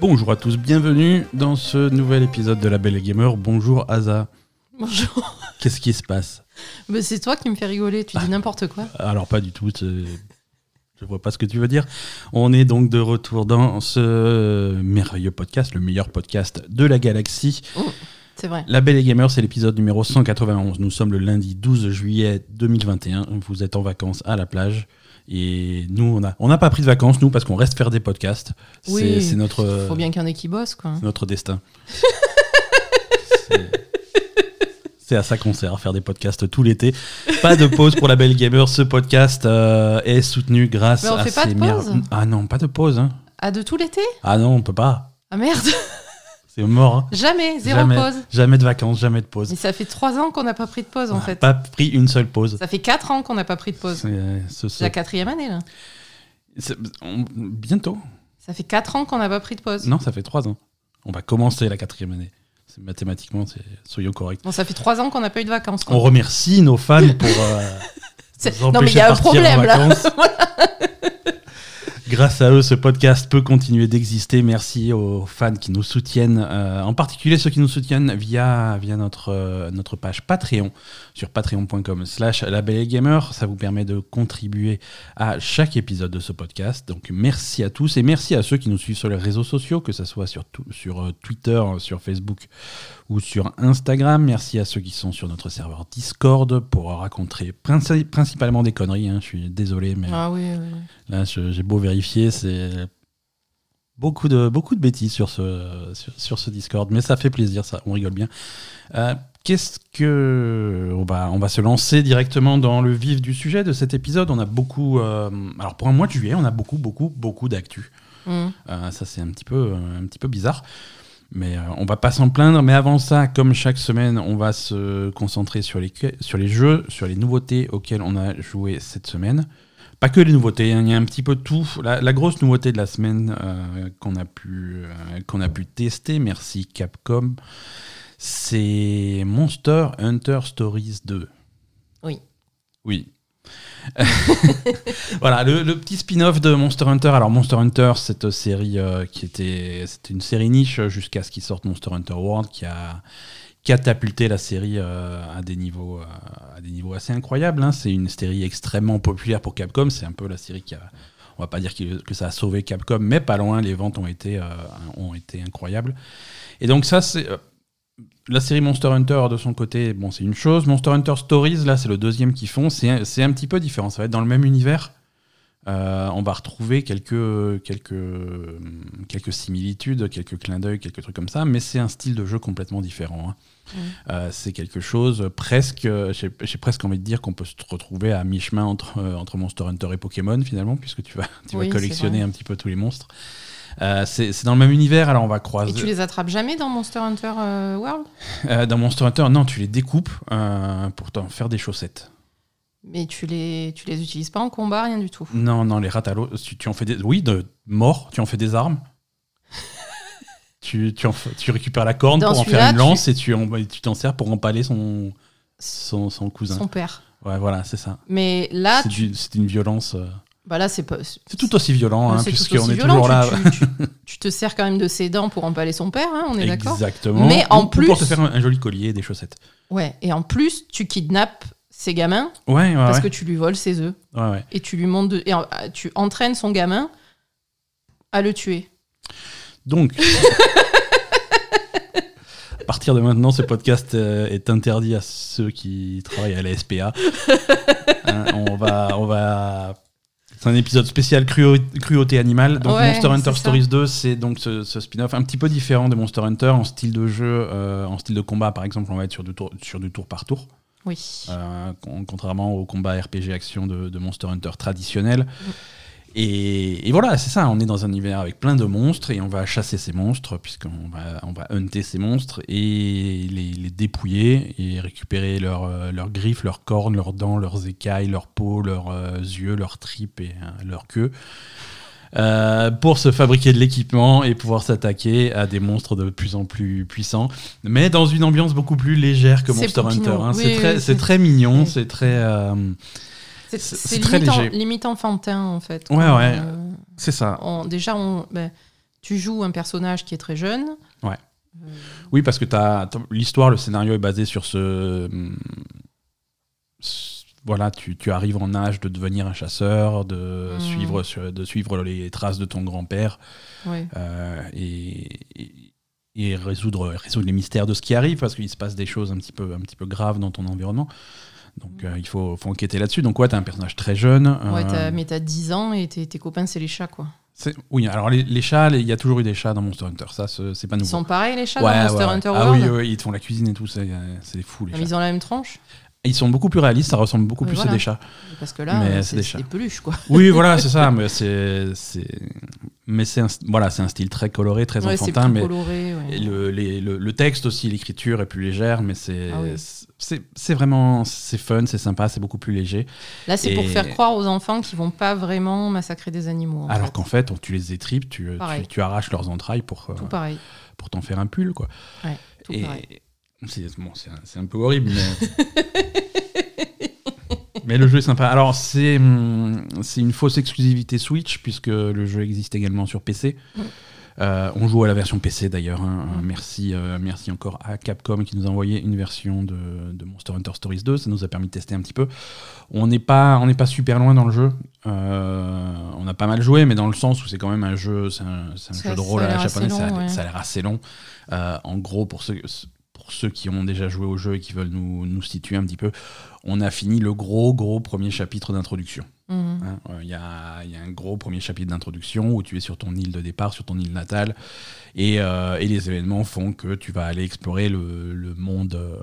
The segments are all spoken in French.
Bonjour à tous, bienvenue dans ce nouvel épisode de La Belle Gamer. Bonjour Aza. Bonjour. Qu'est-ce qui se passe Mais c'est toi qui me fais rigoler, tu dis n'importe quoi. Alors pas du tout, c'est- je vois pas ce que tu veux dire. On est donc de retour dans ce merveilleux podcast, le meilleur podcast de la galaxie. C'est vrai. La Belle et Gamer, c'est l'épisode numéro 191. Nous sommes le lundi 12 juillet 2021. Vous êtes en vacances à la plage. Et nous, on n'a on n'a pas pris de vacances, nous, parce qu'on reste faire des podcasts. Oui, c'est notre, Faut bien qu'il y en ait qui bossent, quoi. c'est notre destin. C'est- à ça qu'on sert, faire des podcasts tout l'été. Pas de pause pour la Belle Gamer. Ce podcast euh, est soutenu grâce Mais on à fait pas ces de pause Ah non, pas de pause. hein. Ah, de tout l'été Ah non, on peut pas. Ah merde C'est mort. hein. Jamais, zéro jamais, pause. Jamais de vacances, jamais de pause. Mais ça fait trois ans qu'on n'a pas pris de pause, en On fait. pas pris une seule pause. Ça fait quatre ans qu'on n'a pas pris de pause. C'est- euh, ce- la quatrième année, là. on- bientôt. Ça fait quatre ans qu'on n'a pas pris de pause. Non, ça fait trois ans. On va commencer la quatrième année. Mathématiquement, soyons corrects. Bon, ça fait trois ans qu'on n'a pas eu de vacances, quoi. On remercie nos fans pour. euh, Non, mais il y a un problème, là. Grâce à eux, ce podcast peut continuer d'exister. Merci aux fans qui nous soutiennent, euh, en particulier ceux qui nous soutiennent via, euh, notre page Patreon sur patreon.com slash gamer. Ça vous permet de contribuer à chaque épisode de ce podcast. Donc merci à tous et merci à ceux qui nous suivent sur les réseaux sociaux, que ce soit sur, sur euh, Twitter, sur Facebook ou sur Instagram. Merci à ceux qui sont sur notre serveur Discord pour raconter princi- principalement des conneries. hein. Je suis désolé, mais Ah oui. Là, j'ai beau vérifier, c'est beaucoup de, beaucoup de bêtises sur ce, sur, sur ce Discord, mais ça fait plaisir, ça, on rigole bien. Euh, Qu'est-ce que. On va, on va se lancer directement dans le vif du sujet de cet épisode. On a beaucoup. euh, alors, pour un mois de juillet, on a beaucoup, beaucoup, beaucoup d'actu. Hum. Euh, ça, c'est un, petit peu, un petit peu bizarre. Mais euh, on va pas s'en plaindre. Mais avant ça, comme chaque semaine, on va se concentrer sur les, sur les jeux, sur les nouveautés auxquelles on a joué cette semaine. Pas que les nouveautés, hein, il y a un petit peu de tout. La, la grosse nouveauté de la semaine qu'on a, pu, qu'on a pu tester, merci Capcom, c'est Monster Hunter Stories 2. Oui. Oui. voilà, le, le petit spin-off de Monster Hunter. Alors, Monster Hunter, cette série euh, qui était, c'était une série niche jusqu'à ce qu'il sorte Monster Hunter World, qui a catapulté la série euh, à, des niveaux, euh, à des niveaux assez incroyables. hein. C'est une série extrêmement populaire pour Capcom. C'est un peu la série qui a. On va pas dire que, que ça a sauvé Capcom, mais pas loin. Les ventes ont été, euh, ont été incroyables. Et donc, ça, c'est. La série Monster Hunter de son côté, bon, c'est une chose. Monster Hunter Stories, là, c'est le deuxième qu'ils font. C'est un, petit peu différent. Ça va être dans le même univers. Euh, on va retrouver quelques, quelques, quelques similitudes, quelques clins d'œil, quelques trucs comme ça, mais c'est un style de jeu complètement différent. hein. Euh, c'est quelque chose presque, j'ai presque envie de dire qu'on peut se retrouver à mi-chemin entre, euh, entre Monster Hunter et Pokémon finalement, puisque tu vas, tu Oui, vas collectionner un petit peu tous les monstres. Euh, c'est dans le même univers, alors on va Et croiser. tu les attrapes jamais dans Monster Hunter euh, World? Euh, dans Monster Hunter, non, tu les découpes pour t'en faire des chaussettes. Mais tu les, tu les utilises pas en combat, rien du tout? Non, non, les ratalos, tu, tu en fais des. Oui, de mort, tu en fais des armes. tu, tu, en fais- tu récupères la corne Dans pour en faire une lance et tu en- et tu t'en sers pour empaler son, son, son cousin. Son père. Ouais, voilà, c'est ça. Mais là, C'est tu... du- c'est une violence. Bah là c'est pas. C'est tout aussi violent, hein, puisqu'on est violent. toujours là. Tu, tu- tu- tu te sers quand même de ses dents pour empaler son père, hein, on est d'accord Exactement. Mais en ou plus- Pour te faire un, un joli collier et des chaussettes. Ouais, et en plus, tu kidnappes ses gamins Ouais, ouais. parce ouais. que tu lui voles ses œufs. ouais, ouais. Et tu lui montres de... et tu entraînes son gamin à le tuer. Donc, à partir de maintenant, ce podcast euh, est interdit à ceux qui travaillent à la SPA. Hein, on va, on va. C'est un épisode spécial cruau- cruauté animale. Donc Ouais, Monster Hunter ça. Stories 2, c'est donc ce, ce spin-off un petit peu différent de Monster Hunter en style de jeu, euh, en style de combat par exemple, on va être sur du tour, sur du tour par tour. Oui. Euh, con- contrairement au combat RPG action de, de Monster Hunter traditionnel. Et, et voilà, c'est ça, on est dans un univers avec plein de monstres et on va chasser ces monstres, puisqu'on va, on va hunter ces monstres et les, les dépouiller et récupérer leurs euh, leurs griffes, leurs cornes, leurs dents, leurs écailles, leur peau, leurs euh, yeux, leurs tripes et euh, leur queue. euh, pour se fabriquer de l'équipement et pouvoir s'attaquer à des monstres de plus en plus puissants, mais dans une ambiance beaucoup plus légère que Monster. Hunter. hein. Oui, c'est très, oui, mignon, c'est très, euh, C'est limite, en- limite enfantin en fait. Ouais, ouais. Euh, c'est ça. on- déjà, on, ben, Tu joues un personnage qui est très jeune. Ouais. Euh, Oui, parce que l'histoire, le scénario est basé sur ce. ce- Voilà, tu, tu arrives en âge de devenir un chasseur, de, Mhm. suivre, sur- de suivre les traces de ton grand-père ouais. euh, et, et, et résoudre, résoudre les mystères de ce qui arrive, parce qu'il se passe des choses un petit peu, un petit peu graves dans ton environnement. Donc euh, il faut, faut enquêter là-dessus. Donc ouais, t'as un personnage très jeune. Ouais, euh, mais t'as 10 ans et tes, copains, c'est les chats, quoi. oui, alors les, les chats, il y a toujours eu des chats dans Monster Hunter, ça c'est pas Ils nouveau. sont pareils, les chats, Ouais, dans Monster ouais, ouais. Hunter Ah World oui, oui, ils te font la cuisine et tout, c'est c'est fou les Ah, mais chats. Ils ont la même tranche Ils sont beaucoup plus réalistes, ça ressemble beaucoup Ouais, plus voilà. à des chats. Parce que là, Mais euh, c'est des des peluches, quoi. Oui, voilà, c'est ça, mais c'est mais c'est un, voilà, c'est un style très coloré, très Ouais, enfantin, mais coloré. ouais. le, les- le, le texte aussi, l'écriture est plus légère, mais c'est Ah oui. c'est c'est vraiment c'est fun, c'est sympa, c'est beaucoup plus léger. Là, c'est pour faire croire aux enfants qu'ils vont pas vraiment massacrer des animaux. Alors qu'en fait, tu les étripes, tu, tu, Pareil. tu arraches leurs entrailles pour, euh, Tout pareil. pour t'en faire un pull, quoi. Tout Et pareil. C'est bon, un, un peu horrible, mais. mais le jeu est sympa. Alors, c'est hum, c'est une fausse exclusivité Switch, puisque le jeu existe également sur PC. Euh, on joue à la version PC d'ailleurs. hein. Mm. Merci, euh, merci encore à Capcom qui nous a envoyé une version de, de Monster Hunter Stories 2. Ça nous a permis de tester un petit peu. On n'est pas, on n'est pas super loin dans le jeu. Euh, on a pas mal joué, mais dans le sens où c'est quand même un jeu, c'est un, jeu de rôle à la japonaise. ça, ouais. ça a l'air assez long. Euh, en gros, pour ceux, pour ceux qui ont déjà joué au jeu et qui veulent nous, nous situer un petit peu, on a fini le gros, gros premier chapitre d'introduction. Mhm. hein. Euh, Il y, a, il y a un gros premier chapitre d'introduction où tu es sur ton île de départ, sur ton île natale, et, euh, et les événements font que tu vas aller explorer le, le monde, euh,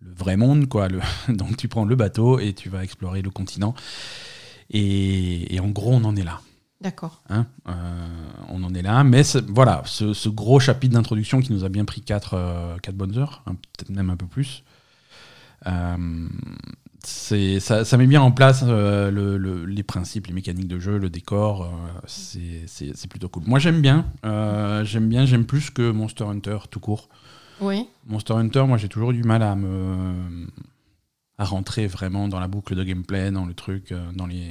le vrai monde, quoi. Le- donc tu prends le bateau et tu vas explorer le continent. Et, et en gros, on en est là. D'accord. Hein, euh, on en est là, mais voilà, ce, ce gros chapitre d'introduction qui nous a bien pris 4 bonnes heures, hein, peut-être même un peu plus, euh, ça, ça met bien en place euh, le- le- les principes, les mécaniques de jeu, le décor, euh, c'est plutôt cool. Moi j'aime bien, euh, j'aime bien, j'aime plus que Monster Hunter tout court. Oui. Monster Hunter, moi j'ai toujours du mal à me à rentrer vraiment dans la boucle de gameplay, dans le truc, euh, dans les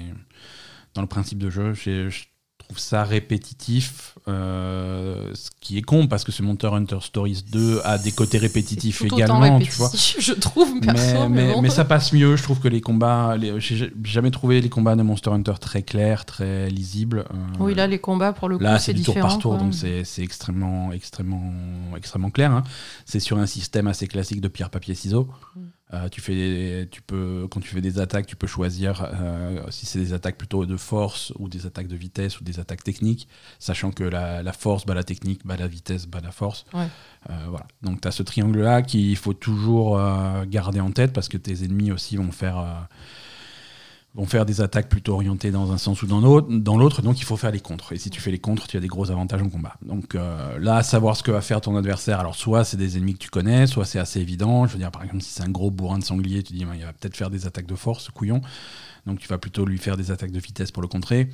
dans le principe de jeu. Je trouve ça répétitif, euh, ce qui est con parce que ce Monster Hunter Stories 2 a des côtés répétitifs également, tu vois. je trouve, perso. Mais, Mais, mais, bon. mais ça passe mieux, je trouve que les combats, j'ai jamais trouvé les combats de Monster Hunter très clairs, très lisibles. euh, Oui, là, les combats, pour le coup, Là, c'est du tour par tour, quoi. donc c'est c'est extrêmement, extrêmement, extrêmement clair. hein. C'est sur un système assez classique de pierre, papier, ciseaux. Mm. Euh, tu fais, tu peux, quand tu fais des attaques, tu peux choisir euh, si c'est des attaques plutôt de force ou des attaques de vitesse ou des attaques techniques, sachant que la, la force bat la technique, bat la vitesse, bat la force. Ouais. Euh, voilà. Donc tu as ce triangle-là qu'il faut toujours garder en tête parce que tes ennemis aussi vont faire, vont faire des attaques plutôt orientées dans un sens ou dans l'autre, donc il faut faire les contres. Et si tu fais les contres, tu as des gros avantages en combat. Donc euh, là, savoir ce que va faire ton adversaire, alors soit c'est des ennemis que tu connais, soit c'est assez évident. Je veux dire, par exemple, si c'est un gros bourrin de sanglier, tu dis, ben, il va peut-être faire des attaques de force, ce couillon. Donc tu vas plutôt lui faire des attaques de vitesse pour le contrer.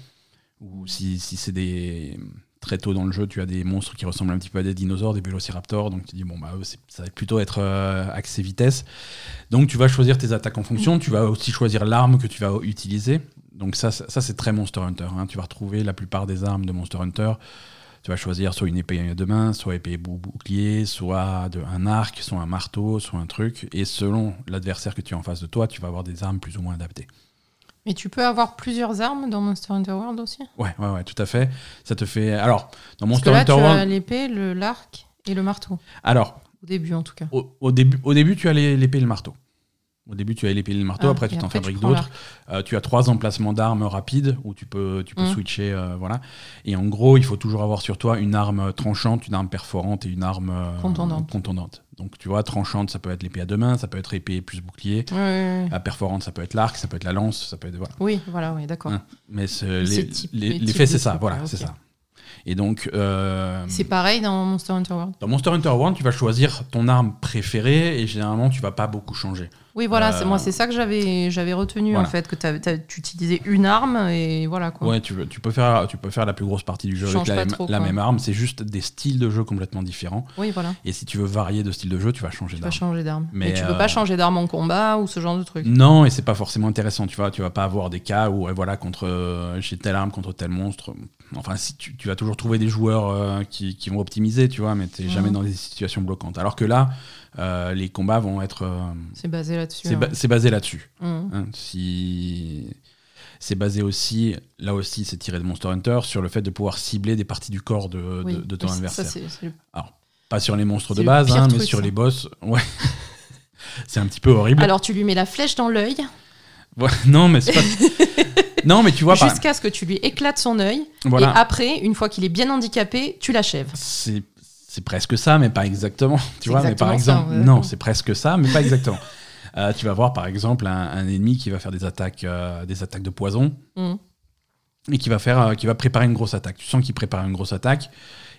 Ou si, si c'est des. Très tôt dans le jeu, tu as des monstres qui ressemblent un petit peu à des dinosaures, des vélociraptors, donc tu dis, bon, bah, ça va plutôt être euh, axé vitesse. Donc tu vas choisir tes attaques en fonction, tu vas aussi choisir l'arme que tu vas utiliser. Donc ça, c'est très Monster Hunter. hein. Tu vas retrouver la plupart des armes de Monster Hunter. Tu vas choisir soit une épée à deux mains, soit épée bou- bouclier, soit un arc, soit un marteau, soit un truc. Et selon l'adversaire que tu as en face de toi, tu vas avoir des armes plus ou moins adaptées. Mais tu peux avoir plusieurs armes dans Monster Hunter World aussi Ouais, ouais, ouais, tout à fait. Ça te fait. Alors, dans Parce que Monster là, Hunter tu as l'épée, le- l'arc et le marteau. Alors, Au début, en tout cas. au, au début, au début, tu as l'épée et le marteau. Au début, tu as l'épée et le marteau, Ah, après, tu t'en fabriques d'autres. Euh, tu as trois emplacements d'armes rapides où tu peux, tu peux Mm. switcher. euh, voilà. Et en gros, il faut toujours avoir sur toi une arme tranchante, une arme perforante et une arme euh, Contondante. contondante. Donc, tu vois, tranchante, ça peut être l'épée à deux mains, ça peut être épée plus bouclier. La perforante, ça peut être l'arc, ça peut être la lance, ça peut être. Voilà. Oui, voilà, oui, d'accord. Hein. Mais les- les- les l'effet, c'est ça. Voilà, c'est ça. Et donc. euh, C'est pareil dans Monster Hunter World. dans Monster Hunter World, tu vas choisir ton arme préférée et généralement tu vas pas beaucoup changer. Oui, voilà, Euh, c'est moi, c'est ça que j'avais j'avais retenu voilà. en fait, que tu utilisais une arme et voilà quoi. Ouais, tu, tu, peux faire, tu peux faire la plus grosse partie du jeu avec Change la, trop, la même arme. C'est juste des styles de jeu complètement différents. Oui, voilà. Et si tu veux varier de style de jeu, tu vas changer Tu vas d'arme. changer d'arme. Mais, tu peux euh, pas changer d'arme en combat ou ce genre de truc. Non, et c'est pas forcément intéressant. Tu vois, tu vas pas avoir des cas où, voilà, contre euh, j'ai telle arme contre tel monstre. Enfin, si tu, tu vas toujours trouver des joueurs euh, qui, qui vont optimiser, tu vois, mais t'es jamais Mhm. dans des situations bloquantes. Alors que là, euh, les combats vont être. euh, C'est basé là-dessus. c'est hein. ba- basé là-dessus. Mhm. hein. si c'est basé aussi, là aussi, c'est tiré de Monster Hunter sur le fait de pouvoir cibler des parties du corps de, Oui. de, de ton adversaire. le- Pas sur les monstres de base, hein, mais sur ça. les boss. Ouais. c'est un petit peu horrible. Alors tu lui mets la flèche dans l'œil Ouais, non, mais c'est pas. non, mais tu vois, jusqu'à ce que tu lui éclates son œil voilà. et après, une fois qu'il est bien handicapé, tu l'achèves. C'est c'est presque ça, mais pas exactement. Tu vois, mais par ça, exemple, ouais. non, c'est presque ça, mais pas exactement. Euh, tu vas voir par exemple un, un ennemi qui va faire des attaques, euh, des attaques de poison Mhm. et qui va faire, euh, qui va préparer une grosse attaque. Tu sens qu'il prépare une grosse attaque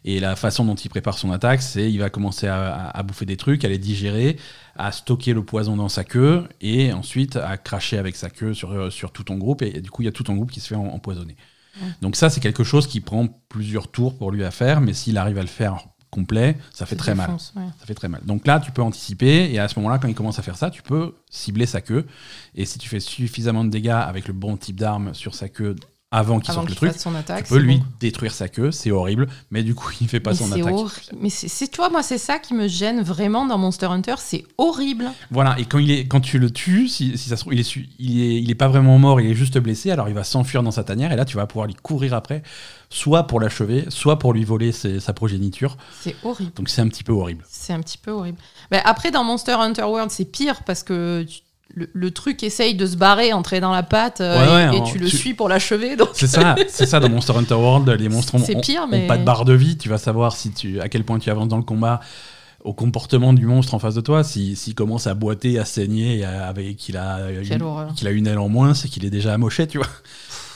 et la façon dont il prépare son attaque, c'est il va commencer à, à- à bouffer des trucs, à les digérer, à stocker le poison dans sa queue et ensuite à cracher avec sa queue sur, euh, sur tout ton groupe et, du coup il y a tout ton groupe qui se fait em- empoisonner. Ouais. Donc ça c'est quelque chose qui prend plusieurs tours pour lui à faire, mais s'il arrive à le faire complet, ça fait très mal. ouais. Ça fait très mal. Donc là, tu peux anticiper, et à ce moment-là, quand il commence à faire ça, tu peux cibler sa queue. Et si tu fais suffisamment de dégâts avec le bon type d'arme sur sa queue avant qu'il sorte le qu'il truc, son attaque. tu peux c'est lui bon. détruire sa queue. C'est horrible, mais du coup, il fait pas Mais son attaque. horrible. Mais c'est, vois, moi, c'est ça qui me gêne vraiment dans Monster Hunter. C'est horrible. Voilà, et quand, il est, quand tu le tues, si, si ça se trouve, il est, il, est, il est pas vraiment mort, il est juste blessé, alors il va s'enfuir dans sa tanière, et là, tu vas pouvoir lui courir après, soit pour l'achever, soit pour lui voler ses- sa progéniture. C'est horrible. Donc c'est un petit peu horrible. C'est un petit peu horrible. Mais après, dans Monster Hunter World, c'est pire parce que tu- le, le truc essaye de se barrer, entrer dans la patte, euh, Ouais, et, ouais, et en- tu le tu- suis pour l'achever. C'est ça, c'est ça dans Monster Hunter World, les monstres ont, pire, ont pas de barre de vie. Tu vas savoir si tu, à quel point tu avances dans le combat au comportement du monstre en face de toi. Si- S'il commence à boiter, à saigner, avec qu'il a, qu'il a une aile en moins, c'est qu'il est déjà amoché, tu vois.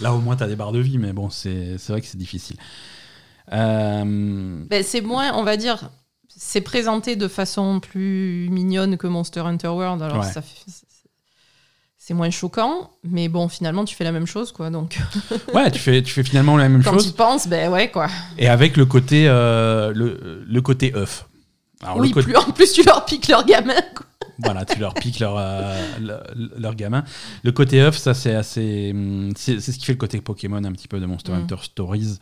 Là, au moins, tu as des barres de vie, mais bon, c'est vrai que c'est difficile. Euh, Ben, c'est moins, on va dire, c'est présenté de façon plus mignonne que Monster Hunter World. Alors Ouais. ça fait- c'est- moins choquant, mais bon, finalement, tu fais la même chose, quoi. Donc, ouais, tu fais, tu fais finalement la même quand tu chose, penses, ben ouais, quoi. et avec le côté, euh, le, le côté œuf. Alors, le oui, côté- plus, en plus, tu leur piques leur gamin, quoi. Voilà, tu leur piques leur, euh, leur, leur gamin. Le côté œuf, ça c'est assez. hum, C'est ce qui fait le côté Pokémon un petit peu de Monster Mm. Hunter Stories.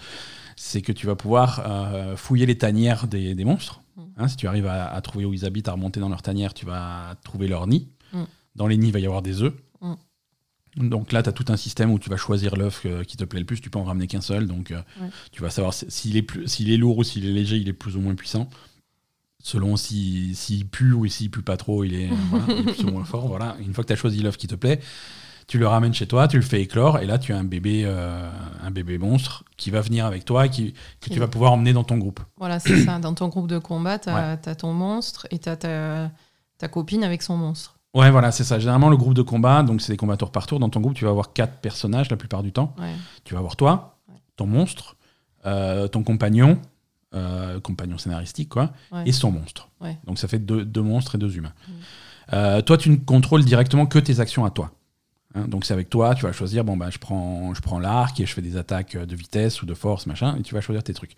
C'est que tu vas pouvoir euh, fouiller les tanières des, des monstres. Mm. Hein, si tu arrives à, à trouver où ils habitent, à remonter dans leur tanière, tu vas trouver leur nid. Mm. Dans les nids, il va y avoir des œufs. Donc là, tu as tout un système où tu vas choisir l'œuf euh, qui te plaît le plus. Tu peux en ramener qu'un seul. Donc euh, Ouais. tu vas savoir si- s'il est, plus- s'il est lourd ou s'il est léger, il est plus ou moins puissant selon si- s'il pue ou s'il pue pas trop, il est, voilà, il est plus ou moins fort. Voilà. Une fois que tu as choisi l'œuf qui te plaît, tu le ramènes chez toi, tu le fais éclore, et là tu as un bébé, euh, un bébé monstre qui va venir avec toi et qui, que tu vas pouvoir emmener dans ton groupe. Voilà, c'est ça. Dans ton groupe de combat, t'as as ton monstre et t'as ta, ta copine avec son monstre. Ouais, voilà, c'est ça. Généralement, le groupe de combat, donc c'est des combats tour par tour. Dans ton groupe, tu vas avoir quatre personnages la plupart du temps. Ouais. Tu vas avoir toi, ton monstre, euh, ton compagnon, euh, compagnon scénaristique, quoi, Ouais. et son monstre. Ouais. Donc ça fait deux, deux monstres et deux humains. Mm. Euh, toi, tu ne contrôles directement que tes actions à toi. Hein, donc c'est avec toi, tu vas choisir, bon bah je prends, je prends l'arc et je fais des attaques de vitesse ou de force, machin, et tu vas choisir tes trucs.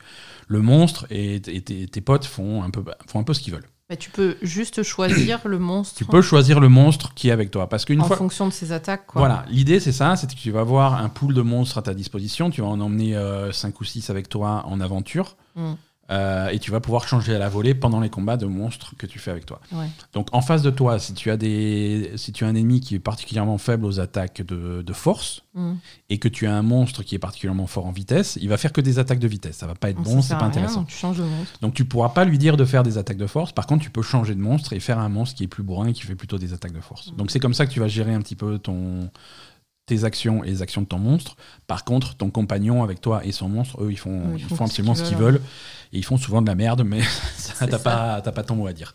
Le monstre et, et tes, tes potes font un peu, font un peu ce qu'ils veulent. Bah, tu peux juste choisir le monstre Tu peux choisir le monstre qui est avec toi, parce qu'une en fois, fonction de ses attaques. Quoi. voilà, l'idée c'est ça, c'est que tu vas avoir un pool de monstres à ta disposition, tu vas en emmener 5 ou 6 avec toi en aventure, Mm. Euh, et tu vas pouvoir changer à la volée pendant les combats de monstres que tu fais avec toi. Ouais. Donc en face de toi, si tu as, des, si tu as un ennemi qui est particulièrement faible aux attaques de, de force, Mm. et que tu as un monstre qui est particulièrement fort en vitesse, il va faire que des attaques de vitesse, ça va pas être bon, c'est pas rien, intéressant. donc tu changes de monstre. Donc tu pourras pas lui dire de faire des attaques de force. Par contre, tu peux changer de monstre et faire un monstre qui est plus bourrin et qui fait plutôt des attaques de force. Mhm. Donc c'est comme ça que tu vas gérer un petit peu ton tes actions et les actions de ton monstre. Par contre, ton compagnon avec toi et son monstre, eux, ils font, ils absolument ce qu'ils veulent. veulent. Et ils font souvent de la merde, mais t'as pas, t'as pas ton mot à dire.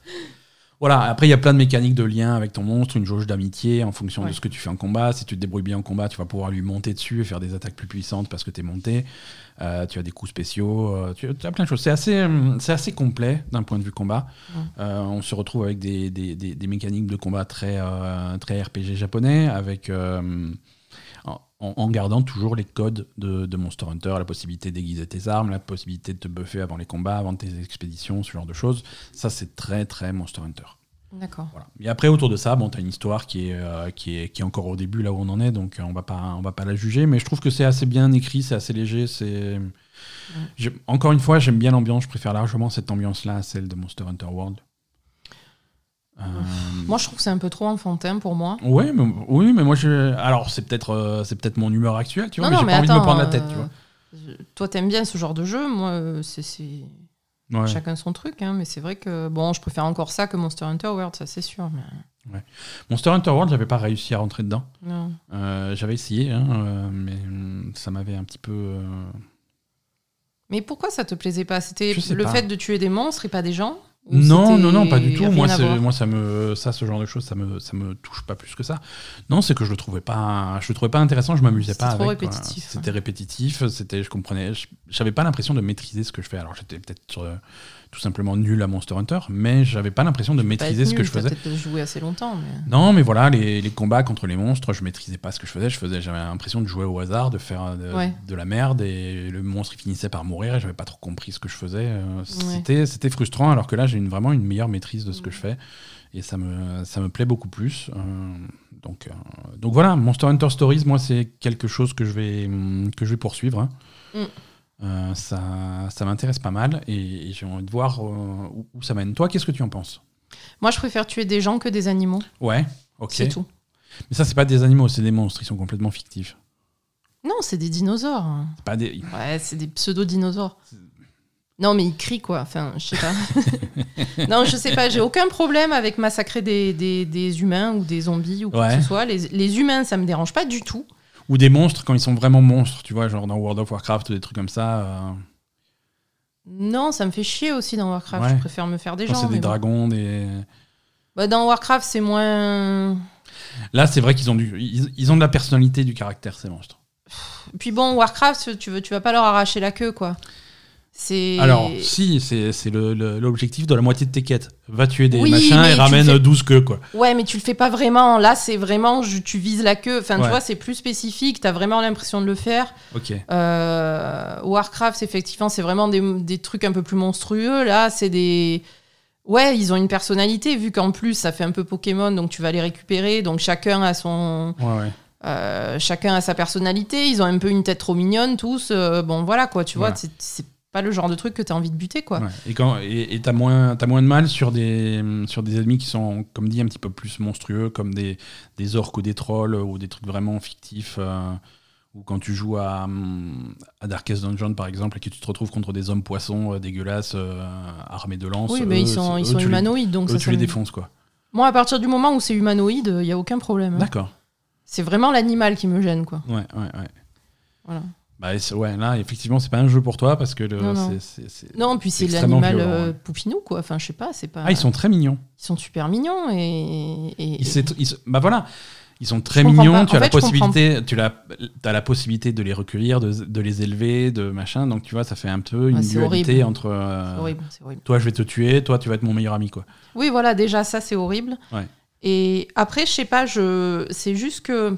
Voilà, après il y a plein de mécaniques de lien avec ton monstre, une jauge d'amitié en fonction de ce que tu fais en combat. Si tu te débrouilles bien en combat, tu vas pouvoir lui monter dessus et faire des attaques plus puissantes parce que tu es monté. Euh, tu as des coups spéciaux, euh, tu, as plein de choses. C'est assez, hum, c'est assez complet d'un point de vue combat. Ouais. Euh, on se retrouve avec des, des- des- des mécaniques de combat très, très RPG japonais, avec, en, en gardant toujours les codes de, de Monster Hunter, la possibilité d'aiguiser tes armes, la possibilité de te buffer avant les combats, avant tes expéditions, ce genre de choses. Ça, c'est très, très Monster Hunter. D'accord. Voilà. Et après, autour de ça, bon, tu as une histoire qui est, euh, qui, est, qui est encore au début, là où on en est, donc euh, on va pas, on va pas la juger, mais je trouve que c'est assez bien écrit, c'est assez léger. c'est Encore une fois, j'aime bien l'ambiance, je préfère largement cette ambiance-là à celle de Monster Hunter World. Euh, Moi, je trouve que c'est un peu trop enfantin pour moi. Ouais, mais, oui, mais moi, je... alors c'est peut-être euh, c'est peut-être mon humeur actuelle, tu vois, mais j'ai pas envie de me prendre la tête, tu vois. euh, Toi, t'aimes bien ce genre de jeu. Moi, euh, c'est c'est Ouais. chacun son truc. hein, mais c'est vrai que bon, je préfère encore ça que Monster Hunter World, ça c'est sûr. Mais... Monster Hunter World, j'avais pas réussi à rentrer dedans. Non. Euh, j'avais essayé, hein, euh, mais hum, ça m'avait un petit peu. euh, Mais pourquoi ça te plaisait pas? C'était Je sais le pas. fait de tuer des monstres et pas des gens? Non, c'était non, non, pas du tout. Moi, moi, ça me, ça, ce genre de choses, ça me, ça me touche pas plus que ça. Non, c'est que je le trouvais pas, je le trouvais pas intéressant. Je m'amusais C'était pas avec. répétitif, C'était ouais. répétitif. C'était, je comprenais, je- j'avais pas l'impression de maîtriser ce que je fais. Alors, j'étais peut-être euh, tout simplement nul à Monster Hunter, mais j'avais pas l'impression de maîtriser ce que je faisais. peut-être joué assez longtemps. Mais... Non, mais voilà, les, les combats contre les monstres, je maîtrisais pas ce que je faisais. Je faisais, j'avais l'impression de jouer au hasard, de faire de, Ouais. de la merde, et le monstre il finissait par mourir, et j'avais pas trop compris ce que je faisais. Euh, C'était, c'était frustrant, alors que là, j'ai une, vraiment une meilleure maîtrise de ce que je fais, et ça me, ça me plaît beaucoup plus. Euh, donc, euh, donc voilà, Monster Hunter Stories, moi, c'est quelque chose que je vais, que je vais poursuivre. hein. Mm. Euh, ça, ça m'intéresse pas mal, et, et j'ai envie de voir euh, où, où ça mène. Toi, qu'est-ce que tu en penses? Moi, je préfère tuer des gens que des animaux. Ouais, ok. C'est tout. Mais ça, c'est pas des animaux, c'est des monstres, ils sont complètement fictifs. Non, c'est des dinosaures. C'est pas des. Ouais, c'est des pseudo-dinosaures. Non, mais ils crient, quoi. Enfin, je sais pas. non, je sais pas. J'ai aucun problème avec massacrer des, des, des humains ou des zombies ou quoi Ouais. que ce soit. Les, les humains, ça me dérange pas du tout. Ou des monstres quand ils sont vraiment monstres, tu vois, genre dans World of Warcraft ou des trucs comme ça. euh, Non, ça me fait chier aussi dans Warcraft. Ouais. Je préfère me faire des quand gens. c'est des mais bon. dragons, des. Bah, dans Warcraft, c'est moins. Là, c'est vrai qu'ils ont du, ils, ils ont de la personnalité, du caractère ces monstres. Puis bon, Warcraft, tu veux, tu vas pas leur arracher la queue, quoi. Alors, si, c'est l'objectif de la moitié de tes quêtes. Va tuer des Oui, machins et ramène fais- 12 queues, quoi. Ouais, mais tu le fais pas vraiment. Là, c'est vraiment, je- tu vises la queue. Enfin, Ouais. tu vois, c'est plus spécifique. T'as vraiment l'impression de le faire. Ok. Euh, Warcraft, effectivement, c'est vraiment des, des trucs un peu plus monstrueux. Là, c'est des. Ouais, ils ont une personnalité, vu qu'en plus, ça fait un peu Pokémon, donc tu vas les récupérer. Donc chacun a son. Ouais, ouais. euh, chacun a sa personnalité. Ils ont un peu une tête trop mignonne, tous. Euh, bon, voilà, quoi. Tu vois, Voilà. c'est pas le genre de truc que t'as envie de buter, quoi. Ouais. Et quand et t'as moins t'as moins de mal sur des sur des ennemis qui sont comme dit un petit peu plus monstrueux comme des des orques ou des trolls ou des trucs vraiment fictifs euh, ou quand tu joues à hum, à Darkest Dungeon par exemple et que tu te retrouves contre des hommes poissons euh, dégueulasses euh, armés de lances Oui, eux, mais ils sont, ils sont tu humanoïdes, donc eux, ça, tu ça les défonces quoi Moi, à partir du moment où c'est humanoïde, il y a aucun problème. hein. d'accord C'est vraiment l'animal qui me gêne, quoi. ouais ouais ouais Voilà. Bah, et ouais là effectivement c'est pas un jeu pour toi parce que le- Non, non. c'est- Non, puis c'est l'animal euh, poupinou, quoi. Enfin, je sais pas, c'est pas. ah ils sont très mignons Ils sont super mignons et. et- Ils s'est- ils bah voilà, ils sont très Je mignons. Tu En as la fait, je possibilité, tu as, as la possibilité de les recueillir, de, de les élever, de machin. Donc tu vois, ça fait un peu une Ouais, dualité horrible. entre. euh, C'est horrible, horrible. Toi, je vais te tuer. Toi, tu vas être mon meilleur ami, quoi. Oui, voilà, déjà, ça, c'est horrible. Ouais. Et après, je sais pas, je... c'est juste que.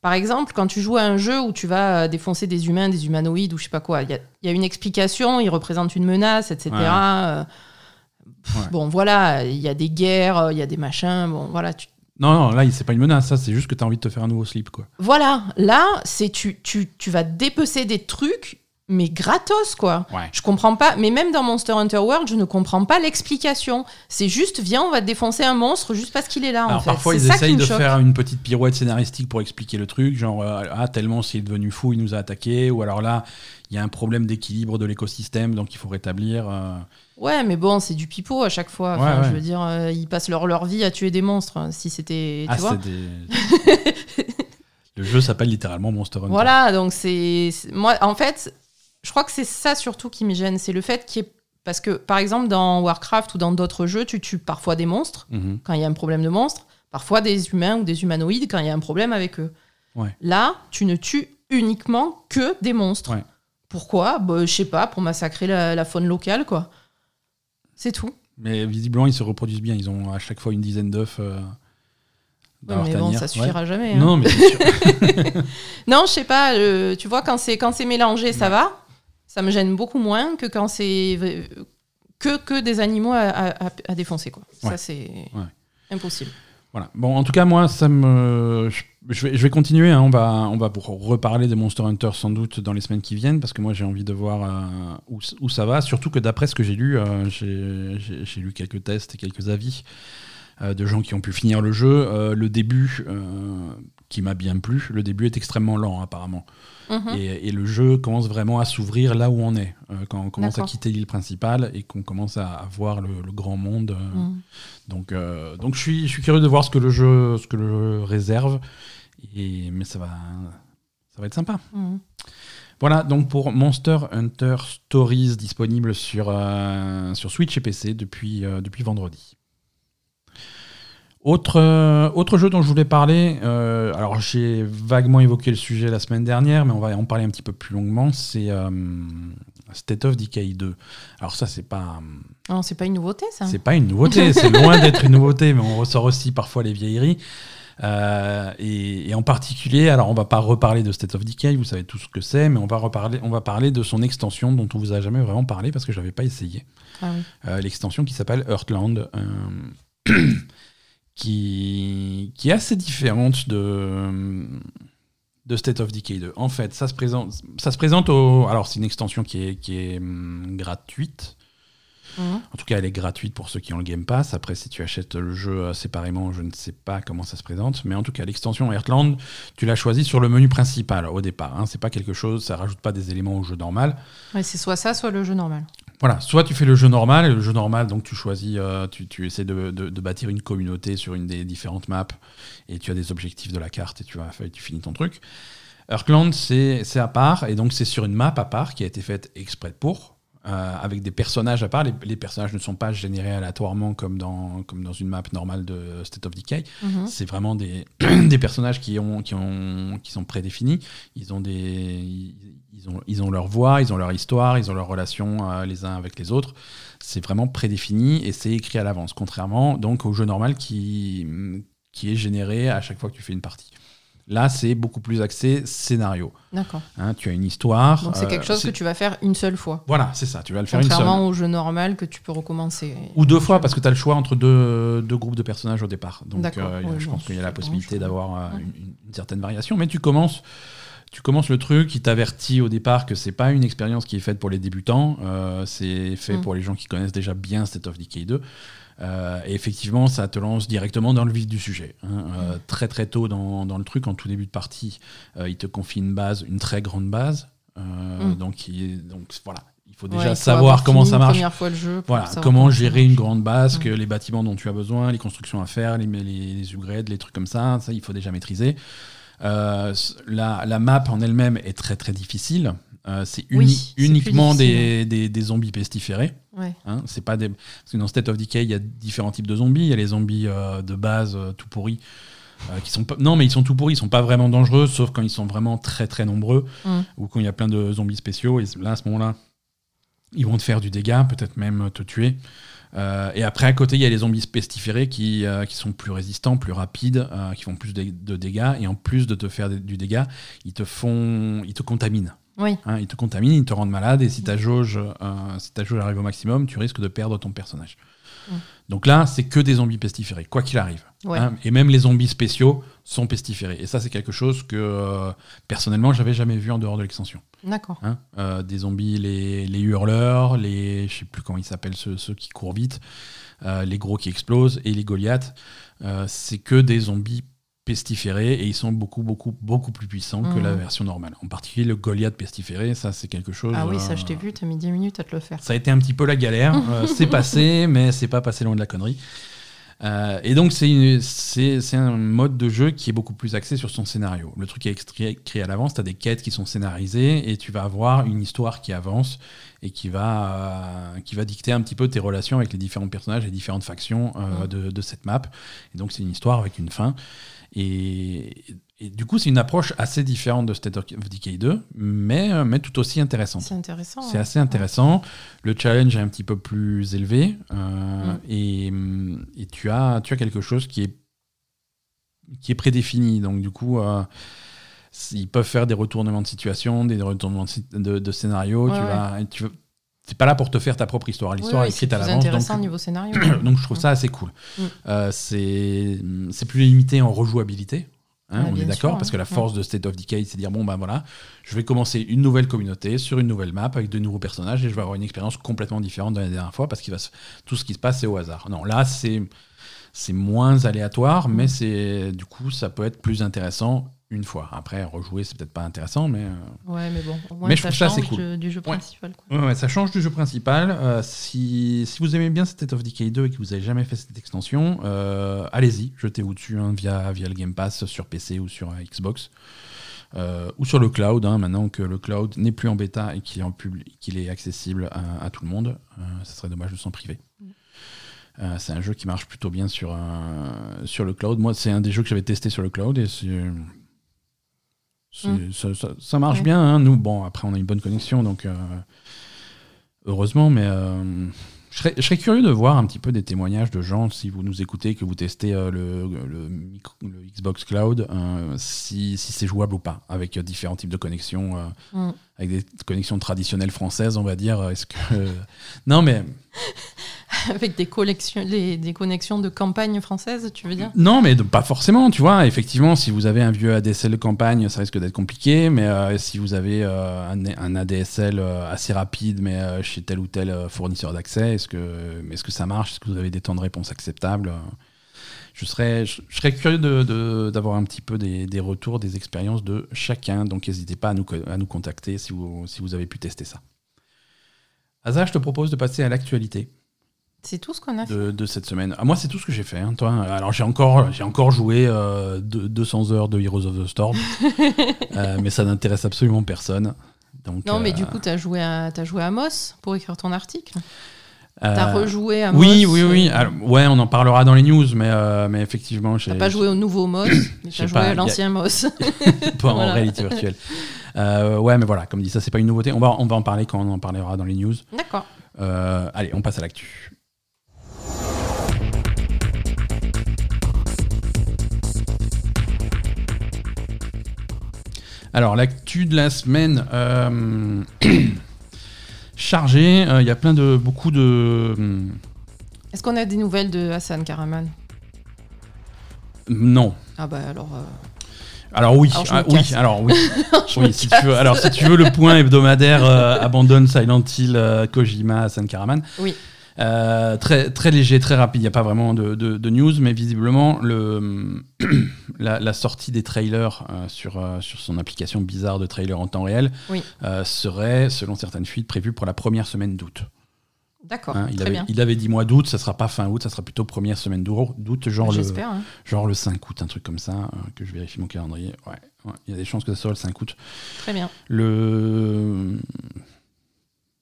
Par exemple, quand tu joues à un jeu où tu vas euh, défoncer des humains, des humanoïdes ou je sais pas quoi, il y a, il y a une explication, ils représentent une menace, etc. Ouais. Euh, pff, Ouais. Bon, voilà, il y a des guerres, il y a des machins, bon, voilà, tu, Non, non, là, c'est pas une menace. Ça, c'est juste que tu as envie de te faire un nouveau slip, quoi. Voilà, là, c'est tu, tu, tu vas dépecer des trucs, mais gratos, quoi. Ouais. Je comprends pas, mais même dans Monster Hunter World, je ne comprends pas l'explication. C'est juste, viens, on va te défoncer un monstre juste parce qu'il est là, en Alors fait. parfois, ils ça essayent de choque. faire une petite pirouette scénaristique pour expliquer le truc, genre euh, ah tellement s'il est devenu fou, il nous a attaqué, ou alors là, il y a un problème d'équilibre de l'écosystème, donc il faut rétablir. euh, Ouais, mais bon, c'est du pipeau à chaque fois. Ouais, Enfin, ouais. Je veux dire, euh, ils passent leur, leur vie à tuer des monstres. Si c'était. Ah, vois c'est des. le jeu s'appelle littéralement Monster Hunter. Voilà, donc c'est- Moi, en fait, je crois que c'est ça surtout qui me gêne. C'est le fait qu'il n'y ait Parce que, par exemple, dans Warcraft ou dans d'autres jeux, tu tues parfois des monstres Mhm. quand il y a un problème de monstre, parfois des humains ou des humanoïdes quand il y a un problème avec eux. Ouais. Là, tu ne tues uniquement que des monstres. Ouais. Pourquoi? Bah, Je sais pas, pour massacrer la, la faune locale, quoi. C'est tout. Mais visiblement, ils se reproduisent bien. Ils ont à chaque fois une dizaine d'œufs. euh, Ouais, mais bon, ça suffira jamais. hein. Non, mais c'est sûr. Non, je sais pas. euh, tu vois, quand c'est quand c'est mélangé, ça va. Ça me gêne beaucoup moins que quand c'est que que des animaux à, à- à- à défoncer, quoi. Ouais. Ça c'est Ouais. impossible. Voilà. Bon, en tout cas, moi, ça me. Je, vais, je vais continuer. hein. On, va, on va pour reparler de Monster Hunter sans doute dans les semaines qui viennent parce que moi, j'ai envie de voir euh, où, où ça va. Surtout que d'après ce que j'ai lu, euh, j'ai lu quelques tests et quelques avis euh, de gens qui ont pu finir le jeu. Le début, qui m'a bien plu, le début est extrêmement lent apparemment. Mhm. Et, et le jeu commence vraiment à s'ouvrir là où on est. Euh, quand on commence à quitter l'île principale et qu'on commence à, à voir le, le grand monde. euh, Mm. donc, euh, donc je, suis, je suis curieux de voir ce que le jeu, ce que le jeu réserve. Et, mais ça va, ça va être sympa. Mm. Voilà, donc pour Monster Hunter Stories disponible sur, sur Switch et PC depuis, depuis vendredi. Autre, euh, autre jeu dont je voulais parler, euh, alors j'ai vaguement évoqué le sujet la semaine dernière, mais on va en parler un petit peu plus longuement, c'est euh, State of Decay 2. Alors ça, c'est pas... Non, c'est pas une nouveauté, ça. C'est pas une nouveauté, c'est loin d'être une nouveauté, mais on ressort aussi parfois les vieilleries. Euh, et, et en particulier, alors on va pas reparler de State of Decay, vous savez tout ce que c'est, mais on va reparler, on va parler de son extension dont on vous a jamais vraiment parlé parce que je n'avais pas essayé. Ah oui. Euh, L'extension qui s'appelle Earthland, euh, qui, qui est assez différente de, de State of Decay 2. En fait, ça se présente, ça se présente au. Alors, c'est une extension qui est, qui est hum, gratuite. Mhm. En tout cas, elle est gratuite pour ceux qui ont le Game Pass. Après, si tu achètes le jeu euh, séparément, je ne sais pas comment ça se présente. Mais en tout cas, l'extension Heartland, tu l'as choisie sur le menu principal au départ. Hein. C'est pas quelque chose, ça rajoute pas des éléments au jeu normal. Ouais, c'est soit ça, soit le jeu normal. Voilà, soit tu fais le jeu normal, et le jeu normal, donc tu choisis, euh, tu, tu essaies de, de- de bâtir une communauté sur une des différentes maps, et tu as des objectifs de la carte, et tu, vas, tu finis ton truc. Earthland, c'est c'est à part, et donc c'est sur une map à part qui a été faite exprès pour, euh, avec des personnages à part. Les, les personnages ne sont pas générés aléatoirement comme dans, comme dans une map normale de State of Decay. Mhm. C'est vraiment des, des personnages qui, ont, qui, ont, qui sont prédéfinis. Ils ont, des, ils, ont, ils ont leur voix, ils ont leur histoire, ils ont leurs relations euh, les uns avec les autres. C'est vraiment prédéfini et c'est écrit à l'avance, contrairement donc au jeu normal qui, qui est généré à chaque fois que tu fais une partie. Là, c'est beaucoup plus axé scénario. D'accord. Hein, tu as une histoire. Donc c'est euh, quelque chose que tu vas faire une seule fois. Voilà, c'est ça. Tu vas le faire une seule. Contrairement au jeu normal que tu peux recommencer. Ou deux fois, parce que tu as le choix entre deux, deux groupes de personnages au départ. Donc euh, je bon, pense qu'il y a la possibilité d'avoir euh, une certaine variation. Mais tu commences, tu commences le truc, il t'avertit au départ que c'est pas une expérience qui est faite pour les débutants, euh, c'est fait Mm. pour les gens qui connaissent déjà bien State of Decay 2. Euh, et effectivement, ça te lance directement dans le vif du sujet. hein. Euh, Mm. très très tôt dans, dans le truc, en tout début de partie, euh, il te confie une base, une très grande base. Euh, Mm. donc, il- donc voilà, il faut déjà savoir avoir comment ça marche. Première fois le jeu. Voilà, comment gérer une grande base, Mm. que les bâtiments dont tu as besoin, les constructions à faire, les, les, les upgrades, les trucs comme ça, ça il faut déjà maîtriser. Euh, la, la map en elle-même est très très difficile. Euh, c'est uni- Oui, uniquement des, des, des zombies pestiférés. Ouais. hein. c'est pas des... Parce que dans State of Decay, il y a différents types de zombies. Il y a les zombies euh, de base tout pourris. euh, qui sont pas... Non, mais ils sont tout pourris, ils sont pas vraiment dangereux, sauf quand ils sont vraiment très très nombreux Mm. ou quand il y a plein de zombies spéciaux. Et là, à ce moment-là, ils vont te faire du dégât, peut-être même te tuer. Euh, et après, à côté, il y a les zombies pestiférés qui, euh, sont plus résistants, plus rapides, euh, qui font plus de, dégâts. Et en plus de te faire du dégât, ils te font, ils te contaminent. Oui. hein. ils te contaminent, ils te rendent malade. Et si ta jauge, euh, si ta jauge arrive au maximum, tu risques de perdre ton personnage. Mm. Donc là, c'est que des zombies pestiférés, quoi qu'il arrive. Ouais. hein. et même les zombies spéciaux sont pestiférés. Et ça, c'est quelque chose que euh, personnellement, j'avais jamais vu en dehors de l'extension. D'accord. Hein, euh, des zombies, les, les hurleurs, les, je sais plus comment ils s'appellent, ceux, ceux qui courent vite, euh, les gros qui explosent et les Goliaths. C'est que des zombies pestiférés et ils sont beaucoup, beaucoup, beaucoup plus puissants que la version normale. En particulier le Goliath pestiféré, ça c'est quelque chose. Ah oui, ça euh, je t'ai vu, t'as mis 10 minutes à te le faire. Ça a été un petit peu la galère. Euh, c'est passé, mais c'est pas passé loin de la connerie. Euh, et donc, c'est un mode de jeu qui est beaucoup plus axé sur son scénario. Le truc est extrait- écrit à l'avance, tu as des quêtes qui sont scénarisées et tu vas avoir une histoire qui avance et qui va, euh, qui va dicter un petit peu tes relations avec les différents personnages et différentes factions euh, Mhm. de, de cette map. Et donc, c'est une histoire avec une fin. Et, et du coup, c'est une approche assez différente de State of Decay 2, mais, mais tout aussi intéressante. C'est intéressant. C'est assez intéressant. Le challenge est un petit peu plus élevé. euh, Mm. et, et tu, as, tu as quelque chose qui est, qui est prédéfini. Donc, du coup, euh, ils peuvent faire des retournements de situation, des retournements de, de, de scénario. Ouais, tu ouais. vas, tu vas- t'es pas là pour te faire ta propre histoire. L'histoire oui, est c'est écrite à l'avance. intéressant Donc, au niveau scénario. donc je trouve ça assez cool. Mm. Euh, c'est c'est plus limité en rejouabilité. hein, Ouais, on est d'accord parce que la force de State of Decay, c'est de dire bon ben voilà, je vais commencer une nouvelle communauté sur une nouvelle map avec de nouveaux personnages et je vais avoir une expérience complètement différente de la dernière fois parce que tout ce qui se passe c'est au hasard. Non, là c'est c'est moins aléatoire, mais c'est du coup ça peut être plus intéressant une fois. Après rejouer c'est peut-être pas intéressant, mais euh, Ouais, mais bon, au moins Mais je ça change cool. du jeu Ouais. principal. quoi. Ouais, ouais, ça change du jeu principal. Euh, si, si vous aimez bien State of Decay 2 et que vous n'avez jamais fait cette extension, euh, allez-y, jetez-vous dessus hein, via, via le Game Pass sur PC ou sur Xbox. Ou sur le cloud, hein, maintenant que le cloud n'est plus en bêta et qu'il est, en publi- qu'il est accessible à, à tout le monde. Ça serait dommage de s'en priver. Euh, c'est un jeu qui marche plutôt bien sur, euh, sur le cloud. Moi, c'est un des jeux que j'avais testé sur le cloud et c'est. Mm. ça, ça- ça marche Ouais. bien. hein. Nous, bon, après, on a une bonne connexion, donc euh, heureusement, mais euh, je, serais, je serais curieux de voir un petit peu des témoignages de gens, si vous nous écoutez, que vous testez euh, le, le micro- le Xbox Cloud, euh, si, si c'est jouable ou pas, avec différents types de connexions, Mm. avec des connexions traditionnelles françaises, on va dire. Est-ce que. non, mais. Avec des, collections, des connexions de campagne française, tu veux dire? Non, mais pas forcément, tu vois. Effectivement, si vous avez un vieux ADSL de campagne, ça risque d'être compliqué. Mais euh, si vous avez euh, un, un ADSL euh, assez rapide, mais chez tel ou tel fournisseur d'accès, est-ce que, est-ce que ça marche? Est-ce que vous avez des temps de réponse acceptables? Je serais, je, serais curieux d'avoir un petit peu des, retours, des expériences de chacun. Donc, n'hésitez pas à nous, à nous contacter si vous, si vous avez pu tester ça. Asa, je te propose de passer à l'actualité C'est tout ce qu'on a fait. de, de cette semaine. Ah, moi, c'est tout ce que j'ai fait. hein, toi, alors j'ai encore, j'ai encore joué euh, deux- 200 heures de Heroes of the Storm, Euh, mais ça n'intéresse absolument personne. Donc, Non, mais euh, du coup, tu as joué à, as joué à Moss pour écrire ton article. euh, T'as rejoué à Oui, Moss. oui, oui. euh, Alors, ouais, on en parlera dans les news, mais, euh, mais effectivement, T'as pas joué au nouveau Moss, mais J'ai t'as joué pas- à a- l'ancien Moss. pas en réalité virtuelle. Euh, ouais, mais voilà, comme dit, ça, c'est pas une nouveauté. On va, on va en parler quand on en parlera dans les news. D'accord. Euh, allez, on passe à l'actu. Alors, l'actu de la semaine euh, chargée. Euh, Il y a plein de beaucoup de hum, Est-ce qu'on a des nouvelles de Hassan Karaman? Non. Ah bah alors. euh, Alors oui, Alors, ah, oui, alors oui. Oui, si tu veux, alors si tu veux le point hebdomadaire euh, abandonne Silent Hill, euh, Kojima, Hassan Karaman. Oui. Euh, très, très léger, très rapide. Il n'y a pas vraiment de, de- de news, mais visiblement, le, la, la sortie des trailers euh, sur, euh, sur son application bizarre de trailer en temps réel Oui. serait, selon certaines fuites, prévue pour la première semaine d'août. D'accord, Hein, il, avait, bien. il avait dit mois d'août, ça sera pas fin août, ça sera plutôt première semaine d'août, genre, le, hein. genre le 5 août, un truc comme ça, que je vérifie mon calendrier. Ouais, ouais, il y a des chances que ça soit le 5 août. Très bien. Le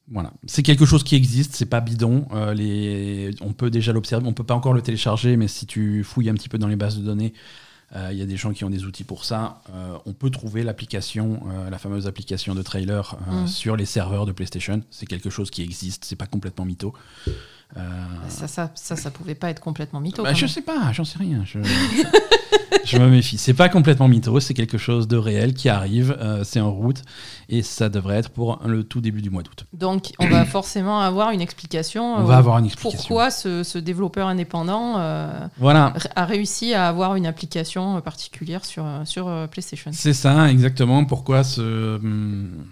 voilà, c'est quelque chose qui existe, c'est pas bidon. Euh, les... On peut déjà l'observer, on peut pas encore le télécharger, mais si tu fouilles un petit peu dans les bases de données, euh, il y a des gens qui ont des outils pour ça. Euh, on peut trouver l'application, la fameuse application de trailer Mm. sur les serveurs de PlayStation. C'est quelque chose qui existe, c'est pas complètement mytho. Euh, Ça, ça, ça, ça pouvait pas être complètement mytho. bah, je sais pas, j'en sais rien. Je, je me méfie. C'est pas complètement mytho, c'est quelque chose de réel qui arrive, euh, c'est en route et ça devrait être pour le tout début du mois d'août. Donc, on va forcément avoir une explication. On euh, va avoir une explication. Pourquoi ce, ce développeur indépendant euh, Voilà, a réussi à avoir une application particulière sur, sur euh, PlayStation c'est ça exactement pourquoi ce. hum,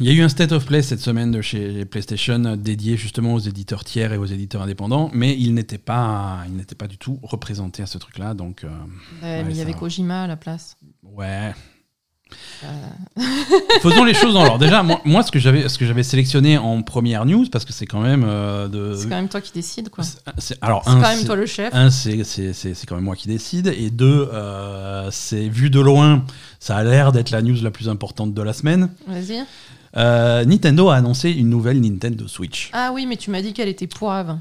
Il y a eu un state of play cette semaine de chez PlayStation dédié justement aux éditeurs tiers et aux éditeurs indépendants, mais il n'était pas, pas du tout représenté à ce truc-là, donc euh, Ouais, Ouais, mais il y avait va. Kojima à la place. ouais. Faisons les choses dans l'ordre. Déjà, moi, moi, ce que j'avais, ce que j'avais sélectionné en première news, parce que c'est quand même euh, de. C'est quand même toi qui décides, quoi. C'est- c'est- alors, C'est un, quand même c'est- toi le chef. un, c'est, c'est, c'est, c'est quand même moi qui décide, et deux, euh, c'est vu de loin, ça a l'air d'être la news la plus importante de la semaine. Vas-y. Euh, Nintendo a annoncé une nouvelle Nintendo Switch. Ah oui, mais tu m'as dit qu'elle était poivre.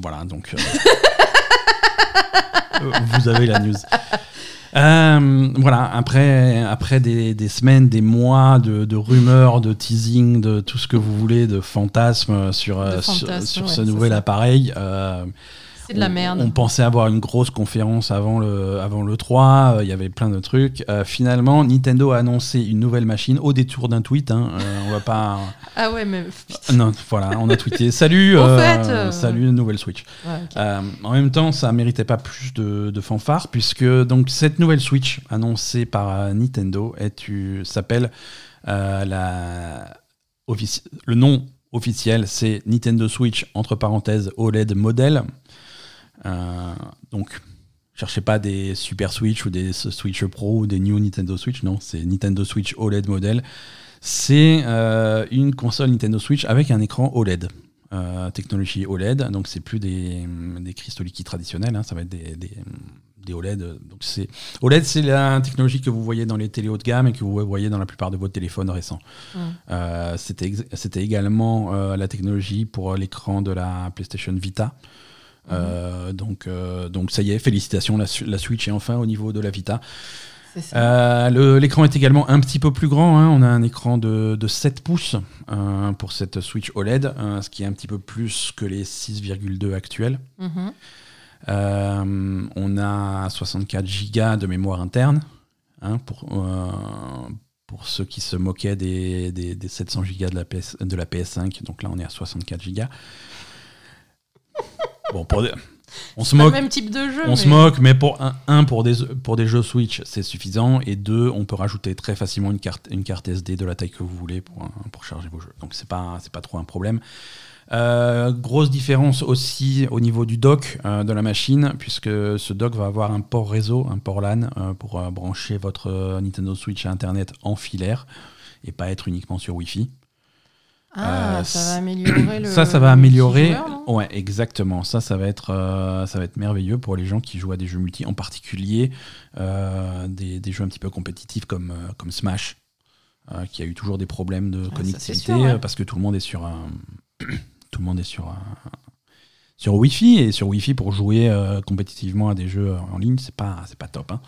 Voilà, donc. euh, euh, vous avez la news. Euh, voilà, après, après des, des semaines, des mois de, de rumeurs, de teasing, de tout ce que vous voulez, de fantasmes sur, euh, De sur, fantasmes, sur ouais, ce nouvel ça. appareil. euh, C'est de la on- merde. On, pensait avoir une grosse conférence avant le, avant le 3, euh, il y avait plein de trucs. Euh, finalement, Nintendo a annoncé une nouvelle machine au détour d'un tweet. hein, euh, on va pas. Ah ouais, mais. Non, voilà, on a tweeté. Salut, fait, salut, nouvelle Switch. Ouais, en même temps, ça méritait pas plus de, de fanfare puisque donc cette nouvelle Switch annoncée par Nintendo s'appelle la offici- le nom officiel c'est Nintendo Switch entre parenthèses OLED modèle. Euh, donc cherchez pas des Super Switch ou des Switch Pro ou des New Nintendo Switch, non, c'est Nintendo Switch OLED modèle. C'est euh, une console Nintendo Switch avec un écran OLED euh, technologie OLED, donc c'est plus des, des cristaux liquides traditionnels, hein, ça va être des, des, des OLED. Donc c'est OLED, c'est la technologie que vous voyez dans les télé haut de gamme et que vous voyez dans la plupart de vos téléphones récents. Mm. Euh, C'était également la technologie pour l'écran de la PlayStation Vita. Euh, donc, euh, donc ça y est, félicitations, la, Switch est enfin au niveau de la Vita. Euh, L'écran est également un petit peu plus grand. hein. On a un écran de, de 7 pouces euh, pour cette Switch OLED, euh, ce qui est un petit peu plus que les 6,2 actuels. Mhm. Euh, on a 64 Go de mémoire interne hein, pour, pour ceux qui se moquaient des, des, des 700 Go de la, PS, de la PS5. Donc là, on est à 64 Go. Bon, pour des- on se Pas le moque. même type de jeu. On mais... se moque, mais pour un, un, pour, des, pour des jeux Switch, c'est suffisant. Et deux, on peut rajouter très facilement une carte, une carte SD de la taille que vous voulez pour, charger vos jeux. Donc c'est pas, c'est pas trop un problème. Euh, grosse différence aussi au niveau du dock euh, de la machine, puisque ce dock va avoir un port réseau, un port LAN, euh, pour brancher votre Nintendo Switch à Internet en filaire et pas être uniquement sur Wi-Fi. Ah, Euh, ça va améliorer le. Ça, ça va améliorer. Ouais, exactement. Ça, ça va être, euh, ça va être merveilleux pour les gens qui jouent à des jeux multi, en particulier euh, des, des jeux un petit peu compétitifs comme, comme Smash, qui a eu toujours des problèmes de Ah, connectivité c'est sûr, ouais. parce que tout le monde est sur un, tout le monde est sur un, sur Wi-Fi et sur Wi-Fi pour jouer compétitivement à des jeux en ligne, c'est pas, c'est pas top. hein.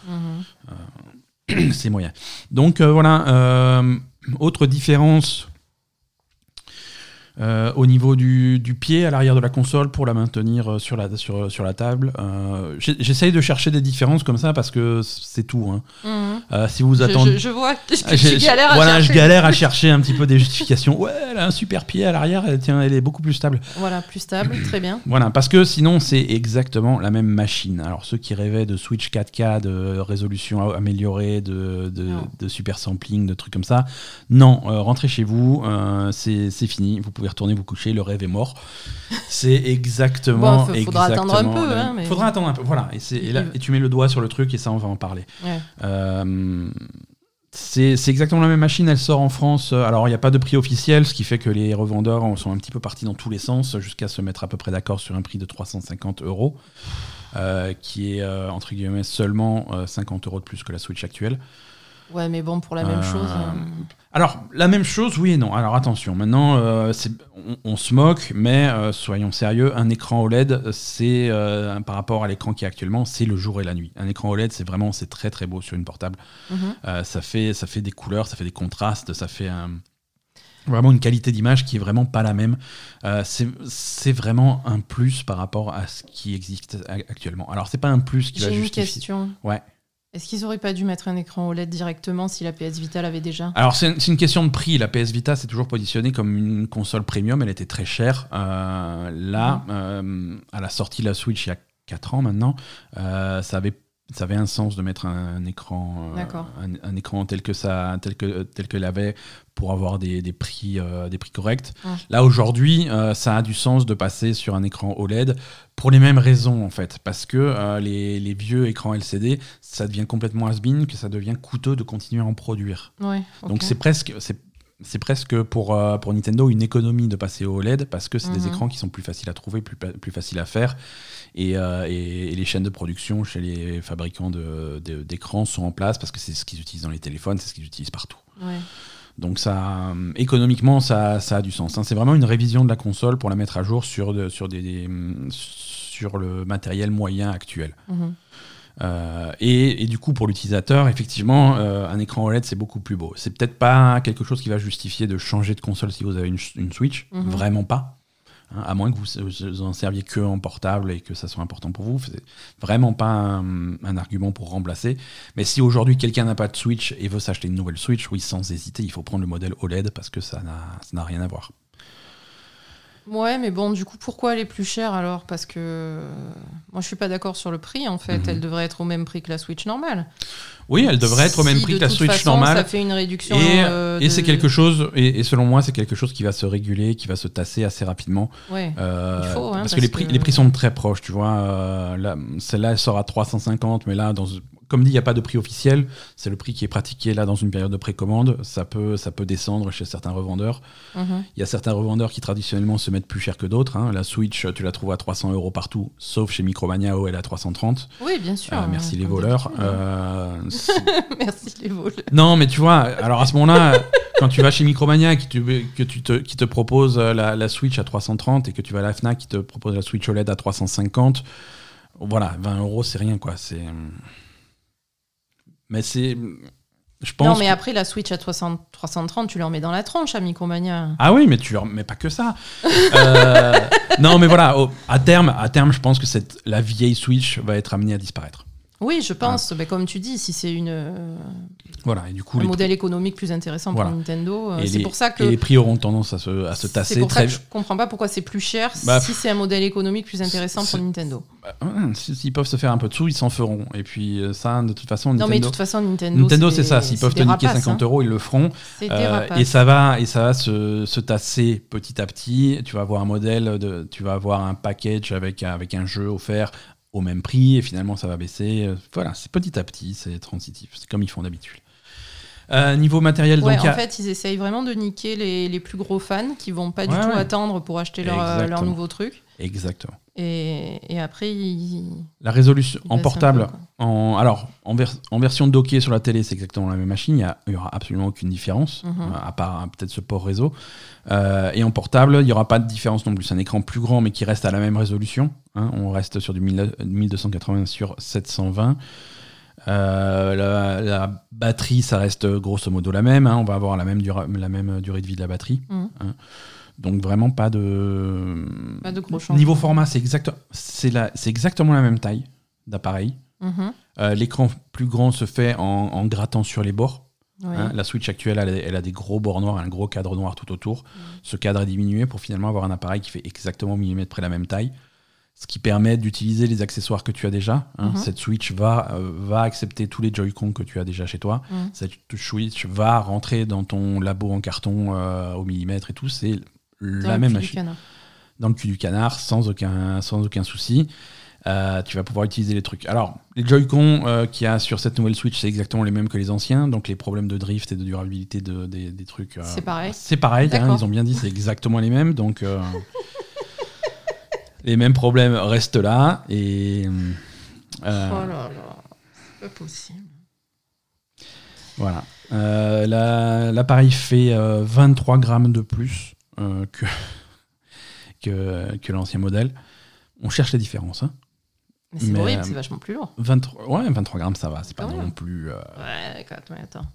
Mhm. c'est moyen. Donc voilà, autre différence euh, au niveau du, du pied à l'arrière de la console pour la maintenir euh, sur la, sur, sur la table. Euh, J'essaye de chercher des différences comme ça parce que c'est tout. hein. Mhm. Euh, si vous Je, attendez. je- je vois que Ah, galères à voilà, chercher. je galère à chercher un petit peu des justifications. Ouais, elle a un super pied à l'arrière, elle, tiens, elle est beaucoup plus stable. Voilà, plus stable, très bien. Voilà, parce que sinon c'est exactement la même machine. Alors ceux qui rêvaient de Switch 4K, de résolution améliorée, de, de, de super sampling, de trucs comme ça, non, rentrez chez vous, c'est c'est fini, vous pouvez retourner vous coucher, le rêve est mort. C'est exactement... Bon, faudra attendre un exactement peu, hein, mais- Faudra attendre un peu, voilà. Et, et là- et tu mets le doigt sur le truc et ça on va en parler. Ouais. Euh, c'est exactement la même machine, elle sort en France. euh, Alors, il n'y a pas de prix officiel, ce qui fait que les revendeurs en sont un petit peu partis dans tous les sens, jusqu'à se mettre à peu près d'accord sur un prix de 350 euros, euh, qui est, euh, entre guillemets, seulement euh, 50 euros de plus que la Switch actuelle. Ouais, mais bon, pour la même Euh, chose. euh, Alors, la même chose, oui et non. Alors, attention, maintenant, euh, on, on se moque, mais euh, soyons sérieux, un écran OLED, c'est, euh, par rapport à l'écran qui est actuellement, c'est le jour et la nuit. Un écran OLED, c'est vraiment, c'est très très beau sur une portable. mhm. Euh, ça, fait, ça fait des couleurs, ça fait des contrastes, ça fait vraiment une qualité d'image qui est vraiment pas la même. Euh, c'est vraiment un plus par rapport à ce qui existe actuellement. Alors, c'est pas un plus qui va J'ai une justifier. question. Ouais. Est-ce qu'ils auraient pas dû mettre un écran OLED directement si la PS Vita l'avait déjà? Alors, c'est une, question de prix. La PS Vita s'est toujours positionnée comme une console premium. Elle était très chère. Euh, là, euh, à la sortie de la Switch il y a 4 ans maintenant, euh, ça avait ça avait un sens de mettre un, écran, euh, un, écran tel que ça, tel que tel que l'avait pour avoir des, des prix, euh, des prix corrects. Là aujourd'hui, euh, ça a du sens de passer sur un écran OLED pour les mêmes raisons en fait, parce que les, les, vieux écrans LCD, ça devient complètement has-been, que ça devient coûteux de continuer à en produire. Donc c'est presque, c'est c'est presque pour, pour Nintendo une économie de passer au OLED parce que c'est des mhm. écrans qui sont plus faciles à trouver, plus, plus faciles à faire euh, et, les chaînes de production chez les fabricants d'écrans sont en place parce que c'est ce qu'ils utilisent dans les téléphones, c'est ce qu'ils utilisent partout. Donc ça, économiquement, ça, ça a du sens. Hein. C'est vraiment une révision de la console pour la mettre à jour sur, sur, des, sur le matériel moyen actuel. Mhm. Euh, et, du coup, pour l'utilisateur, effectivement, euh, un écran OLED, c'est beaucoup plus beau. C'est peut-être pas quelque chose qui va justifier de changer de console si vous avez une, Switch. Mhm. Vraiment pas. Hein, à moins que vous, en serviez que en portable et que ça soit important pour vous. C'est vraiment pas un, argument pour remplacer. Mais si aujourd'hui quelqu'un n'a pas de Switch et veut s'acheter une nouvelle Switch, oui, sans hésiter, il faut prendre le modèle OLED parce que ça n'a rien à voir. Ouais, mais bon, du coup, pourquoi elle est plus chère alors? Parce que moi, je suis pas d'accord sur le prix. En fait, mhm. elle devrait être au même prix que la Switch normale. Oui, elle devrait être au même prix que la Switch façon, normale. Ça fait une réduction. Et, euh, et c'est quelque chose, et, selon moi, c'est quelque chose qui va se réguler, qui va se tasser assez rapidement. Ouais. Euh, Il faut, hein, parce, que, les prix, les prix sont très proches, tu vois. Euh, Celle-là, elle sort à 350, mais là, dans comme dit, il n'y a pas de prix officiel. C'est le prix qui est pratiqué là dans une période de précommande. Ça peut, ça peut descendre chez certains revendeurs. Mhm. Il y a certains revendeurs qui traditionnellement se mettent plus cher que d'autres. Hein. La Switch, tu la trouves à 300 euros partout, sauf chez Micromania où elle est à 330. Oui, bien sûr. Euh, merci les voleurs. Hein. Euh, merci les voleurs. Non, mais tu vois, alors à ce moment-là, quand tu vas chez Micromania qui, que tu te, qui te propose la, la, Switch à 330 et que tu vas à la Fnac qui te propose la Switch OLED à 350, voilà, 20 euros, c'est rien quoi. C'est. Mais c'est. Je pense non, mais après, la Switch à 330, tu leur mets dans la tronche à Micromania. Ah oui, mais tu leur mets pas que ça. Euh, non, mais voilà, à, terme, à terme, je pense que cette, la vieille Switch va être amenée à disparaître. Oui, je pense. Mais comme tu dis, si c'est une voilà, et du coup, un modèle économique plus intéressant pour Nintendo, euh, c'est pour ça que et les prix auront tendance à se, à se tasser. C'est pour ça que je comprends pas pourquoi c'est plus cher bah, si c'est un modèle économique plus intéressant pour Nintendo. Bah, s'ils peuvent se faire un peu de sous, ils s'en feront. Et puis euh, ça, de toute façon, Nintendo. Non, mais de toute façon, Nintendo. Nintendo, c'est ça. S'ils peuvent te niquer 50 hein. euros, ils le feront. Euh, et ça va, et ça va se, se, tasser petit à petit. Tu vas avoir un modèle, de, tu vas avoir un package avec avec un jeu offert au même prix et finalement ça va baisser. Voilà, c'est petit à petit, c'est transitif, c'est comme ils font d'habitude. Euh, niveau matériel, donc, en fait, ils essayent vraiment de niquer les, les plus gros fans qui vont pas du tout attendre pour acheter leur, euh, leur nouveau truc. Exactement. Et, et après, la résolution en portable, en, alors en, en, version dockée sur la télé, c'est exactement la même machine. Il n'y aura absolument aucune différence, mhm. euh, à part hein, peut-être ce port réseau. et en portable, il n'y aura pas de différence non plus. C'est un écran plus grand, mais qui reste à la même résolution. Hein. On reste sur du 1280 sur 720. Euh, la, batterie, ça reste grosso modo la même. Hein. on va avoir la même, la même durée de vie de la batterie. Mmh. Hein. Donc vraiment pas de. Pas de gros Niveau format, c'est exact, c'est exactement la même taille d'appareil. Mmh. Euh, l'écran plus grand se fait en, grattant sur les bords. Hein. la Switch actuelle, elle, a des gros bords noirs, un gros cadre noir tout autour. Ce cadre est diminué pour finalement avoir un appareil qui fait exactement millimètre près la même taille ce qui permet d'utiliser les accessoires que tu as déjà. Hein. Mhm. Cette Switch va, euh, va accepter tous les Joy-Con que tu as déjà chez toi. Mhm. Cette Switch va rentrer dans ton labo en carton euh, au millimètre et tout. C'est la même machine. Dans le cul du canard, sans aucun, sans aucun souci. Euh, tu vas pouvoir utiliser les trucs. Alors, les Joy-Con qu'il y a sur cette nouvelle Switch, c'est exactement les mêmes que les anciens. Donc, les problèmes de drift et de durabilité de, des, trucs. c'est pareil. C'est pareil. Hein, ils ont bien dit, c'est exactement les mêmes. Donc. les mêmes problèmes restent là. Et, euh, oh là là, c'est pas possible. Voilà. Euh, l'appareil fait 23 euh, grammes de plus que, que, que l'ancien modèle. On cherche les différences. Hein. Mais c'est horrible, c'est vachement plus lourd. 23, ouais, 23 grammes, ça va. C'est pas non plus. Ouais, attends.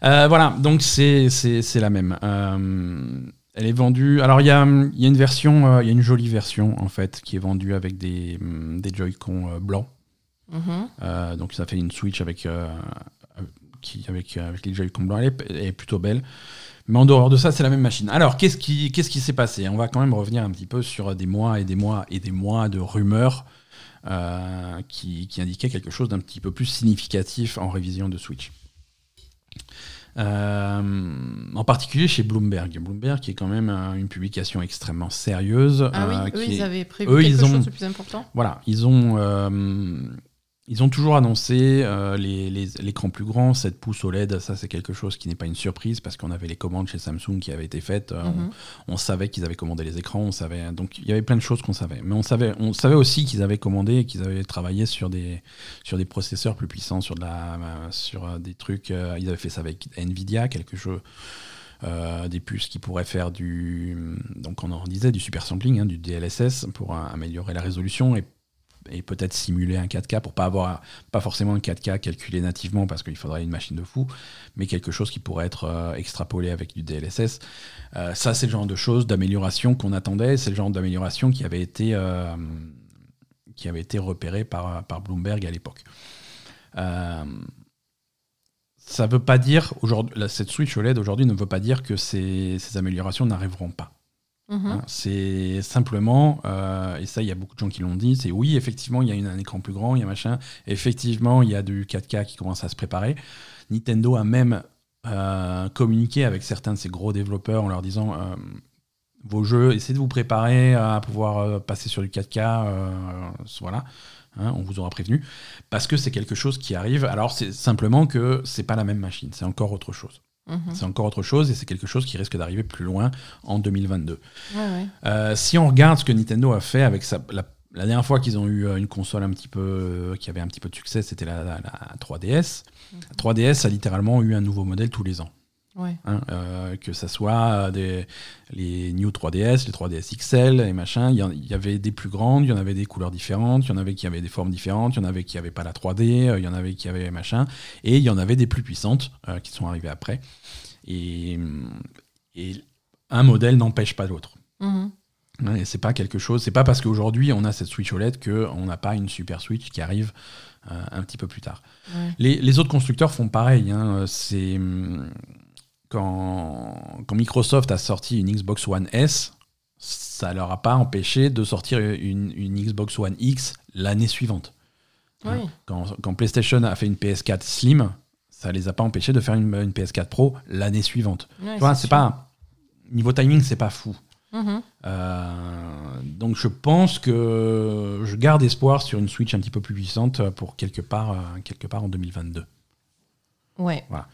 voilà, donc c'est la même. Elle est vendue. Alors, il y a, y a, une version, euh, il y a une jolie version, en fait, qui est vendue avec des, mm, des Joy-Con euh, blancs. Mm-hmm. Euh, donc, ça fait une Switch avec, qui, avec, avec les Joy-Con blancs. Elle est, plutôt belle. Mais en dehors de ça, c'est la même machine. Alors, qu'est-ce qui qu'est-ce qui s'est passé? On va quand même revenir un petit peu sur des mois et des mois et des mois de rumeurs qui, qui, indiquait quelque chose d'un petit peu plus significatif en révision de Switch. En particulier chez Bloomberg. Bloomberg qui est quand même une publication extrêmement sérieuse. Ah oui, eux, ils avaient prévu quelque chose de plus important. Voilà, ils ont ils ont toujours annoncé euh, l'écran plus grand, 7 pouces OLED. Ça, c'est quelque chose qui n'est pas une surprise parce qu'on avait les commandes chez Samsung qui avaient été faites. Euh, mhm. on, savait qu'ils avaient commandé les écrans. On savait, donc, il y avait plein de choses qu'on savait. Mais on savait, on savait aussi qu'ils avaient commandé et qu'ils avaient travaillé sur des, sur des processeurs plus puissants, sur, de la, sur euh, des trucs. ils avaient fait ça avec Nvidia, quelque chose. des puces qui pourraient faire du, donc on en disait, du super sampling, hein, du DLSS pour améliorer la résolution et et peut-être simuler un 4K pour pas avoir pas forcément un 4K calculé nativement parce qu'il faudrait une machine de fou, mais quelque chose qui pourrait être euh, extrapolé avec du DLSS. Euh, ça, c'est le genre de choses d'amélioration qu'on attendait. C'est le genre d'amélioration qui avait été euh, qui avait été repéré par, par Bloomberg à l'époque. ça veut pas dire aujourd'hui cette Switch OLED aujourd'hui ne veut pas dire que ces améliorations n'arriveront pas. Mhm. Hein, c'est simplement, euh, et ça, il y a beaucoup de gens qui l'ont dit, c'est oui, effectivement, il y a un écran plus grand, il y a machin. Effectivement, il y a du 4K qui commence à se préparer. Nintendo a même euh, communiqué avec certains de ces gros développeurs en leur disant euh, vos jeux, essayez de vous préparer à pouvoir passer sur du 4K. voilà. Hein, on vous aura prévenu, parce que c'est quelque chose qui arrive. Alors c'est simplement que c'est pas la même machine, c'est encore autre chose. Mhm. C'est encore autre chose et c'est quelque chose qui risque d'arriver plus loin en 2022. Euh, si on regarde ce que Nintendo a fait avec sa, la, dernière fois qu'ils ont eu euh, une console un petit peu euh, qui avait un petit peu de succès, c'était la, 3DS. La 3DS a littéralement eu un nouveau modèle tous les ans. Hein, que ce soit des, les New 3DS, les 3DS XL et machin, il y, y, avait des plus grandes, il y en avait des couleurs différentes, il y en avait qui avaient des formes différentes, il y en avait qui n'avaient pas la 3D, il y en avait qui avaient machin, et il y en avait des plus puissantes qui sont arrivées après. Et, un modèle n'empêche pas l'autre. Mhm. Et c'est pas quelque chose, c'est pas parce qu'aujourd'hui on a cette Switch OLED qu'on n'a pas une super Switch qui arrive euh, un petit peu plus tard. Les, autres constructeurs font pareil. Hein. c'est quand, quand, Microsoft a sorti une Xbox One S, ça leur a pas empêché de sortir une, Xbox One X l'année suivante. Quand, quand, PlayStation a fait une PS4 Slim, ça les a pas empêchés de faire une, PS4 Pro l'année suivante. c'est pas niveau timing, c'est pas fou. Mm-hmm. Euh, donc je pense que je garde espoir sur une Switch un petit peu plus puissante pour quelque part, euh, quelque part en 2022. Ouais. Voilà.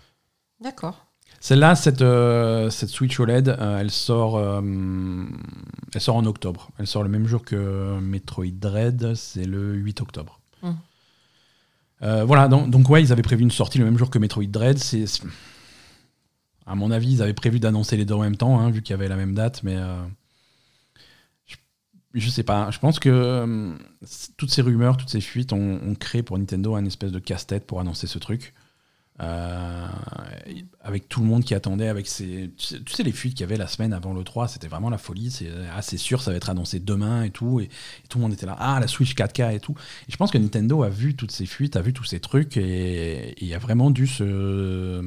D'accord. Celle-là, cette, euh, cette Switch OLED, elle, sort, elle sort en octobre. Elle sort le même jour que Metroid Dread, c'est le 8 octobre. Euh, voilà, donc, donc, ouais, ils avaient prévu une sortie le même jour que Metroid Dread. C'est, à mon avis, ils avaient prévu d'annoncer les deux en même temps, hein, vu qu'il y avait la même date, mais euh, je, sais pas. Je pense que euh, toutes ces rumeurs, toutes ces fuites ont, ont créé pour Nintendo un espèce de casse-tête pour annoncer ce truc. Euh, avec tout le monde qui attendait, avec ces, tu sais, les fuites qu'il y avait la semaine avant le 3, c'était vraiment la folie. C'est assez sûr, ça va être annoncé demain et tout. Et, tout le monde était là, ah, la Switch 4K et tout. Et je pense que Nintendo a vu toutes ces fuites, a vu tous ces trucs et, il a vraiment dû se,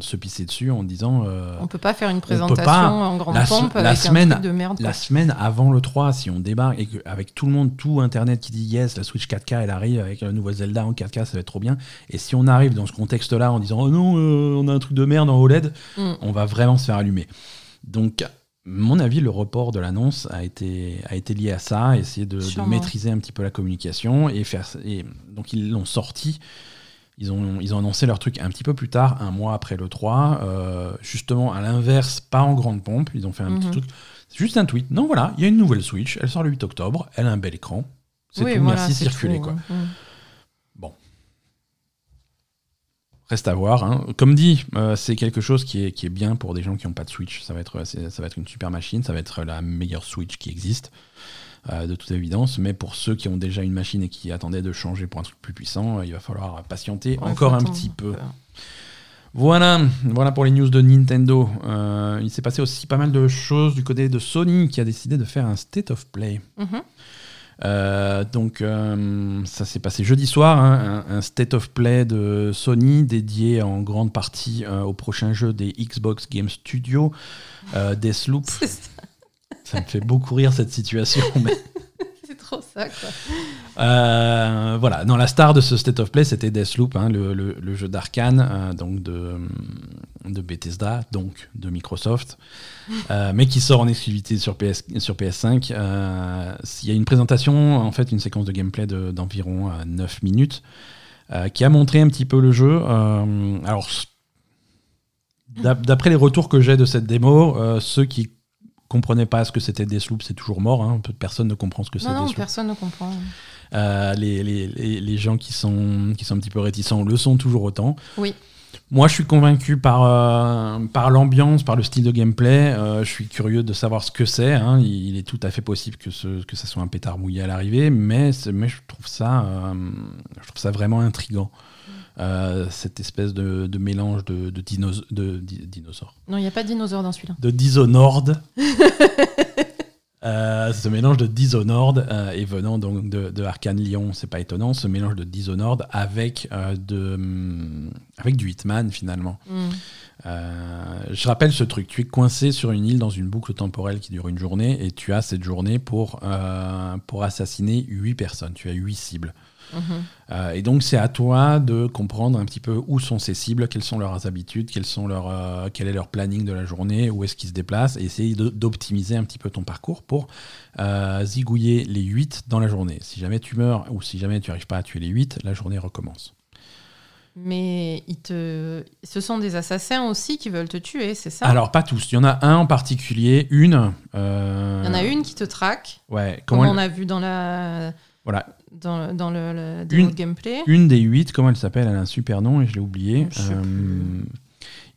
se pisser dessus en disant. Euh, on peut pas faire une présentation en grande la, pompe la semaine, de merde. La semaine avant le 3, si on débarque et avec tout le monde, tout Internet qui dit yes, la Switch 4K elle arrive avec un nouveau Zelda en 4K, ça va être trop bien. Et si on arrive dans ce contexte-là, en disant oh non, euh, on a un truc de merde en OLED, mm. on va vraiment se faire allumer. Donc, mon avis, le report de l'annonce a été, a été lié à ça, essayer de, maîtriser un petit peu la communication et faire. Et donc, ils l'ont sorti. Ils ont, ils ont annoncé leur truc un petit peu plus tard, un mois après le 3. Euh, justement, à l'inverse, pas en grande pompe. Ils ont fait un petit mm-hmm. truc. Juste un tweet. Non, voilà, il y a une nouvelle Switch. Elle sort le 8 octobre. Elle a un bel écran. C'est tout. merci, circuler. Quoi. Hein. Mm. Reste à voir. Hein. Comme dit, euh, c'est quelque chose qui est, qui est bien pour des gens qui n'ont pas de Switch. Ça va, être, ça va être une super machine, ça va être la meilleure Switch qui existe, euh, de toute évidence. Mais pour ceux qui ont déjà une machine et qui attendaient de changer pour un truc plus puissant, il va falloir patienter encore un petit peu. Voilà, voilà pour les news de Nintendo. Euh, il s'est passé aussi pas mal de choses du côté de Sony qui a décidé de faire un State of Play. Mm-hmm. Euh, donc euh, ça s'est passé jeudi soir, hein, un, state of play de Sony dédié en grande partie euh, au prochain jeu des Xbox Game Studio, Deathloop. Ça. ça. me fait beaucoup rire cette situation. ça. Euh, voilà, dans la star de ce State of Play, c'était Deathloop, hein, le, le, jeu d'Arkane, euh, donc de, de Bethesda, donc de Microsoft, euh, mais qui sort en exclusivité sur, PS, sur PS5. Il y a une présentation, en fait, une séquence de gameplay d'environ 9 minutes, qui a montré un petit peu le jeu. alors, d'après les retours que j'ai de cette démo, ceux qui comprenait pas ce que c'était Deathloop, c'est toujours mort. Hein. Personne ne comprend ce que c'est Non, non, personne ne comprend. Euh, les, les, les, gens qui sont, qui sont un petit peu réticents le sont toujours autant. Oui. Moi, je suis convaincu par, euh, par l'ambiance, par le style de gameplay. Euh, je suis curieux de savoir ce que c'est. Hein. Il, est tout à fait possible que ce que ça soit un pétard mouillé à l'arrivée, mais, mais je trouve ça, je trouve ça vraiment intrigant. Euh, cette espèce de, mélange de, de, de dinosaures. Non, il n'y a pas de dinosaures dans celui-là. De Dishonored. euh, ce mélange de Dishonored euh, et venant donc de, de Arkane Lyon, c'est pas étonnant, ce mélange de Dishonored avec, euh, de, hum, avec du Hitman finalement. Mm. je rappelle ce truc, tu es coincé sur une île dans une boucle temporelle qui dure une journée et tu as cette journée pour, pour assassiner 8 personnes, tu as 8 cibles. Euh, et donc, c'est à toi de comprendre un petit peu où sont ces cibles, quelles sont leurs habitudes, quels sont leurs, euh, quel est leur planning de la journée, où est-ce qu'ils se déplacent, et essayer d'optimiser un petit peu ton parcours pour euh, zigouiller les 8 dans la journée. Si jamais tu meurs ou si jamais tu n'arrives pas à tuer les 8, la journée recommence. Mais ils te... ce sont des assassins aussi qui veulent te tuer, c'est ça? Alors, pas tous. Il y en a un en particulier, une. Il y en a une qui te traque. Ouais. Comme on a vu dans la. Voilà dans, dans le, gameplay. Une des huit, comment elle s'appelle Elle a un super nom et je l'ai oublié. Euh,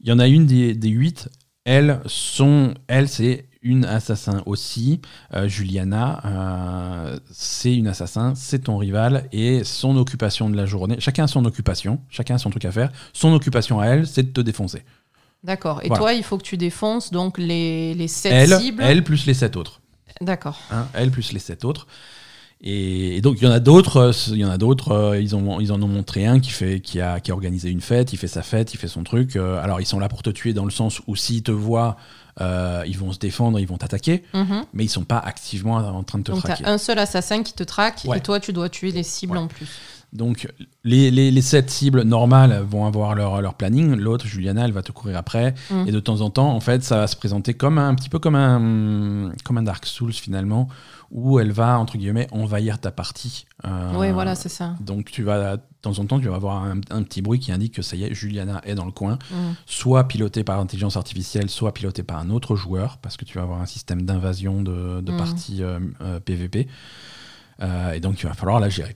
il y en a une des, des huit. Elles sont, elle c'est une assassin aussi. Euh, Juliana, euh, c'est une assassin, c'est ton rival et son occupation de la journée. Chacun a son occupation, chacun a son truc à faire. Son occupation à elle, c'est de te défoncer. D'accord. Et toi, il faut que tu défonces donc les, les sept cibles. Elle plus les sept autres. D'accord. Hein, elle plus les sept autres. Et, donc il y en a d'autres, euh, il y en a d'autres. Euh, ils, ont, ils en ont montré un qui fait, qui a, qui a organisé une fête, il fait sa fête, il fait son truc. Euh, alors ils sont là pour te tuer dans le sens où s'ils te voient, ils vont se défendre, ils vont t'attaquer, mhm. mais ils sont pas activement en train de te traquer. Donc as un seul assassin qui te traque et toi tu dois tuer les cibles en plus. Donc les, les, les, sept cibles normales vont avoir leur, leur planning, l'autre, Juliana, elle va te courir après, mhm. et de temps en temps, en fait, ça va se présenter comme un, un petit peu comme un, comme un Dark Souls finalement, où elle va, entre guillemets, envahir ta partie. Euh, oui, voilà, c'est ça. Donc, tu vas, de temps en temps, tu vas avoir un, petit bruit qui indique que ça y est, Juliana est dans le coin, mm. soit pilotée par l'intelligence artificielle, soit pilotée par un autre joueur, parce que tu vas avoir un système d'invasion de, de mm. parties PVP. Euh, euh, et donc, il va falloir la gérer.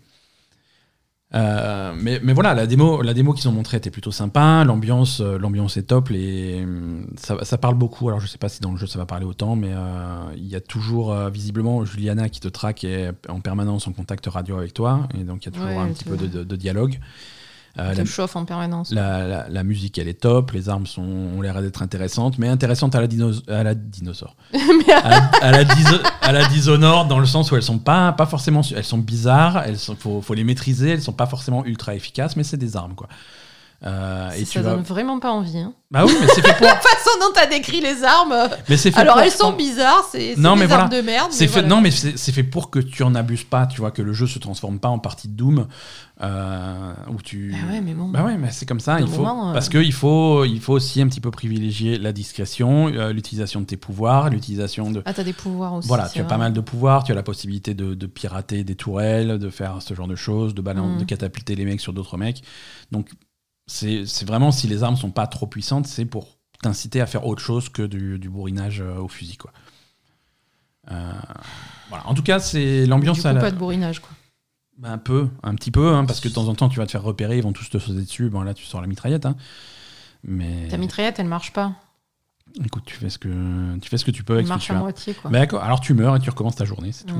Euh, mais, mais, voilà, la démo, la démo qu'ils ont montrée était plutôt sympa. L'ambiance, euh, l'ambiance est top. Les, ça, ça, parle beaucoup. Alors je sais pas si dans le jeu ça va parler autant, mais euh, il y a toujours visiblement Juliana qui te traque et en permanence en contact radio avec toi, et donc il y a toujours un petit peu de, de, dialogue. Euh, la, chauffe en permanence. La, la, musique, elle est top. Les armes sont, ont l'air d'être intéressantes, mais intéressantes à la, à la dinosaure. à, la, à la Dishonored, dans le sens où elles sont pas, pas forcément. Elles sont bizarres, il faut, faut, les maîtriser, elles sont pas forcément ultra efficaces, mais c'est des armes, quoi. Euh, et ça donne vraiment pas envie. Hein. Bah oui, mais c'est fait pour. La façon dont tu as décrit les armes. Mais c'est fait Alors elles sont bizarres, c'est des armes de merde. C'est fait... Non, mais c'est fait pour que tu en abuses pas, tu vois, que le jeu se transforme pas en partie de Doom. Euh, où tu... Bah ouais, mais bon. Bah ouais, mais c'est comme ça. Il faut... Euh, Parce qu'il faut, il faut aussi un petit peu privilégier la discrétion, euh, l'utilisation de tes pouvoirs, l'utilisation de. Ah, t'as des pouvoirs aussi. Voilà, tu as pas mal de pouvoirs, tu as la possibilité de, pirater des tourelles, de faire ce genre de choses, de, mm. de catapulter les mecs sur d'autres mecs. Donc c'est vraiment, si les armes sont pas trop puissantes, c'est pour t'inciter à faire autre chose que du, bourrinage euh, au fusil. Quoi. Euh, voilà. En tout cas, c'est l'ambiance. Du coup, pas de bourrinage, quoi. Ben, un peu, un petit peu, hein, parce que de temps en temps, tu vas te faire repérer, ils vont tous te sauter dessus. Bon, là, tu sors la mitraillette. Hein. Mais... Ta mitraillette, elle marche pas. Écoute, tu fais ce que tu, fais ce que tu peux avec elle marche à moitié, quoi. Ben, alors tu meurs et tu recommences ta journée, c'est tout.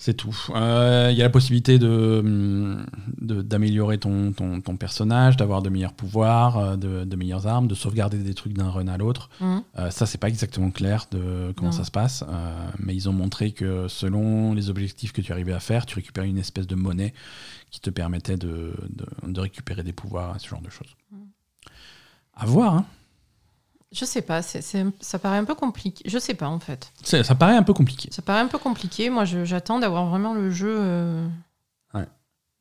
C'est tout. Il euh, y a la possibilité de, d'améliorer ton, ton, ton, personnage, d'avoir de meilleurs pouvoirs, euh, de, de, meilleures armes, de sauvegarder des trucs d'un run à l'autre. Mmh. Euh, ça, c'est pas exactement clair de comment ça se passe, mais ils ont montré que selon les objectifs que tu arrivais à faire, tu récupérais une espèce de monnaie qui te permettait de, de récupérer des pouvoirs, ce genre de choses. Mmh. À voir. Hein. Je sais pas, ça paraît un peu compliqué. Je sais pas en fait. Ça paraît un peu compliqué. Ça paraît un peu compliqué. Moi, j'attends d'avoir vraiment le jeu. euh, Ouais.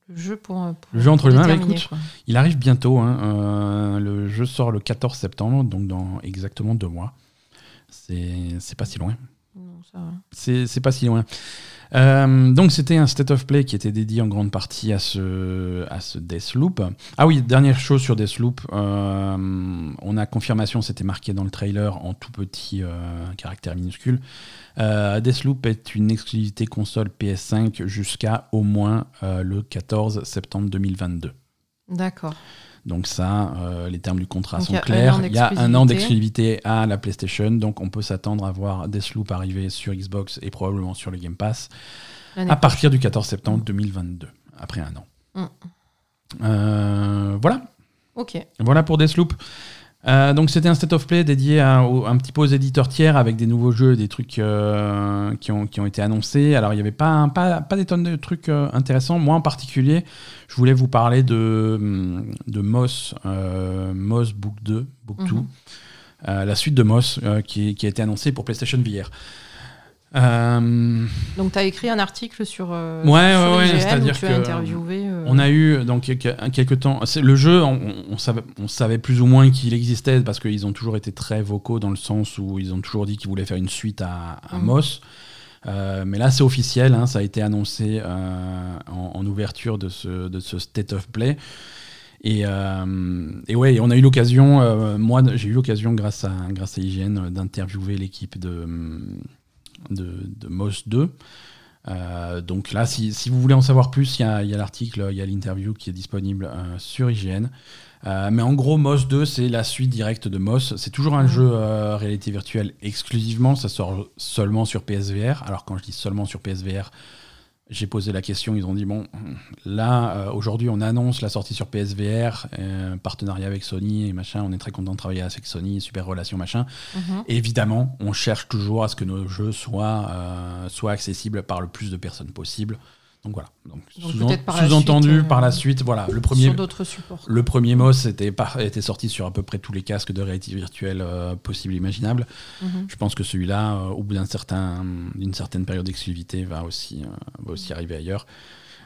Le jeu pour. pour Le jeu entre les mains, bah, écoute. quoi. Il arrive bientôt. hein. Euh, le jeu sort le 14 septembre, donc dans exactement deux mois. C'est pas si loin. Non, ça va. C'est c'est pas si loin. Euh, donc c'était un state of play qui était dédié en grande partie à ce, à ce Deathloop. Ah oui, dernière chose sur Deathloop, euh, on a confirmation, c'était marqué dans le trailer en tout petit euh, caractère minuscule. Euh, Deathloop est une exclusivité console PS5 jusqu'à au moins le 14 septembre 2022. D'accord. Donc ça, euh, les termes du contrat Donc sont clairs. Il y a un an d'exclusivité. à la PlayStation, donc on peut s'attendre à voir Deathloop arriver sur Xbox et probablement sur le Game Pass à partir du 14 septembre 2022, après un an. Mm. Euh, voilà, Ok. voilà pour Deathloop. Euh, donc c'était un state of play dédié à- au- un petit peu aux éditeurs tiers avec des nouveaux jeux, des trucs euh, qui, ont, qui ont été annoncés. Alors il n'y avait pas, pas, pas des tonnes de trucs euh, intéressants. Moi en particulier, je voulais vous parler de, hum, de Moss, Moss Book 2, Book 2, Mhm. la suite de Moss qui, qui a été annoncée pour PlayStation VR. Euh, Donc, tu as écrit un article sur. euh, Ouais, sur ouais, ouais, c'est-à-dire interviewé. euh, On a eu donc quelques, temps. Le jeu, on, on savait, on savait plus ou moins qu'il existait parce qu'ils ont toujours été très vocaux dans le sens où ils ont toujours dit qu'ils voulaient faire une suite à, à Mhm. Moss. Mais là, c'est officiel, hein, ça a été annoncé en, en ouverture de ce, de ce State of Play. Et, euh, et ouais, on a eu l'occasion, euh, moi j'ai eu l'occasion grâce à, grâce à IGN d'interviewer l'équipe de, de, de Moss 2. Euh, donc là, si, si vous voulez en savoir plus, il y a, l'article, il y a l'interview qui est disponible euh, sur IGN. Euh, mais en gros, Moss 2, c'est la suite directe de Moss. C'est toujours un jeu réalité virtuelle exclusivement. Ça sort seulement sur PSVR. Alors quand je dis seulement sur PSVR, j'ai posé la question. Ils ont dit bon, là euh, aujourd'hui, on annonce la sortie sur PSVR, euh, partenariat avec Sony et machin. On est très content de travailler avec Sony, super relation machin. mhm. Évidemment, on cherche toujours à ce que nos jeux soient, euh, soient accessibles par le plus de personnes possible. Donc voilà. Donc, Donc sous- peut-être par la sous-entendu suite, euh, par la suite, voilà. Le premier, Sur d'autres supports. le premier MOS était, par- était sorti sur à peu près tous les casques de réalité virtuelle euh, possibles et imaginables. Mhm. Je pense que celui-là, euh, au bout d'un certain, d'une certaine période d'exclusivité, va aussi, euh, va aussi arriver ailleurs.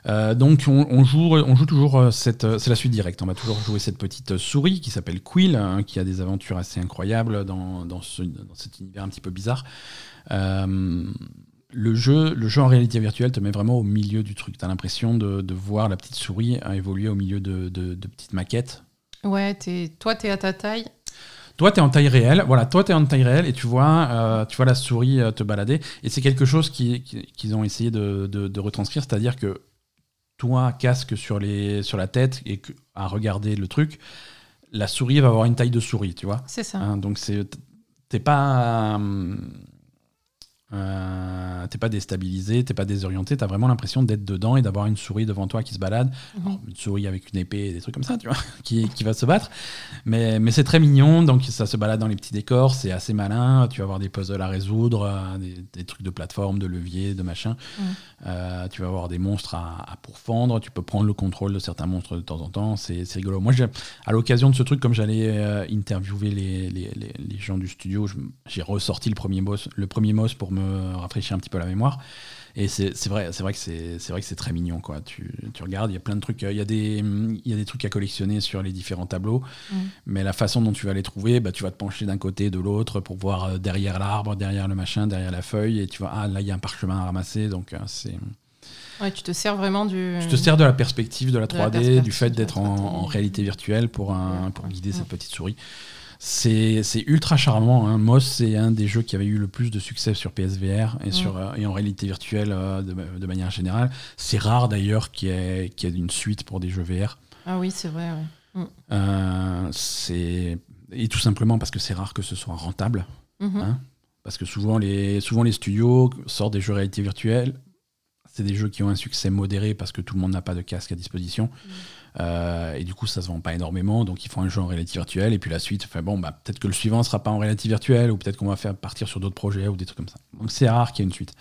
Euh, donc on, on joue, on joue toujours cette, c'est la suite directe. On va toujours jouer cette petite souris qui s'appelle Quill, hein, qui a des aventures assez incroyables dans, dans, ce- dans cet univers un petit peu bizarre. Euh, le jeu, le jeu en réalité virtuelle te met vraiment au milieu du truc. Tu as l'impression de, de voir la petite souris euh, évoluer au milieu de, de- de petites maquettes. Ouais, t'es- toi, tu es à ta taille? Toi, tu es en taille réelle. Voilà, toi, tu es en taille réelle et tu vois, euh, tu vois la souris euh, te balader. Et c'est quelque chose qui- qui- qu'ils ont essayé de, retranscrire, c'est-à-dire que toi, casque sur, les, sur la tête et que, à regarder le truc, la souris va avoir une taille de souris, tu vois? C'est ça. Hein, donc, c'est, t'es pas. euh, euh, t'es pas déstabilisé, t'es pas désorienté, t'as vraiment l'impression d'être dedans et d'avoir une souris devant toi qui se balade. Mhm. Alors, une souris avec une épée et des trucs comme ça, tu vois, qui, qui va se battre. Mais, mais c'est très mignon, donc ça se balade dans les petits décors, c'est assez malin. Tu vas avoir des puzzles à résoudre, euh, des, des trucs de plateforme, de levier, de machin. Euh, tu vas avoir des monstres à, à pourfendre, tu peux prendre le contrôle de certains monstres de temps en temps, c'est c'est rigolo. Moi, j'ai- à l'occasion de ce truc, comme j'allais euh, interviewer les, les, les- les gens du studio, j'ai ressorti le premier boss, le premier boss pour me rafraîchir un petit peu la mémoire. Et c'est vrai, c'est vrai que c'est vrai que c'est très mignon quoi. Tu, tu regardes, il y a plein de trucs, il y a des il y a des trucs à collectionner sur les différents tableaux, Mm. mais la façon dont tu vas les trouver, bah, tu vas te pencher d'un côté de l'autre pour voir euh, derrière l'arbre, derrière le machin, derrière la feuille, et tu vois ah là il y a un parchemin à ramasser, donc euh, c'est Ouais, tu te sers vraiment du. tu te sers de la perspective de la De la 3D, perspective du fait d'être en, 3D. en réalité virtuelle pour, un, pour guider Ouais. cette petite souris. C'est ultra charmant. Hein. Moss, c'est un des jeux qui avait eu le plus de succès sur PSVR et, sur, euh, et en réalité virtuelle euh, de, de manière générale. C'est rare d'ailleurs qu'il y, ait- qu'il y ait une suite pour des jeux VR. Ah oui, c'est vrai. ouais. Euh, c'est- et tout simplement parce que c'est rare que ce soit rentable. Mhm. Hein Parce que souvent les, souvent les studios sortent des jeux réalité virtuelle. C'est des jeux qui ont un succès modéré parce que tout le monde n'a pas de casque à disposition. Euh, et du coup, ça se vend pas énormément. Donc, ils font un jeu en réalité virtuelle. Et puis la suite, enfin, bon, bah, peut-être que le suivant sera pas en réalité virtuelle ou peut-être qu'on va faire partir sur d'autres projets ou des trucs comme ça. Donc, c'est rare qu'il y ait une suite.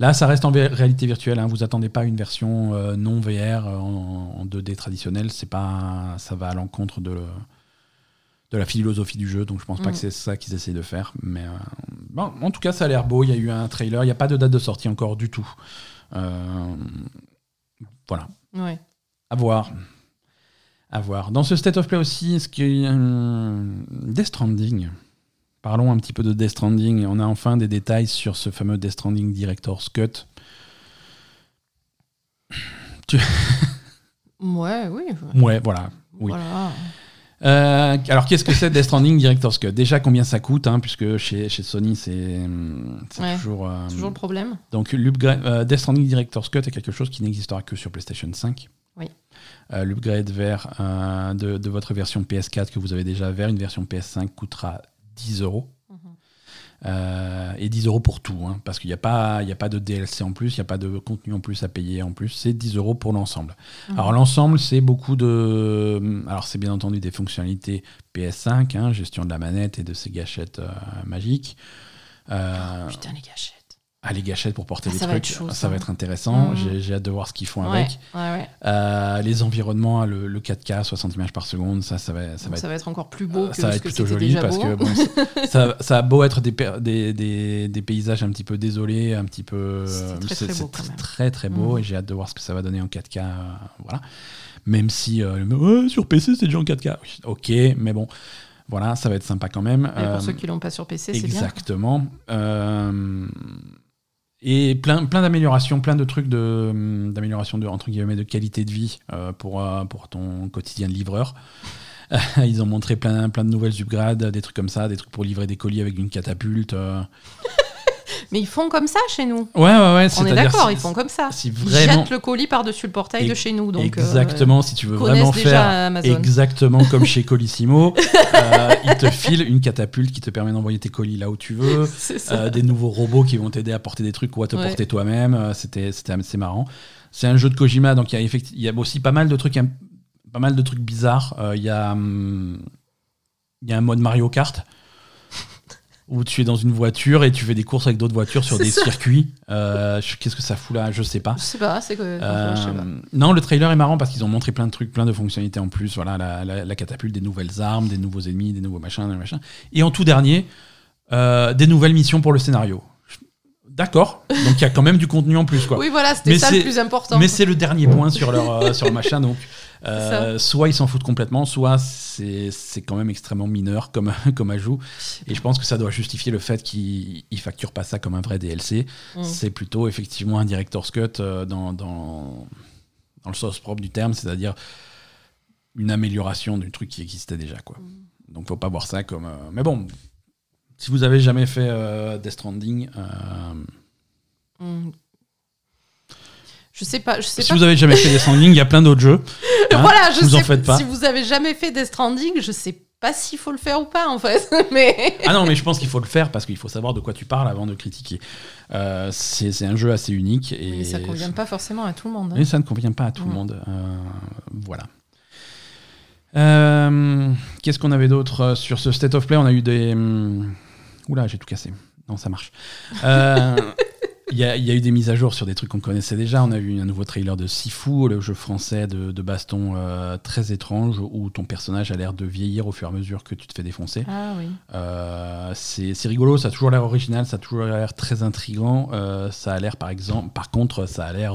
Là, ça reste en réalité virtuelle. Hein. Vous attendez pas une version euh, non VR euh, en, en 2D traditionnelle. C'est pas, ça va à l'encontre de, de la philosophie du jeu, donc je pense pas Mm. que c'est ça qu'ils essayent de faire. Mais euh, bon, en tout cas, ça a l'air beau. Il y a eu un trailer. Il n'y a pas de date de sortie encore du tout. Voilà. Ouais. À voir. À voir. Dans ce State of Play aussi, est-ce qu'il y a un Death Stranding? Parlons un petit peu de Death Stranding. On a enfin des détails sur ce fameux Death Stranding Director's Cut. Ouais, oui. ouais. Ouais, voilà. Oui. Voilà. Euh, alors, qu'est-ce que c'est Death Stranding Director's Cut? Déjà, combien ça coûte hein, Puisque chez, chez Sony, c'est c'est Ouais. toujours. euh, Toujours le problème. Donc, l'upgrade- euh, Death Stranding Director's Cut est quelque chose qui n'existera que sur PlayStation 5. Oui. Euh, L'upgrade vers euh, de, de votre version PS4 que vous avez déjà vers une version PS5 coûtera 10 euros. Euh, et 10 euros pour tout, hein, parce qu'il n'y a, pas- y a pas de DLC en plus, il n'y a pas de contenu en plus à payer en plus, c'est 10 euros pour l'ensemble. Mhm. Alors l'ensemble, c'est beaucoup de... Alors c'est bien entendu des fonctionnalités PS5, hein, gestion de la manette et de ses gâchettes euh, magiques. Euh, Putain, les gâchettes. Ah, les gâchettes pour porter Ah, les ça va trucs, être chaud, ça. ça. va être intéressant. Mhm. J'ai- hâte de voir ce qu'ils font Ouais, avec. ouais, ouais. Euh, les environnements, le, le 4K, 60 images par seconde, ça, ça va, ça Donc va ça être va être encore plus beau euh, que ça va être plutôt joli parce beau. que bon, ça, ça- a beau être des, des, des- des paysages un petit peu désolés, un petit peu. Euh, très, c'est- très même. très très beau Mhm. et j'ai hâte de voir ce que ça va donner en 4K. euh, voilà. Même si sur PC c'est déjà en 4K. Oui, Ok, mais bon, voilà, ça va être sympa quand même. Euh, pour ceux qui l'ont pas sur PC, c'est bien. Exactement. Euh, et plein, plein d'améliorations, plein de trucs de, d'amélioration de, entre guillemets, de qualité de vie euh, pour, euh, pour ton quotidien de livreur. Ils ont montré plein, plein de nouvelles upgrades, des trucs comme ça, des trucs pour livrer des colis avec une catapulte. Mais ils font comme ça chez nous. Ouais, ouais, ouais. On est d'accord, si- ils font comme ça. Si Ils jettent le colis par-dessus le portail de chez nous. Donc, euh, exactement, si tu veux vraiment faire exactement comme chez Colissimo, euh, ils te filent une catapulte qui te permet d'envoyer tes colis là où tu veux. Euh, des nouveaux robots qui vont t'aider à porter des trucs ou à te Ouais. porter toi-même. C'était assez marrant. C'est un jeu de Kojima, donc il y y a aussi pas mal de trucs, pas mal de trucs bizarres. Il y a hum, il y a un mode Mario Kart où tu es dans une voiture et tu fais des courses avec d'autres voitures sur des ça. circuits. Euh, Qu'est-ce que ça fout là? Je sais pas. Je sais pas, c'est que. Euh, je sais pas. non, le trailer est marrant parce qu'ils ont montré plein de trucs, plein de fonctionnalités en plus. Voilà, la, la- la catapulte, des nouvelles armes, des nouveaux ennemis, des nouveaux machins, des machins. Et en tout dernier, euh, des nouvelles missions pour le scénario. D'accord. Donc il y a quand même du contenu en plus, quoi. Oui, voilà, c'était ça le plus important. Mais c'est le dernier point sur leur, sur le machin. Donc, euh, soit ils s'en foutent complètement, soit c'est quand même extrêmement mineur comme, comme ajout. Et je pense que ça doit justifier le fait qu'ils ne facturent pas ça comme un vrai DLC. Mm. C'est plutôt effectivement un director's cut euh, dans, dans, dans le sens propre du terme, c'est-à-dire une amélioration du truc qui existait déjà. Quoi. Mm. Donc faut pas voir ça comme. euh, Mais bon, si vous avez jamais fait euh, Death Stranding, Hmm. Je sais pas, je sais si pas. vous avez jamais fait Death Stranding, il y a plein d'autres jeux. hein, voilà, je vous en sais faites pas. Si vous avez jamais fait Death Stranding, je sais pas s'il faut le faire ou pas en fait. mais Ah non, mais je pense qu'il faut le faire parce qu'il faut savoir de quoi tu parles avant de critiquer. Euh, c'est un jeu assez unique et Mais ça convient pas forcément à tout le monde. hein. Mais ça ne convient pas à tout le monde. Euh, voilà. Euh, Qu'est-ce qu'on avait d'autre sur ce State of Play? On a eu des. hum, Oula, j'ai tout cassé. Non, ça marche. Il y, a- il y a eu des mises à jour sur des trucs qu'on connaissait déjà. On a eu un nouveau trailer de Sifu, le jeu français de, de baston euh, très étrange où ton personnage a l'air de vieillir au fur et à mesure que tu te fais défoncer. Ah oui. Euh, c'est c'est rigolo, ça a toujours l'air original, ça a toujours l'air très intrigant. Euh, ça a l'air, par exemple, par contre, ça a l'air.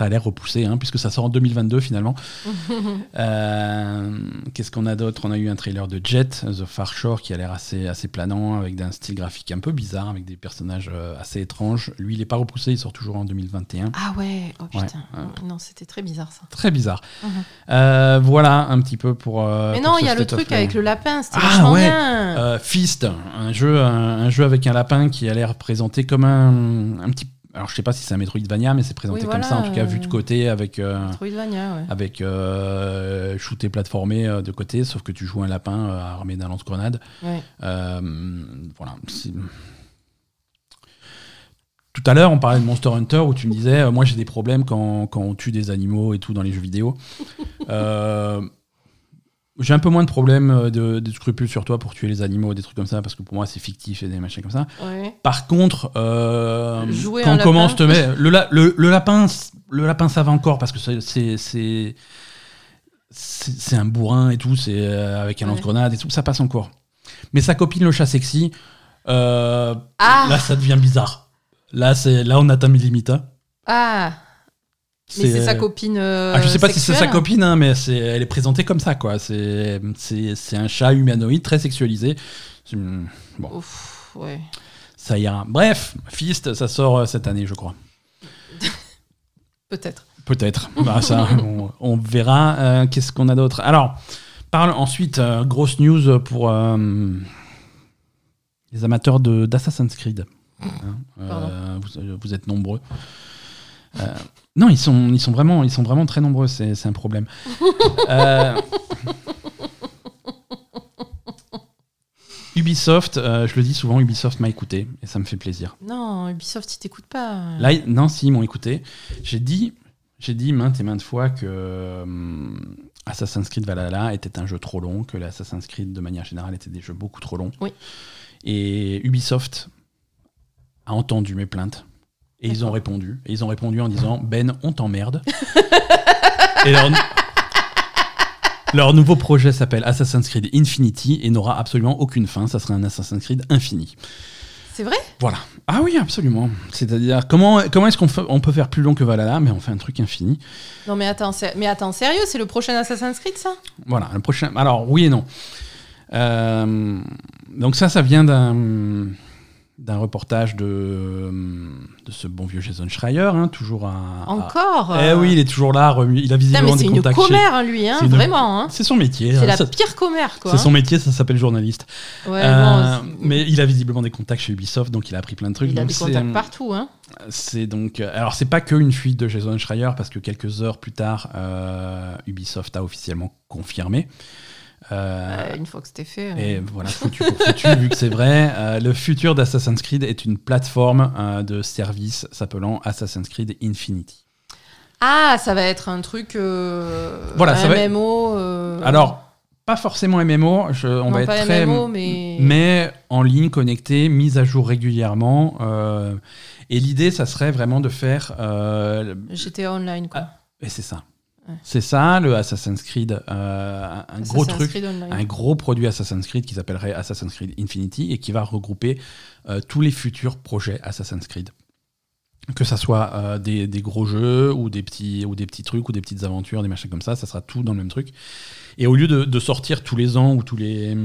Ça a l'air repoussé, hein, puisque ça sort en 2022 finalement. Euh, Qu'est-ce qu'on a d'autre? On a eu un trailer de Jet, The Far Shore, qui a l'air assez, assez planant, avec un style graphique un peu bizarre, avec des personnages euh, assez étranges. Lui, il n'est pas repoussé, il sort toujours en 2021. Ah ouais, oh putain. ouais. Non, c'était très bizarre ça. Très bizarre. Mhm. Euh, voilà un petit peu pour. Mais non, il y a le truc avec le lapin, c'était Ah, ouais. bien. Fist, un jeu, un, un jeu avec un lapin qui a l'air présenté comme un, un petit. Alors je sais pas si c'est un Metroidvania, mais c'est présenté Oui, comme ça, en tout cas vu euh, de côté, avec euh, Metroidvania, ouais. avec euh, shooté platformé euh, de côté, sauf que tu joues un lapin euh, armé d'un lance-grenade. Ouais. Euh, voilà. Tout à l'heure, on parlait de Monster Hunter où tu me disais, euh, moi j'ai des problèmes quand, quand on tue des animaux et tout dans les jeux vidéo. J'ai un peu moins de problèmes euh, de, de scrupules sur toi pour tuer les animaux, des trucs comme ça, parce que pour moi c'est fictif et des machins comme ça. Ouais. Par contre, euh, Jouer quand un on commence, te lapin. met le, la- le, le lapin, le lapin ça va encore parce que c'est un bourrin et tout, c'est euh, avec un Ouais. lance-grenade et tout, ça passe encore. Mais sa copine le chat sexy, euh, Ah. là ça devient bizarre. Là c'est là on atteint mes limites. hein. Ah, mais c'est sa copine. euh, Ah, je sais pas si c'est sa copine, hein, mais c'est, elle est présentée comme ça, quoi. C'est, c'est, c'est un chat humanoïde très sexualisé. Bon, Ouf, ouais. ça ira. Bref, Fist, ça sort euh, cette année, je crois. Peut-être. Peut-être. Bah, ça, on, on verra. Euh, qu'est-ce qu'on a d'autre Alors, parle ensuite, euh, grosse news pour les amateurs de, d'Assassin's Creed. Hein, vous, vous êtes nombreux. Euh, non, ils sont, ils, sont vraiment, ils sont vraiment très nombreux, c'est, c'est un problème. Euh, Ubisoft, euh, je le dis souvent, Ubisoft m'a écouté et ça me fait plaisir. Non, Ubisoft, ils t'écoutent pas. Là, non, si, ils m'ont écouté. J'ai dit, j'ai dit maintes et maintes fois que hum, Assassin's Creed Valhalla était un jeu trop long, que les Assassin's Creed, de manière générale, étaient des jeux beaucoup trop longs. Oui. Et Ubisoft a entendu mes plaintes. Et ils ont répondu. Et ils ont répondu en disant Ben, on t'emmerde. et leur, leur nouveau projet s'appelle Assassin's Creed Infinity et n'aura absolument aucune fin. Ça sera un Assassin's Creed infini. C'est vrai? Voilà. Ah oui, absolument. C'est-à-dire, comment, comment est-ce qu'on on peut faire plus long que Valhalla Mais on fait un truc infini? Non, mais attends, mais attends, sérieux, c'est le prochain Assassin's Creed, ça? Voilà, le prochain. Alors, oui et non. Euh, donc, ça, ça vient d'un d'un reportage de, de ce bon vieux Jason Schreier, hein, toujours à. à- Encore Eh oui, il est toujours là, il a visiblement des c'est une contacts. chez- commère, hein, lui, hein, C'est une- vraiment. Hein. C'est son métier. C'est la ça- pire commère, quoi. C'est son métier, ça s'appelle journaliste. Ouais, Euh, bon, mais il a visiblement des contacts chez Ubisoft, donc il a appris plein de trucs. il a des contacts partout. Hein. C'est donc. euh, Alors, c'est pas que une fuite de Jason Schreier, parce que quelques heures plus tard, euh, Ubisoft a officiellement confirmé. Euh, une fois que c'était fait. euh. et voilà, foutu pour foutu, vu que c'est vrai. euh, le futur d'Assassin's Creed est une plateforme euh, de service s'appelant Assassin's Creed Infinity. Ah, ça va être un truc. Voilà, un ça va être- MMO. Alors, pas forcément MMO, je- on non, va être pas très. MMO, mais. mais en ligne, connecté, mise à jour régulièrement. et l'idée, ça serait vraiment de faire. GTA Online, quoi. et c'est ça. Ouais. C'est ça, le Assassin's Creed. euh, un gros truc. Creed un gros produit Assassin's Creed qui s'appellerait Assassin's Creed Infinity et qui va regrouper euh, tous les futurs projets Assassin's Creed. Que ça soit euh, des, des gros jeux ou des, petits, ou des petits trucs ou des petites aventures, des machins comme ça, ça sera tout dans le même truc. Et au lieu de, de sortir tous les ans ou tous les,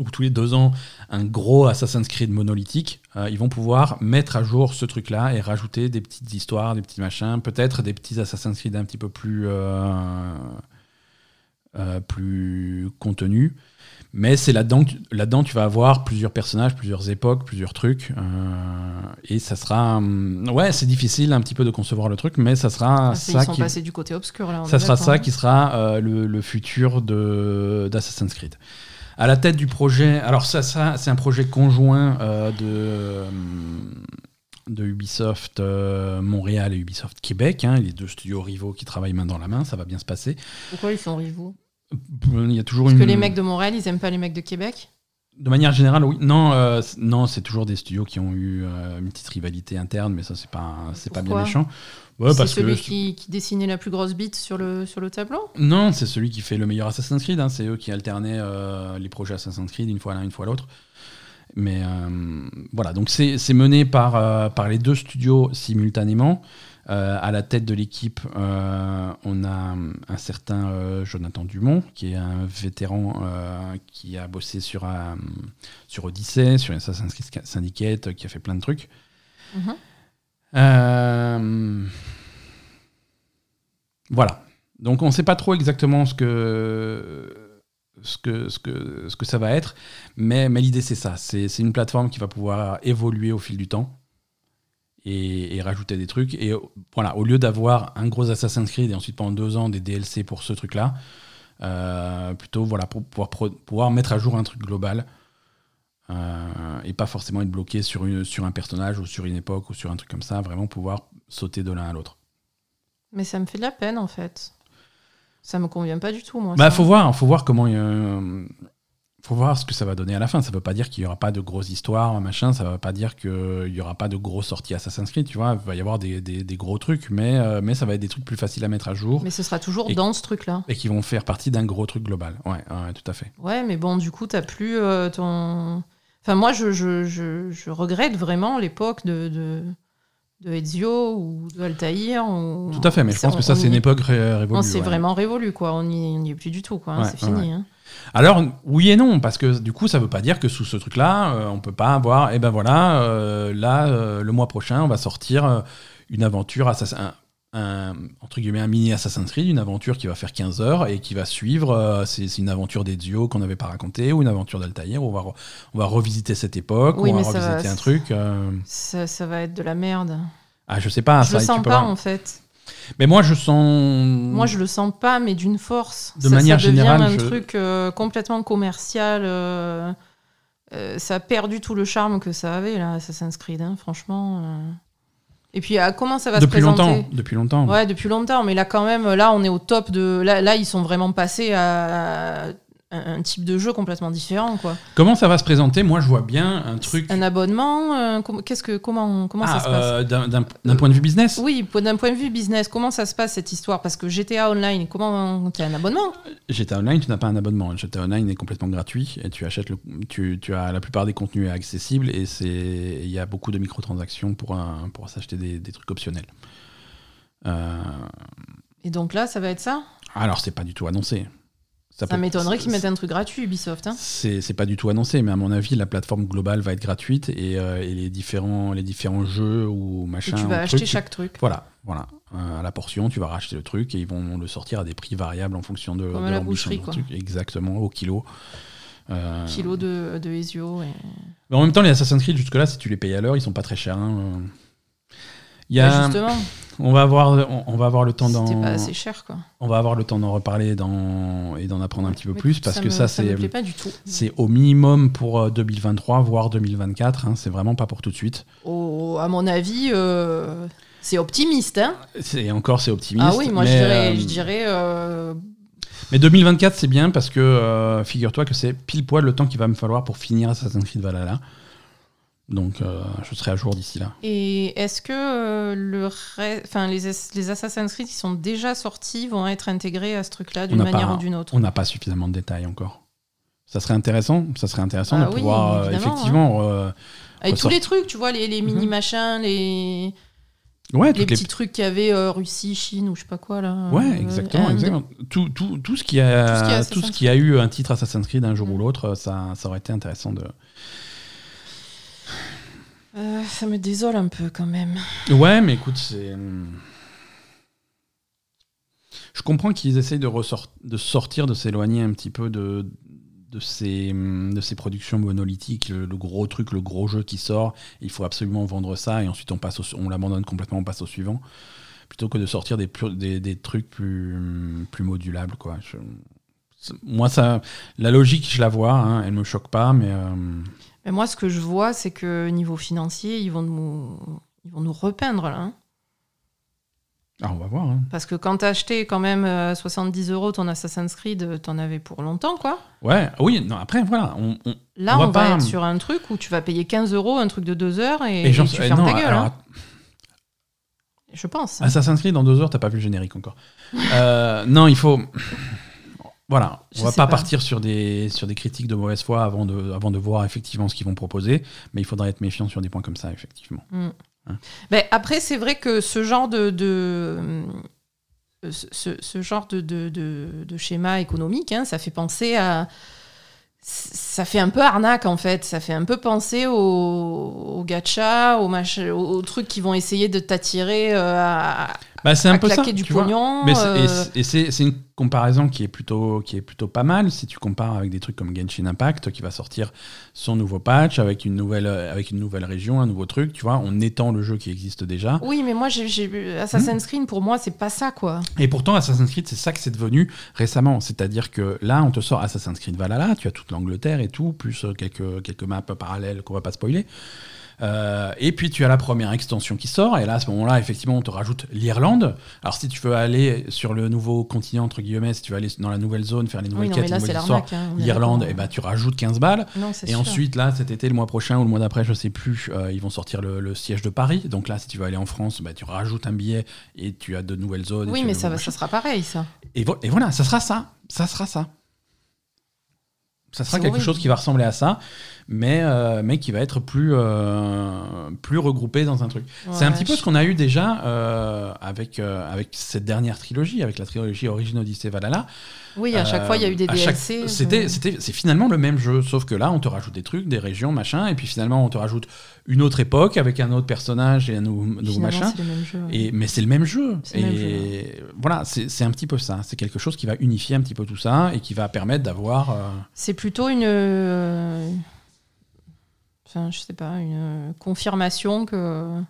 ou tous les deux ans un gros Assassin's Creed monolithique, euh, ils vont pouvoir mettre à jour ce truc-là et rajouter des petites histoires, des petits machins, peut-être des petits Assassin's Creed un petit peu plus, euh, euh, plus contenus. Mais c'est là-dedans que tu- là-dedans tu vas avoir plusieurs personnages, plusieurs époques, plusieurs trucs. et ça sera. hum, ouais, c'est difficile un petit peu de concevoir le truc, mais ça sera Ah, ça ils sont qui. passés du côté obscur, là. Ça sera ça hein. qui sera le, le futur de d'Assassin's Creed. À la tête du projet, alors ça, ça c'est un projet conjoint euh, de de Ubisoft euh, Montréal et Ubisoft Québec, hein, les deux studios rivaux qui travaillent main dans la main, ça va bien se passer. Pourquoi ils sont rivaux? Il y a toujours Parce une que les mecs de Montréal, ils aiment pas les mecs de Québec? De manière générale, oui. Non, euh, non, c'est toujours des studios qui ont eu euh, une petite rivalité interne, mais ça c'est pas c'est pas bien méchant. Ouais, C'est celui que qui, qui dessinait la plus grosse bite sur le, sur le tableau? Non, c'est celui qui fait le meilleur Assassin's Creed. hein. C'est eux qui alternaient euh, les projets Assassin's Creed une fois l'un, une fois l'autre. Mais euh, voilà, donc c'est c'est mené par, euh, par les deux studios simultanément. Euh, à la tête de l'équipe, euh, on a un certain euh, Jonathan Dumont, qui est un vétéran qui a bossé sur, sur Odyssey, sur Assassin's Creed Syndicate, qui a fait plein de trucs. Mhm. Voilà. Donc on ne sait pas trop exactement ce que, ce que, ce que, ce que ça va être, mais, mais l'idée c'est ça. C'est c'est une plateforme qui va pouvoir évoluer au fil du temps et, et rajouter des trucs. Et voilà, au lieu d'avoir un gros Assassin's Creed et ensuite pendant deux ans des DLC pour ce truc-là, euh, plutôt voilà, pour pouvoir, pouvoir mettre à jour un truc global. euh, et pas forcément être bloqué sur, une, sur un personnage ou sur une époque ou sur un truc comme ça, vraiment pouvoir sauter de l'un à l'autre. Mais ça me fait de la peine, en fait. Ça me convient pas du tout, moi. Bah, ça. faut voir, faut voir comment. euh, faut voir ce que ça va donner à la fin. Ça veut pas dire qu'il y aura pas de grosses histoires, machin. Ça veut pas dire qu'il y aura pas de grosses sorties Assassin's Creed. Tu vois, il va y avoir des, des- des gros trucs, mais euh, mais ça va être des trucs plus faciles à mettre à jour Mais ce sera toujours Et- dans ce truc-là. et qui vont faire partie d'un gros truc global. Ouais, ouais, tout à fait. Ouais, mais bon, du coup, t'as plus euh, ton. Enfin, moi, je, je, je, je regrette vraiment l'époque de, de, de Ezio ou de Altaïr. ou- Tout à fait. Mais je pense que ça, c'est une époque ré- révolue. On s'est ouais. vraiment révolu, quoi. On n'y est plus du tout, quoi. hein, Ouais, c'est fini. ouais. hein. Alors oui et non parce que du coup ça veut pas dire que sous ce truc là on peut pas avoir et ben voilà euh, là euh, le mois prochain on va sortir euh, une aventure assassin un, un- entre guillemets un mini Assassin's Creed une aventure qui va faire 15 heures et qui va suivre euh, c'est une aventure d'Ezio qu'on n'avait pas raconté ou une aventure d'Altaïr où on va re- on va revisiter cette époque Oui, on va revisiter un truc euh, Ça, ça va être de la merde. ah je sais pas je ça le sens pas, en fait. Mais moi je sens Moi, je le sens pas, mais d'une force. De ça, manière ça devient générale, un je- truc euh, complètement commercial. euh, euh, ça a perdu tout le charme que ça avait, là, Assassin's Creed, hein, franchement. Et puis, ah, comment ça va depuis se présenter longtemps depuis longtemps Ouais, depuis longtemps, mais là, quand même, là, on est au top de. Là, là ils sont vraiment passés à un, type de jeu complètement différent, quoi. comment ça va se présenter? Moi je vois bien un truc Un abonnement, euh, com- qu'est-ce que, comment, comment ça Ah, se passe? euh, d'un d'un- d'un point de vue business? Oui, d'un point de vue business, comment ça se passe cette histoire? Parce que GTA Online, comment t'as un abonnement? GTA Online, tu n'as pas un abonnement. GTA Online est complètement gratuit et tu achètes le, tu, tu as la plupart des contenus accessibles et c'est il y a beaucoup de microtransactions pour un, pour s'acheter des, des trucs optionnels. Euh, Et donc là, ça va être ça? Alors c'est pas du tout annoncé. Ça, m'étonnerait qu'ils mettent un truc gratuit, Ubisoft. Hein. C'est pas du tout annoncé, mais à mon avis, la plateforme globale va être gratuite et, euh, et les différents les différents jeux ou Et machin. tu vas acheter chaque truc. Voilà, voilà. Euh, à la portion, tu vas racheter le truc et ils vont le sortir à des prix variables en fonction de, Comme de la boucherie, quoi. truc. Exactement, au kilo. Euh, Kilo de, de Ezio. Et... Mais en même temps, les Assassin's Creed, jusque-là, si tu les payes à l'heure, ils sont pas très chers. hein. Euh, Il y a, justement, on va avoir, on, on va avoir le temps d'en, c'était pas assez cher, quoi. on va avoir le temps d'en reparler dans, et d'en apprendre un petit peu Mais plus parce ça que me- ça, c'est, c'est au minimum pour euh, 2023, voire 2024. hein. c'est vraiment pas pour tout de suite. Oh, à mon avis, euh, c'est optimiste. Hein C'est encore, c'est optimiste. ah oui, moi je dirais, euh, je dirais euh, Mais 2024, c'est bien parce que euh, figure-toi que c'est pile poil le temps qu'il va me falloir pour finir Assassin's Creed Valhalla. Donc, euh, je serai à jour d'ici là. Et est-ce que euh, le re- enfin, les, As- les Assassin's Creed qui sont déjà sortis vont être intégrés à ce truc-là d'une manière pas- ou d'une autre? On n'a pas suffisamment de détails encore. Ça serait intéressant, ça serait intéressant Ah de oui, pouvoir euh, effectivement. euh, Avec tous ressort- les trucs, tu vois, les, les Mhm. mini-machins, les, ouais, les petits trucs qu'il y avait euh, Russie, Chine ou je sais pas quoi là. Ouais, Euh, exactement, exactement. Tout, tout, tout ce qui a, Tout ce qui est tout Assassin's ce qui a eu un titre Assassin's Creed un jour ou Mhm. l'autre, ça, ça aurait été intéressant de. Euh, ça me désole un peu quand même. Ouais, mais écoute, c'est. hum, Je comprends qu'ils essayent de, ressort... de sortir, de s'éloigner un petit peu de, de, ces, hum, de ces productions monolithiques, le, gros truc, le gros jeu qui sort, il faut absolument vendre ça, et ensuite on, on l'abandonne complètement, on passe au suivant, plutôt que de sortir des, des, trucs plus, plus modulables. Quoi. Moi, ça, la logique, je la vois, hein, elle me choque pas, mais. euh, Mais moi, ce que je vois, c'est que niveau financier, ils vont nous, ils vont nous repeindre là. hein. ah, on va voir. hein. Parce que quand t'as acheté quand même euh, 70 euros ton Assassin's Creed, euh, t'en avais pour longtemps, quoi. Ouais, oui, non, après, voilà. On, on- Là, On on, va pas- être sur un truc où tu vas payer 15 euros, un truc de 2 heures, et, et sais- tu eh, fermes non, ta gueule. alors, hein. Je pense. Assassin's Creed, dans deux heures, t'as pas vu le générique encore. Euh, non, il faut. Voilà, Je on va sais pas, pas. partir sur des, sur des critiques de mauvaise foi avant de, avant de voir effectivement ce qu'ils vont proposer, mais il faudra être méfiant sur des points comme ça, effectivement. Ben, après, c'est vrai que ce genre de. de ce, ce genre de, de, de- de schéma économique, hein, ça fait penser à. Ça fait un peu arnaque en fait. Ça fait un peu penser aux, aux gacha, aux, mach- aux, aux trucs qui vont essayer de t'attirer euh, à, Bah, c'est un à peu ça. claquer du tu vois. pognon. Mais et euh, c'est- et c'est c'est une comparaison qui est, plutôt, qui est plutôt pas mal si tu compares avec des trucs comme Genshin Impact qui va sortir son nouveau patch avec une nouvelle, avec une nouvelle région, un nouveau truc, tu vois, on étend le jeu qui existe déjà. Oui, mais moi, j'ai, Assassin's Creed, pour moi, c'est pas ça, quoi. Et pourtant, Assassin's Creed, c'est ça que c'est devenu récemment. C'est-à-dire que là, on te sort Assassin's Creed Valhalla, tu as toute l'Angleterre et tout, plus euh, quelques, quelques maps parallèles qu'on va pas spoiler. Euh, et puis tu as la première extension qui sort, et là à ce moment-là, effectivement, on te rajoute l'Irlande. Alors si tu veux aller sur le nouveau continent, entre guillemets, si tu veux aller dans la nouvelle zone, faire les nouvelles Oui, non, quêtes, mais les nouvelles histoires, hein, l'Irlande, et ben tu rajoutes 15 balles. Non, Et sûr. ensuite, là, cet été, le mois prochain ou le mois d'après, je sais plus, euh, ils vont sortir le, le siège de Paris. Donc là, si tu veux aller en France, bah, tu rajoutes un billet et tu as de nouvelles zones. Oui, mais ça, va- ça sera pareil, ça. Et, vo- et voilà, ça sera ça. Ça sera ça. Ça sera quelque chose qui va ressembler à ça, mais, euh, mais qui va être plus, euh, plus regroupé dans un truc. c'est un petit peu ce qu'on a eu déjà euh, avec, avec cette dernière trilogie, avec la trilogie Origin Odyssey Valhalla. Oui, à chaque fois, il y a eu des DLC. C'était, c'était, c'est finalement le même jeu, sauf que là, on te rajoute des trucs, des régions, machin, et puis finalement, on te rajoute une autre époque avec un autre personnage et un nou- nouveau, finalement, machin. c'est le même jeu. Et, mais c'est le même jeu. C'est le même et voilà, c'est, c'est un petit peu ça. C'est quelque chose qui va unifier un petit peu tout ça et qui va permettre d'avoir. C'est plutôt une. Euh, Enfin, je sais pas, une confirmation que.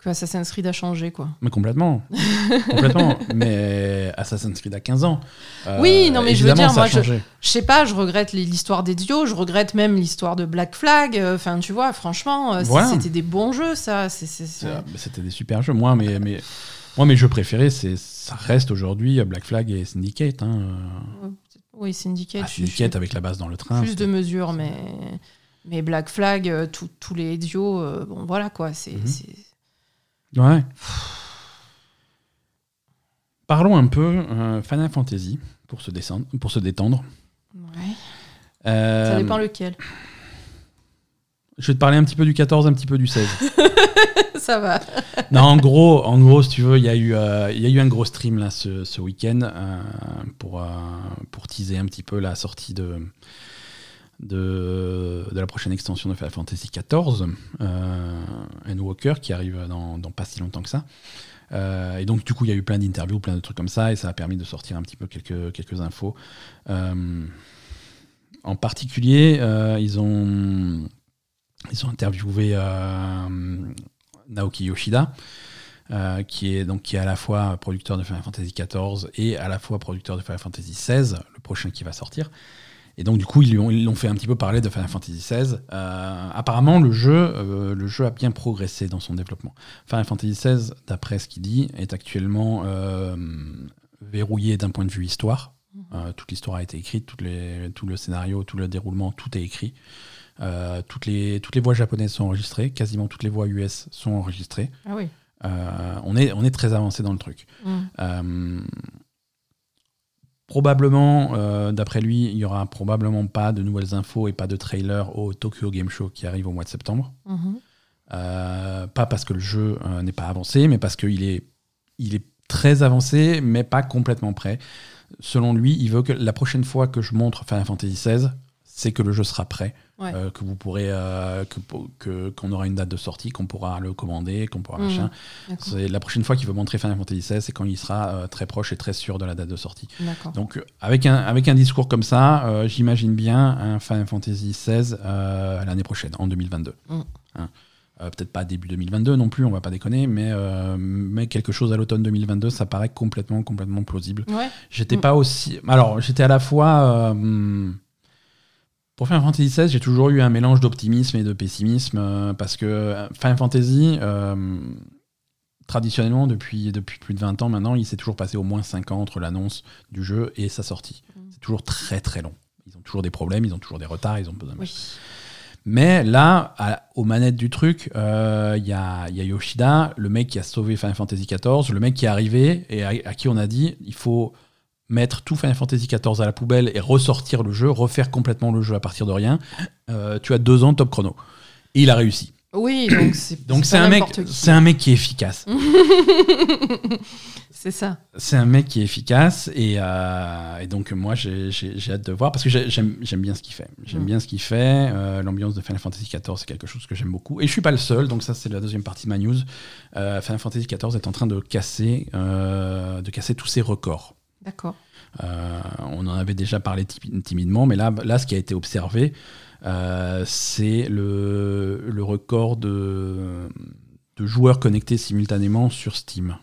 Que Assassin's Creed a changé, quoi. mais complètement. complètement. Mais Assassin's Creed a 15 ans. Euh, Oui, non, mais je veux dire, moi, je-. Je sais pas, je regrette l'histoire d'Ezio, je regrette même l'histoire de Black Flag. euh, Enfin, tu vois, franchement, euh, Voilà. c'était des bons jeux, ça. euh, C'était des super jeux. Moi, mais, mais, moi, mes jeux préférés, ça reste aujourd'hui Black Flag et Syndicate. Hein. Oui, Syndicate, Ah, Syndicate avec la base dans le train. plus de mesures, mais, mais Black Flag, euh, tous les Ezio, euh, bon, voilà, quoi. C'est. Mhm. c'est- Ouais. Parlons un peu euh, Final Fantasy pour se, descendre, pour se détendre. ouais. Euh, Ça dépend lequel. Je vais te parler un petit peu du 14, un petit peu du 16. ça va. non, en gros, en gros, si tu veux, il y, a eu, euh, il y a eu un gros stream là ce, ce week-end euh, pour, euh, pour teaser un petit peu la sortie de, de, de la prochaine extension de Final Fantasy XIV, euh, Endwalker, qui arrive dans, pas si longtemps que ça. Euh, et donc, du coup, il y a eu plein d'interviews, plein de trucs comme ça, et ça a permis de sortir un petit peu quelques, quelques infos. Euh, en particulier, euh, ils, ont, ils ont interviewé Naoki Yoshida, qui, est, donc, qui est à la fois producteur de Final Fantasy XIV et à la fois producteur de Final Fantasy XVI, le prochain qui va sortir. Et donc, du coup, ils l'ont fait un petit peu parler de Final Fantasy XVI. Euh, apparemment, le jeu, euh, le jeu a bien progressé dans son développement. Final Fantasy XVI, d'après ce qu'il dit, est actuellement euh, verrouillé d'un point de vue histoire. Euh, toute l'histoire a été écrite, toutes les, tout le scénario, tout le déroulement, tout est écrit. Toutes, les, toutes les voix japonaises sont enregistrées, quasiment toutes les voix US sont enregistrées. Ah oui. On, est, on est très avancé dans le truc. Mm. Probablement, euh, d'après lui, il y aura probablement pas de nouvelles infos et pas de trailer au Tokyo Game Show qui arrive au mois de septembre. Mhm. Euh, pas parce que le jeu euh, n'est pas avancé, mais parce qu'il est, il est très avancé, mais pas complètement prêt. Selon lui, il veut que la prochaine fois que je montre Final Fantasy XVI, c'est que le jeu sera prêt, Ouais. euh, que vous pourrez, euh, que- qu'on aura une date de sortie, qu'on pourra le commander, qu'on pourra Mhm. machin. C'est la prochaine fois qu'il veut montrer Final Fantasy XVI, c'est quand il sera euh, très proche et très sûr de la date de sortie. Donc, avec un, avec un discours comme ça, j'imagine bien un Final Fantasy XVI l'année prochaine, en 2022. Mm. Hein. Euh, Peut-être pas début 2022 non plus, on va pas déconner, mais, euh, mais quelque chose à l'automne 2022, ça paraît complètement, complètement plausible. Ouais. J'étais Mm. pas aussi. Alors, j'étais à la fois. euh, pour Final Fantasy XVI, j'ai toujours eu un mélange d'optimisme et de pessimisme euh, parce que euh, Final Fantasy, euh, traditionnellement, depuis, depuis plus de 20 ans maintenant, il s'est toujours passé au moins 5 ans entre l'annonce du jeu et sa sortie. Mm. C'est toujours très très long. Ils ont toujours des problèmes, ils ont toujours des retards, ils ont besoin de Oui. mais là, à- aux manettes du truc, euh, il y, a, il y a Yoshida, le mec qui a sauvé Final Fantasy XIV, le mec qui est arrivé et à, à qui on a dit il faut mettre tout Final Fantasy XIV à la poubelle et ressortir le jeu, refaire complètement le jeu à partir de rien. Euh, tu as deux ans top chrono. Et il a réussi. Oui, donc c'est Donc un mec, c'est un mec qui est efficace. C'est ça. C'est un mec qui est efficace et, euh, et donc moi j'ai hâte de voir parce que j'ai- j'aime j'aime bien ce qu'il fait. J'aime Mm. bien ce qu'il fait. euh, L'ambiance de Final Fantasy XIV c'est quelque chose que j'aime beaucoup et je suis pas le seul. Donc ça c'est la deuxième partie de ma news. Euh, Final Fantasy XIV est en train de casser de casser tous ses records. D'accord. Euh, on en avait déjà parlé ti- timidement, mais là, là ce qui a été observé, euh, c'est le, le record de, de joueurs connectés simultanément sur Steam.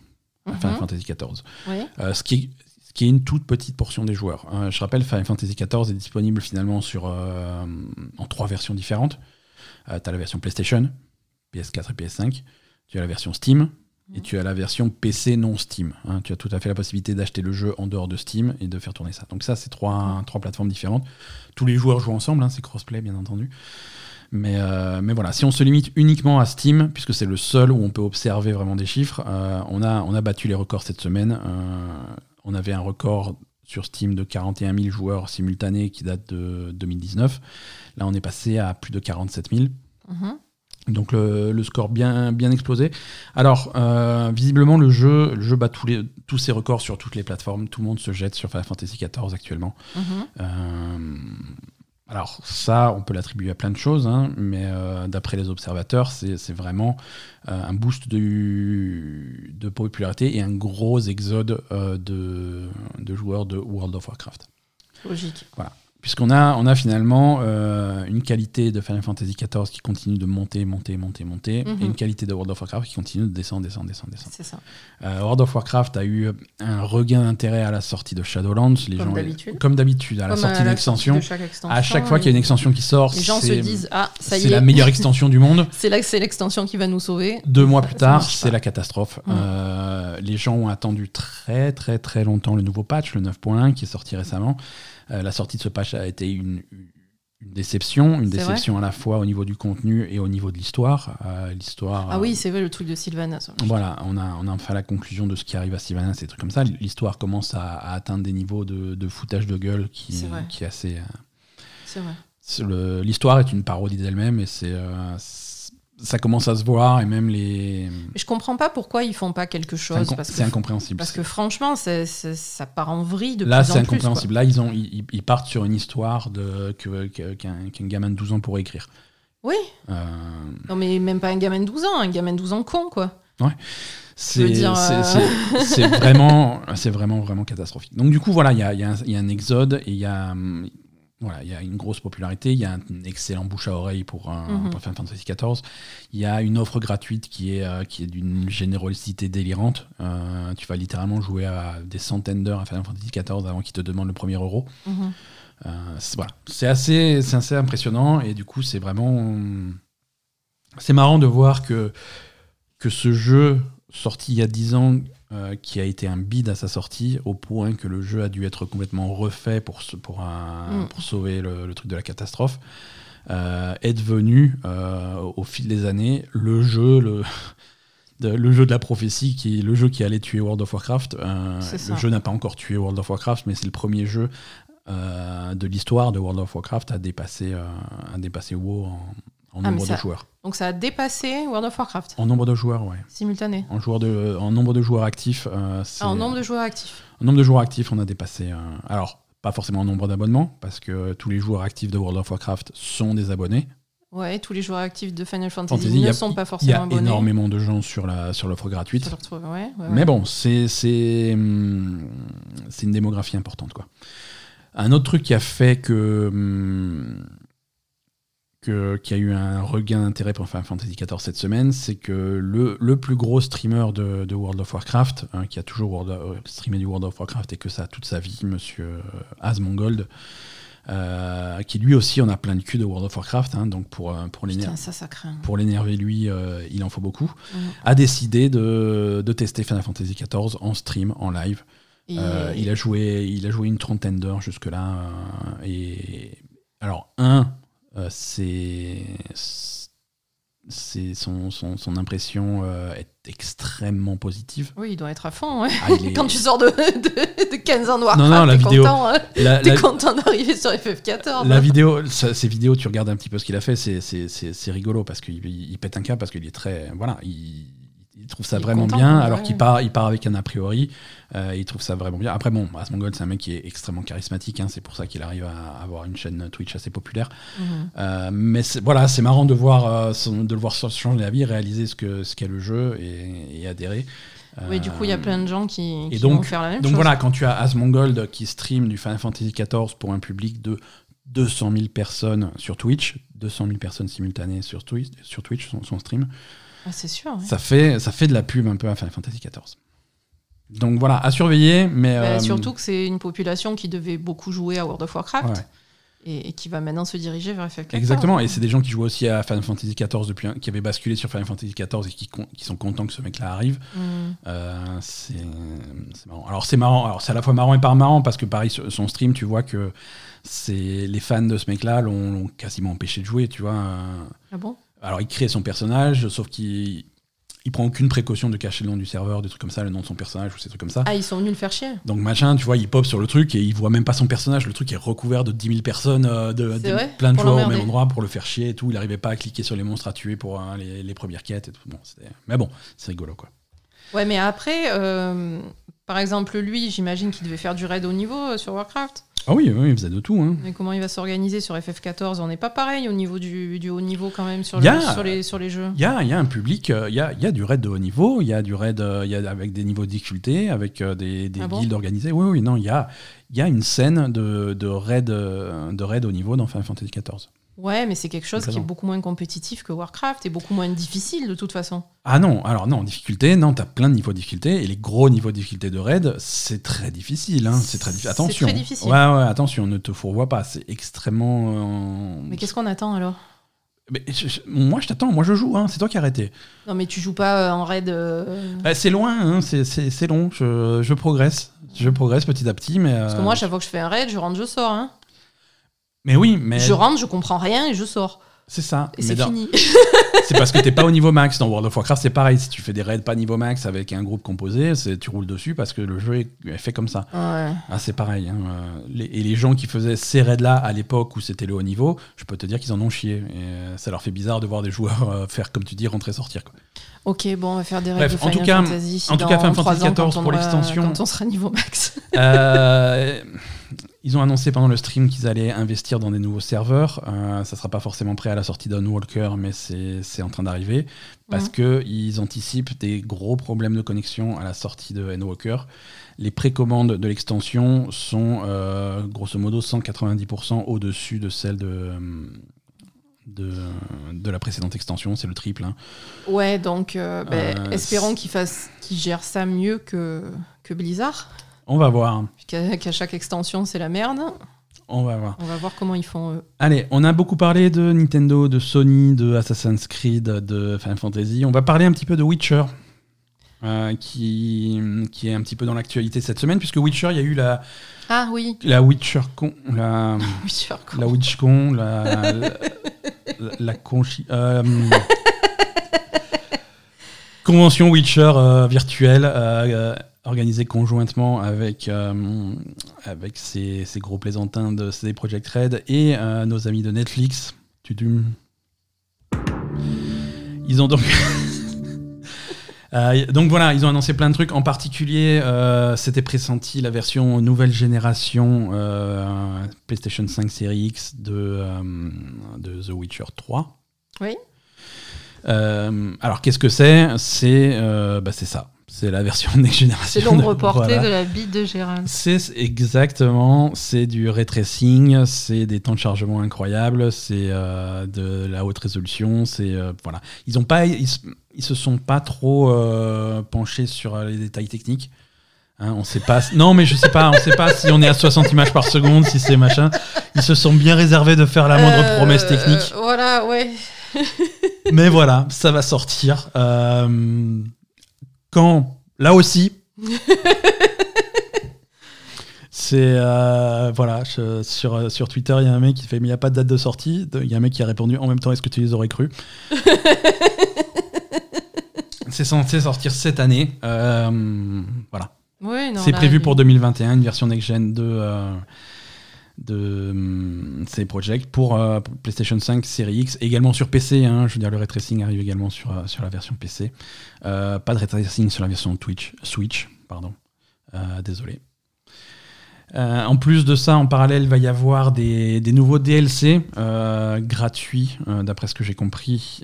à Final Mhm. Fantasy XIV. Oui. Euh, ce, qui est, ce qui est une toute petite portion des joueurs. Euh, je rappelle, Final Fantasy XIV est disponible finalement sur, en trois versions différentes. tu as la version PlayStation, PS4 et PS5. Tu as la version Steam et tu as la version PC non Steam. hein. tu as tout à fait la possibilité d'acheter le jeu en dehors de Steam et de faire tourner ça. Donc ça, c'est trois, trois plateformes différentes. Tous les joueurs jouent ensemble, hein, c'est crossplay bien entendu. Mais, euh, mais voilà, si on se limite uniquement à Steam, puisque c'est le seul où on peut observer vraiment des chiffres, euh, on, a, on a battu les records cette semaine. Euh, on avait un record sur Steam de 41 000 joueurs simultanés qui date de 2019. Là, on est passé à plus de 47 000. Mhm. Donc le, le score bien, bien explosé. Alors, euh, visiblement, le jeu, le jeu bat tous, les, tous ses records sur toutes les plateformes. Tout le monde se jette sur Final Fantasy XIV actuellement. Mhm. Euh, alors ça, on peut l'attribuer à plein de choses, hein, mais euh, d'après les observateurs, c'est vraiment un boost de popularité et un gros exode de, de joueurs de World of Warcraft. Logique. Puisqu'on a, on a finalement euh, une qualité de Final Fantasy XIV qui continue de monter, monter, monter, monter, Mhm. et une qualité de World of Warcraft qui continue de descendre, descendre, descendre, descendre. C'est ça. Euh, World of Warcraft a eu un regain d'intérêt à la sortie de Shadowlands. Les Comme d'habitude. Comme d'habitude, à la sortie d'une extension. À chaque fois qu'il y a une extension qui sort, Les gens se c'est disent Ah, ça y c'est est. la meilleure extension du monde. C'est là que c'est l'extension qui va nous sauver. Deux mois plus tard, c'est la catastrophe. Mm. Euh, les gens ont attendu très très très longtemps le nouveau patch, le 9.1, qui est sorti récemment. Euh, la sortie de ce patch a été une, une déception, une déception à la fois au niveau du contenu et au niveau de l'histoire. Euh, l'histoire. Ah euh, oui, c'est vrai, le truc de Sylvanas. Voilà, on a, on a enfin la conclusion de ce qui arrive à Sylvanas, ces trucs comme ça. L'histoire commence à, à atteindre des niveaux de, de foutage de gueule qui, qui est assez. euh, C'est vrai. L'histoire est une parodie d'elle-même et euh, c'est- ça commence à se voir et même les. Je comprends pas pourquoi ils font pas quelque C'est chose. incom- parce que c'est incompréhensible. Parce que franchement, c'est- ça part en vrille de Là, c'est incompréhensible. Là, ils, ont, ils, ils partent sur une histoire de, que- qu'un, qu'un gamin de 12 ans pourrait écrire. Oui, Euh, non mais même pas un gamin de 12 ans, un gamin de 12 ans con, quoi. dire, c'est- euh, vraiment, vraiment, vraiment catastrophique. Donc, du coup, voilà, il y a, y a y a un exode et il y a, hum, voilà, il y a une grosse popularité. Il y a un excellent bouche à oreille pour, un, Mhm. pour Final Fantasy XIV. Il y a une offre gratuite qui est, euh, qui est d'une générosité délirante. Euh, tu vas littéralement jouer à des centaines d'heures à Final Fantasy XIV avant qu'il te demande le premier euro. Mhm. Euh, c'est voilà. C'est assez, assez impressionnant et du coup c'est vraiment c'est marrant de voir que que ce jeu sorti il y a 10 ans euh, qui a été un bide à sa sortie au point que le jeu a dû être complètement refait pour se- pour un- Mm. pour sauver le, le truc de la catastrophe. Euh, est devenu euh, au fil des années le jeu le de- le jeu de la prophétie qui est le jeu qui allait tuer World of Warcraft. Le jeu n'a pas encore tué World of Warcraft mais c'est le premier jeu de l'histoire de World of Warcraft à dépasser, à dépasser WoW en, en Ah, nombre de joueurs. Donc ça a dépassé World of Warcraft, En nombre de joueurs, ouais. simultané. En, joueurs de, en nombre de joueurs actifs, euh, Ah, en nombre de joueurs actifs. en nombre de joueurs actifs, on a dépassé. euh, alors, pas forcément en nombre d'abonnements, parce que tous les joueurs actifs de World of Warcraft sont des abonnés. Ouais, tous les joueurs actifs de Final Fantasy, Fantasy, ne a- sont pas Il y forcément a abonnés. énormément de gens sur la sur l'offre gratuite. Je le retrouve, ouais, ouais, ouais. Mais bon, c'est c'est hum, c'est une démographie importante quoi. Un autre truc qui a fait que hum, qu'il y a eu un regain d'intérêt pour Final Fantasy XIV cette semaine, c'est que le, le plus gros streamer de, de World of Warcraft, hein, qui a toujours World of- euh, streamé du World of Warcraft et que ça toute sa vie, Monsieur Asmongold, euh, qui lui aussi en a plein de cul de World of Warcraft, hein, donc pour euh, pour l'énerver lui, euh, il en faut beaucoup, a décidé de, de tester Final Fantasy XIV en stream, en live. Euh, il, a joué, il a joué une trentaine d'heures jusque-là. euh, et alors, un, euh, c'est. son, son, son impression euh, est extrêmement positive. Oui, il doit être à fond. ouais. Ah, est- Quand tu sors de, de, de 15 ans Warcraft, Non, non, la t'es vidéo- content, hein. la, la- content d'arriver sur FF14. la hein. vidéo, ça- ces vidéos, tu regardes un petit peu ce qu'il a fait, c'est- rigolo parce qu'il il- il pète un câble parce qu'il est très. Voilà, il, il trouve ça Il vraiment content, bien ouais, alors qu'il part, il part avec un a priori. euh, il trouve ça vraiment bien. Après, bon, Asmongold, c'est un mec qui est extrêmement charismatique, hein, c'est pour ça qu'il arrive à avoir une chaîne Twitch assez populaire. Mhm. Euh, mais voilà, c'est marrant de voir, euh, de le voir changer la vie, réaliser ce que ce qu'est le jeu et, et adhérer. Oui, du coup, il y a plein de gens qui, qui et donc- vont faire la même Donc chose. voilà, quand tu as Asmongold qui stream du Final Fantasy XIV pour un public de 200 000 personnes sur Twitch, 200 000 personnes simultanées sur Twitch, sur Twitch son, son stream, Ah, c'est sûr. ouais. ça, fait, ça fait de la pub un peu à Final Fantasy XIV. Donc voilà, à surveiller, mais... Bah, euh, surtout que c'est une population qui devait beaucoup jouer à World of Warcraft. ouais. et, et qui va maintenant se diriger vers FF14. Exactement, et c'est des gens qui jouent aussi à Final Fantasy XIV depuis qui avaient basculé sur Final Fantasy XIV et qui, sont contents que ce mec-là arrive. Mm. Euh, c'est marrant. Alors c'est marrant. Alors c'est à la fois marrant et pas marrant parce que pareil son stream, tu vois que c'est les fans de ce mec-là l'ont quasiment empêché de jouer, tu vois. Ah bon? Alors il crée son personnage, sauf qu'il il prend aucune précaution de cacher le nom du serveur, des trucs comme ça, le nom de son personnage ou ces trucs comme ça. Ah, ils sont venus le faire chier. Donc machin, tu vois, il pop sur le truc et il voit même pas son personnage. Le truc est recouvert de 10 000 personnes, euh, de, C'est de- vrai plein de joueurs au même endroit pour le faire chier et tout. Il arrivait pas à cliquer sur les monstres à tuer pour euh, les, les premières quêtes et tout. Bon, mais bon, c'est rigolo quoi. Ouais, mais après, euh, par exemple, lui, j'imagine qu'il devait faire du raid au niveau euh, sur Warcraft. Ah oui, oui, il faisait de tout. Hein. Mais comment il va s'organiser sur FF14 On n'est pas pareil au niveau du, du haut niveau quand même sur, Y le- a- sur, les, sur les jeux. Il y a, y a un public, euh, il y, a, y a du raid de haut niveau, il y a du raid euh, y a avec des niveaux de difficulté, avec euh, des, des Ah bon? guildes organisées. Oui, oui, non, il y a, y a une scène de, de, raid, de raid haut niveau dans Final Fantasy XIV. Ouais, mais c'est quelque chose qui est beaucoup moins compétitif que Warcraft et beaucoup moins difficile de toute façon. Ah non, alors non, difficulté, non, t'as plein de niveaux de difficulté, et les gros niveaux de difficulté de raid, c'est très difficile, hein, c'est très difficile. C'est Attention. très difficile. Ouais, ouais, attention, ne te fourvoie pas, c'est extrêmement... euh, Mais qu'est-ce qu'on attend alors? Mais je- je- moi, je t'attends, moi je joue, hein, c'est toi qui as arrêté. Non, mais tu joues pas euh, en raid. euh, Bah, c'est loin, hein, c'est- long, je, je progresse, je progresse petit à petit, mais... Parce que moi, chaque fois que je fais un raid, je rentre, je sors. Hein. Mais oui, mais... Je rentre, je comprends rien et je sors. C'est ça. Et c'est fini. C'est parce que t'es pas au niveau max. Dans World of Warcraft, c'est pareil. Si tu fais des raids pas niveau max avec un groupe composé, tu roules dessus parce que le jeu est, fait comme ça. Ouais. Ah, c'est pareil. hein. Euh, les- et les gens qui faisaient ces raids-là à l'époque où c'était le haut niveau, je peux te dire qu'ils en ont chié. Et euh, ça leur fait bizarre de voir des joueurs euh, faire, comme tu dis, rentrer sortir. Quoi. Ok, bon, on va faire des de en tout cas- Fantasy. en tout cas, Final Fantasy ans, quand 14 on pour l'extension. Quand on sera niveau max. Euh, ils ont annoncé pendant le stream qu'ils allaient investir dans des nouveaux serveurs. Euh, ça sera pas forcément prêt à la sortie d'Unwalker, mais c'est en train d'arriver parce Mhm. que ils anticipent des gros problèmes de connexion à la sortie de Endwalker. Les précommandes de l'extension sont euh, grosso modo 190% au-dessus de celles de, de, de la précédente extension. C'est le triple. hein. Ouais, donc euh, ben, Euh, espérons qu'ils gèrent ça mieux que, que Blizzard. On va voir. Qu'à qu'à chaque extension, c'est la merde. On va voir. On va voir comment ils font eux. Allez, on a beaucoup parlé de Nintendo, de Sony, de Assassin's Creed, de Final Fantasy. On va parler un petit peu de Witcher, euh, qui, qui est un petit peu dans l'actualité cette semaine, puisque Witcher, il y a eu la, Ah oui, la Witcher Con, la, la WitchCon, la, la, la conchi- euh, convention Witcher euh, virtuelle organisée conjointement avec, avec ces, ces gros plaisantins de CD Projekt Red et nos amis de Netflix. Tudum. Ils ont donc. Euh, donc voilà, ils ont annoncé plein de trucs. En particulier, euh, c'était pressenti la version nouvelle génération euh, PlayStation 5 Series X de, de The Witcher 3. Oui. Alors qu'est-ce que c'est? C'est bah, c'est ça. C'est la version next génération. C'est l'ombre portée Voilà. de la bite de Gérald. C'est exactement, c'est du ray tracing, c'est des temps de chargement incroyables, c'est euh, de la haute résolution, c'est euh, voilà. Ils ont pas, ils, se- ils se sont pas trop euh, penchés sur les détails techniques. Hein, on sait pas. Non, mais je sais pas. On sait pas si on est à 60 images par seconde, si c'est machin. Ils se sont bien réservés de faire la moindre Euh, promesse technique. Voilà, ouais. Mais voilà, ça va sortir. Euh, quand Là aussi. C'est euh, voilà, je- sur, sur Twitter, il y a un mec qui fait mais il n'y a pas de date de sortie. Il y a un mec qui a répondu en même temps est-ce que tu les aurais cru? C'est censé sortir cette année. Euh, voilà. C'est prévu pour 2021, une version next-gen de, euh, de hum, ces projects pour euh, PlayStation 5, Série X, également sur PC. hein. je veux dire, le ray tracing arrive également sur, euh, la version PC. Euh, pas de ray tracing sur la version Twitch, Switch. Pardon. Désolé. En plus de ça, en parallèle, il va y avoir des, nouveaux DLC gratuits, d'après ce que j'ai compris,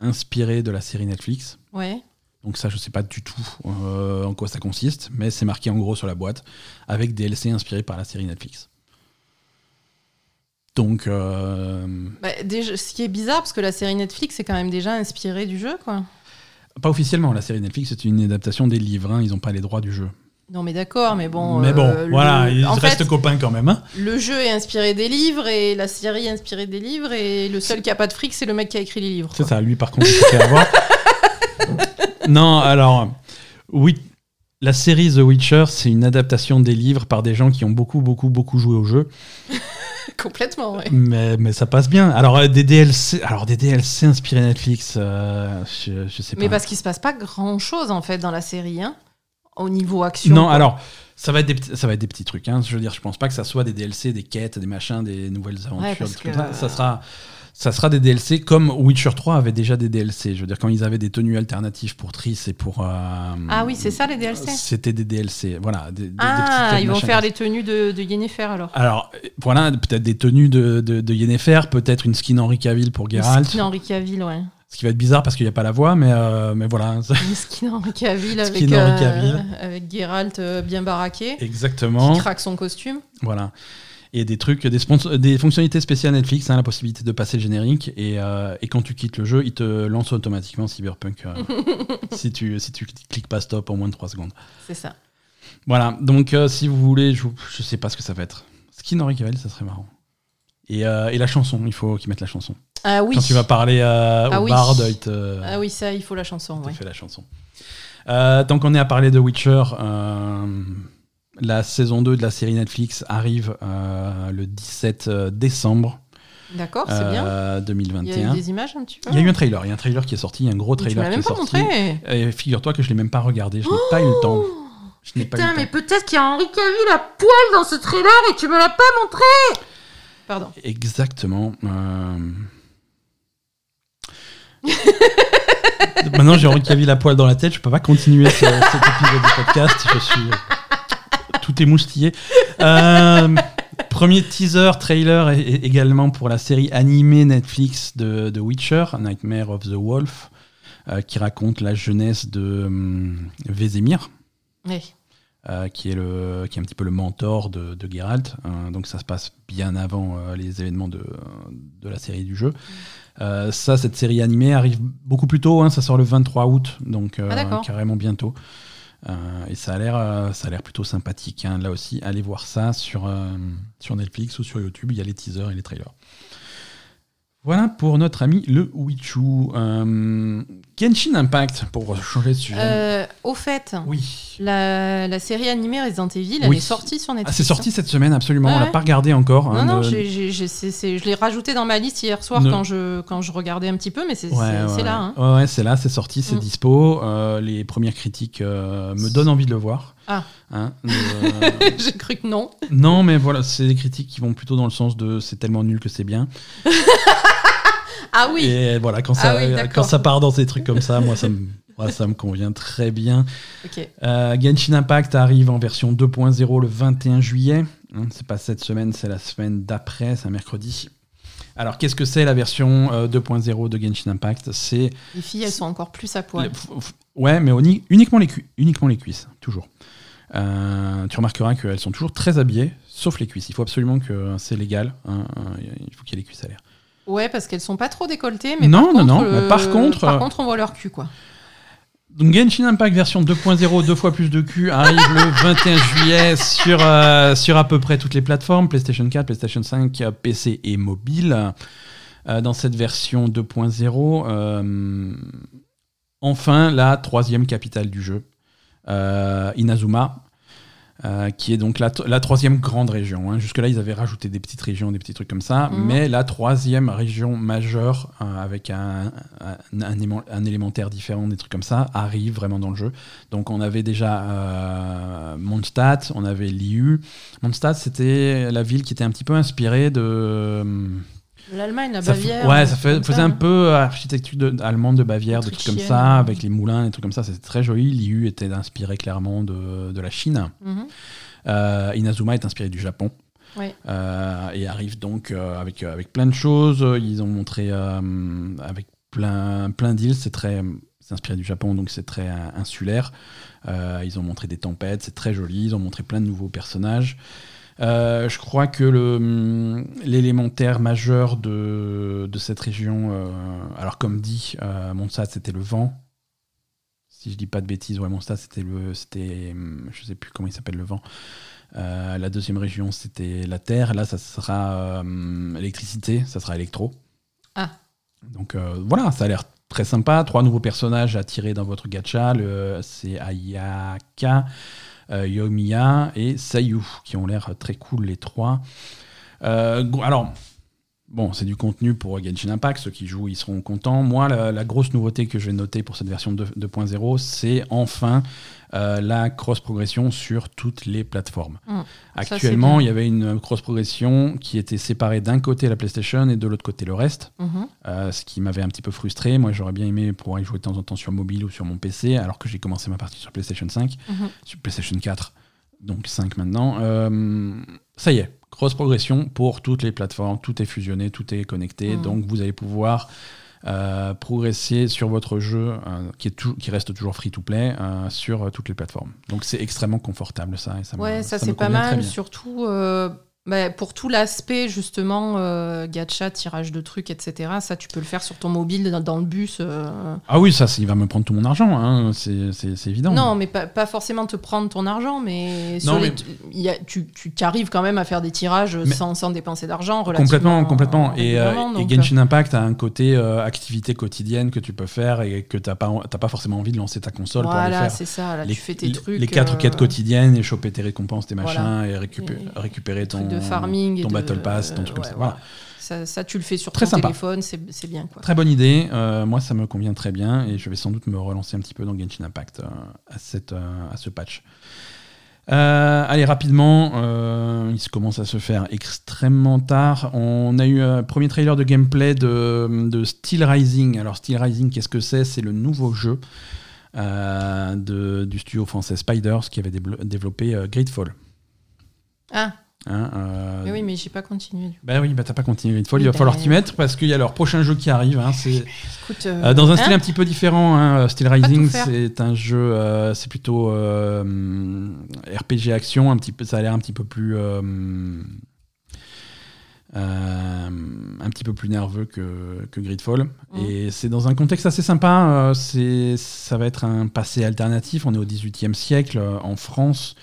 inspirés de la série Netflix. Ouais. Donc ça, je sais pas du tout euh, en quoi ça consiste, mais c'est marqué en gros sur la boîte, avec DLC inspirés par la série Netflix. Donc, euh, Bah, déjà, ce qui est bizarre, parce que la série Netflix est quand même déjà inspirée du jeu, quoi. pas officiellement, la série Netflix, c'est une adaptation des livres, hein, ils n'ont pas les droits du jeu. Non, mais d'accord, mais bon. Mais bon, euh, le- voilà, ils en restent fait, copains quand même. hein. le jeu est inspiré des livres et la série est inspirée des livres et le seul qui a pas de fric, c'est le mec qui a écrit les livres. C'est ça, lui par contre, fait avoir. non, alors, oui, la série The Witcher, c'est une adaptation des livres par des gens qui ont beaucoup, beaucoup, beaucoup joué au jeu. Complètement, ouais. Mais, mais ça passe bien. Alors, euh, des DLC, alors, des DLC inspirés Netflix, euh, je, je sais pas. Mais parce qu'il se passe pas grand chose en fait dans la série, hein, au niveau action. Non, quoi. alors, ça va, être des, petits- ça va être des petits trucs. Hein. Je veux dire, je pense pas que ça soit des DLC, des quêtes, des machins, des nouvelles aventures, Ouais, des trucs que- comme ça. Ça sera, ça sera des DLC comme Witcher 3 avait déjà des DLC. Je veux dire, quand ils avaient des tenues alternatives pour Triss et pour. euh, Ah oui, c'est ça les DLC. C'était des DLC. Voilà. Des, des- des Ah, quêtes, ils vont faire les tenues de, de Yennefer alors. Alors, voilà, peut-être des tenues de, de, de Yennefer, peut-être une skin Henri Cavill pour Geralt. Une skin Henri Cavill, ouais. Ce qui va être bizarre parce qu'il n'y a pas la voix, mais, euh, mais voilà. Une skin Henri Cavill avec, Skin Cavill. euh, avec Geralt bien baraqué, Exactement. qui craque son costume. Voilà. Et des trucs, des, fonctionnalités spéciales Netflix, hein, la possibilité de passer le générique. Et, euh, et quand tu quittes le jeu, il te lance automatiquement Cyberpunk euh, si, tu, si tu cliques pas stop en moins de 3 secondes. C'est ça. Voilà. Donc, euh, si vous voulez, je, je sais pas ce que ça va être. Skin Henri Cavill, ça serait marrant. Et, et la chanson, il faut qu'ils mettent la chanson. Ah oui. Quand tu vas parler Ah au oui. bard, il te, Ah oui, ça, il faut la chanson. il Ouais. fait la chanson. Tant qu'on est à parler de Witcher, la saison 2 de la série Netflix arrive euh, le 17 décembre D'accord, c'est bien. euh, Il y a 2021. eu des images un petit peu. Il y a eu un trailer, il y a un trailer qui est sorti, il y a un gros trailer qui même est pas sorti. montré. Et figure-toi que je l'ai même pas regardé, je n'ai pas eu le temps. Je n'ai pas eu Putain, le mais peut-être qu'il y a Henri Cavill à poil dans ce trailer et tu me l'as pas montré. Pardon. Exactement. euh. Maintenant, j'ai Henri Cavill à poil dans la tête, je peux pas continuer ce- cet épisode du podcast. Je suis tout émoustillé. Euh, premier teaser, trailer et- et également pour la série animée Netflix de, de Witcher, Nightmare of the Wolf, euh, qui raconte la jeunesse de hum, Vézémir. Oui. euh, qui, est le, qui est un petit peu le mentor de, de Geralt. Euh, donc ça se passe bien avant euh, les événements de, de la série du jeu. Euh, ça, cette série animée arrive beaucoup plus tôt, hein, ça sort le 23 août, donc Ah, carrément bientôt. Euh, et ça a l'air, euh, ça a l'air plutôt sympathique. hein. Là aussi, allez voir ça sur, euh, sur Netflix ou sur YouTube. Il y a les teasers et les trailers. Voilà pour notre ami le Wichu. Euh, Genshin Impact, pour changer de sujet. Euh, au fait, Oui. la, la série animée Resident Evil, elle Oui. est sortie sur Ah, Netflix. c'est sorti cette semaine, absolument. On l'a pas regardé encore. Non, hein, non, de- je l'ai rajouté dans ma liste hier soir Ne- quand, je, quand je regardais un petit peu, mais c'est Ouais, ouais, là. hein. Ouais, ouais, c'est là, c'est sorti, c'est Mm. dispo. Euh, les premières critiques euh, me donnent envie de le voir. Ah. Hein, euh, J'ai cru que non. non, mais voilà, c'est des critiques qui vont plutôt dans le sens de c'est tellement nul que c'est bien. Ah oui, Et voilà, quand ça, Ah oui, d'accord. quand ça part dans ces trucs comme ça, moi, ça me, ça me convient très bien. ok. Euh, Genshin Impact arrive en version 2.0 le 21 juillet. Hein, c'est pas cette semaine, c'est la semaine d'après, c'est un mercredi. Alors, qu'est-ce que c'est la version euh, 2.0 de Genshin Impact? C'est Les filles, elles sont encore plus à poil. Le- Ouais, mais uni- uniquement, les cu- uniquement les cuisses, toujours. Euh, tu remarqueras qu'elles sont toujours très habillées, sauf les cuisses. Il faut absolument que c'est légal. hein, euh, il faut qu'il y ait les cuisses à l'air. Ouais, parce qu'elles sont pas trop décolletées, mais Non, par non, contre, non, euh, mais par contre, par euh, contre, on voit leur cul, quoi. Donc Genshin Impact version 2.0, deux fois plus de cul, arrive le 21 juillet sur, euh, sur à peu près toutes les plateformes, PlayStation 4, PlayStation 5, euh, PC et mobile. Euh, dans cette version 2.0, euh, enfin la troisième capitale du jeu, euh, Inazuma, euh, qui est donc la, la troisième grande région. hein. Jusque-là, ils avaient rajouté des petites régions, des petits trucs comme ça, Mhm. mais la troisième région majeure, euh, avec un, un, un élément- un élémentaire différent, des trucs comme ça, arrive vraiment dans le jeu. Donc on avait déjà euh, Mondstadt, on avait Liu. Mondstadt, c'était la ville qui était un petit peu inspirée de... L'Allemagne, la Bavière. ouais, euh, ça fait- faisait un peu architecture de- allemande de Bavière, des trucs comme ça, avec les moulins, des trucs comme ça. C'était très joli. Liu était inspiré clairement de, de la Chine. Mhm. Euh, Inazuma est inspiré du Japon. Ouais. Euh, et arrive donc euh, avec, euh, avec plein de choses. Ils ont montré euh, avec plein, plein d'îles. C'est très. Inspiré du Japon, donc c'est très euh, insulaire. Euh, ils ont montré des tempêtes, c'est très joli. Ils ont montré plein de nouveaux personnages. Euh, je crois que hum, l'élémentaire majeur de, de cette région, euh, alors comme dit, euh, c'était le vent. Si je dis pas de bêtises, ouais, mon stade, c'était le. C'était. hum, Je sais plus comment il s'appelle le vent. Euh, la deuxième région, c'était la terre. Là, ça sera euh, électricité, ça sera électro. Ah. Donc voilà, ça a l'air très sympa. Trois nouveaux personnages à tirer dans votre gacha. C'est Ayaka, Yomiya et Sayu, qui ont l'air très cool les trois. Euh, alors, bon, c'est du contenu pour Genshin Impact. Ceux qui jouent, ils seront contents. Moi, la, la grosse nouveauté que je vais noter pour cette version 2 2.0, c'est enfin euh, la cross-progression sur toutes les plateformes. Mm. C'est Actuellement, il y avait une cross-progression qui était séparée d'un côté la PlayStation et de l'autre côté le reste. Mhm. Euh, ce qui m'avait un petit peu frustré. Moi, j'aurais bien aimé pouvoir y jouer de temps en temps sur mobile ou sur mon PC, alors que j'ai commencé ma partie sur PlayStation 5, Mhm. sur PlayStation 4, donc 5 maintenant. Euh, ça y est, grosse progression pour toutes les plateformes, tout est fusionné, tout est connecté, Mhm. donc vous allez pouvoir euh, progresser sur votre jeu euh, qui, est tou- qui reste toujours free-to-play euh, sur euh, toutes les plateformes. Donc c'est extrêmement confortable ça. Et ça me- Ouais, ça, c'est pas mal, surtout bah, pour tout l'aspect justement euh, gacha, tirage de trucs, etc. Ça, tu peux le faire sur ton mobile dans, dans le bus. euh. Ah oui, ça, c'est- il va me prendre tout mon argent, hein, c'est c'est- c'est évident. Non, mais pas, pas forcément te prendre ton argent, mais, sur Non, les- mais- il y a- tu, tu arrives quand même à faire des tirages Mais- sans, sans dépenser d'argent. Complètement, relativement complètement. Et, euh, régulièrement, et donc, euh, Genshin Impact a un côté euh, activité quotidienne que tu peux faire et que tu n'as pas, t'as pas forcément envie de lancer ta console pour aller voilà, faire. c'est ça. Là, tu fais tes les- trucs. les quatre euh, quêtes quotidiennes et choper tes récompenses, tes machins et récupé- Et- récupérer ton, trucs de farming et ton de- Battle Pass, ton truc comme ça. voilà. Ça, ça, tu le fais sur Très ton sympa. téléphone, c'est bien. Quoi. Très bonne idée. Euh, moi, ça me convient très bien et je vais sans doute me relancer un petit peu dans Genshin Impact euh, à, cette, euh, à ce patch. Allez, rapidement, il commence à se faire extrêmement tard. On a eu un premier trailer de gameplay de, de Steel Rising. Alors, Steel Rising, qu'est-ce que c'est? C'est le nouveau jeu de- du studio français Spiders qui avait développé Gridfall. Ah, Hein, euh, mais oui, mais j'ai pas continué. bah oui, bah t'as pas continué Gridfall, Oui, il va bah, falloir t'y mettre parce qu'il y a leur prochain jeu qui arrive. hein, c'est euh, dans un style hein un petit peu différent, hein, Steel Rising, c'est un jeu, euh, c'est plutôt euh, RPG action, un petit peu, ça a l'air un petit peu plus, euh, euh, un petit peu plus nerveux que, que Gridfall. Mhm. Et c'est dans un contexte assez sympa. euh, c'est, ça va être un passé alternatif. On est au XVIIIe siècle euh, en France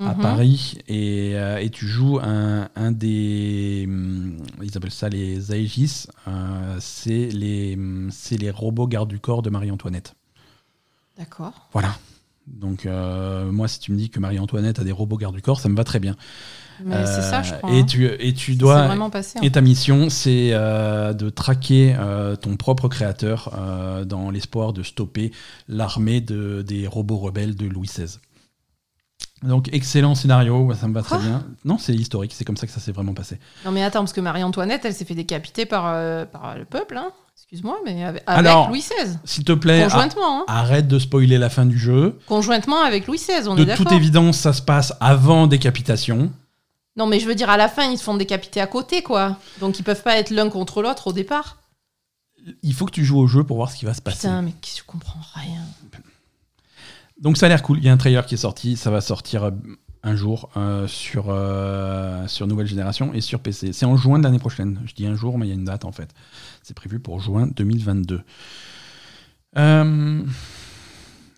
à Mhm. Paris et, euh, et tu joues un, un des hum, ils appellent ça les Aegis euh, c'est les hum, c'est les robots gardes du corps de Marie-Antoinette D'accord. voilà donc euh, moi si tu me dis que Marie-Antoinette a des robots gardes du corps ça me va très bien Mais c'est ça, je crois. et hein. tu et tu dois vraiment passé. hein. et ta mission, c'est de traquer ton propre créateur dans l'espoir de stopper l'armée de, des robots rebelles de Louis XVI. Donc, excellent scénario, ça me va très bien. Non, c'est historique, c'est comme ça que ça s'est vraiment passé. Non, mais attends, parce que Marie-Antoinette, elle s'est fait décapiter par, euh, par le peuple, hein. Excuse-moi, mais avec, Alors, Louis XVI. S'il te plaît, Conjointement, hein. arrête de spoiler la fin du jeu. Conjointement avec Louis XVI, on de est d'accord. toute évidence, ça se passe avant décapitation. Non, mais je veux dire, à la fin, ils se font décapiter à côté, quoi. Donc, ils peuvent pas être l'un contre l'autre au départ. Il faut que tu joues au jeu pour voir ce qui va se passer. Putain, mais je comprends rien. Donc ça a l'air cool. Il y a un trailer qui est sorti. Ça va sortir euh, un jour euh, sur, euh, sur nouvelle génération et sur PC. C'est en juin de l'année prochaine. Je dis un jour, mais il y a une date en fait. C'est prévu pour juin 2022. Euh,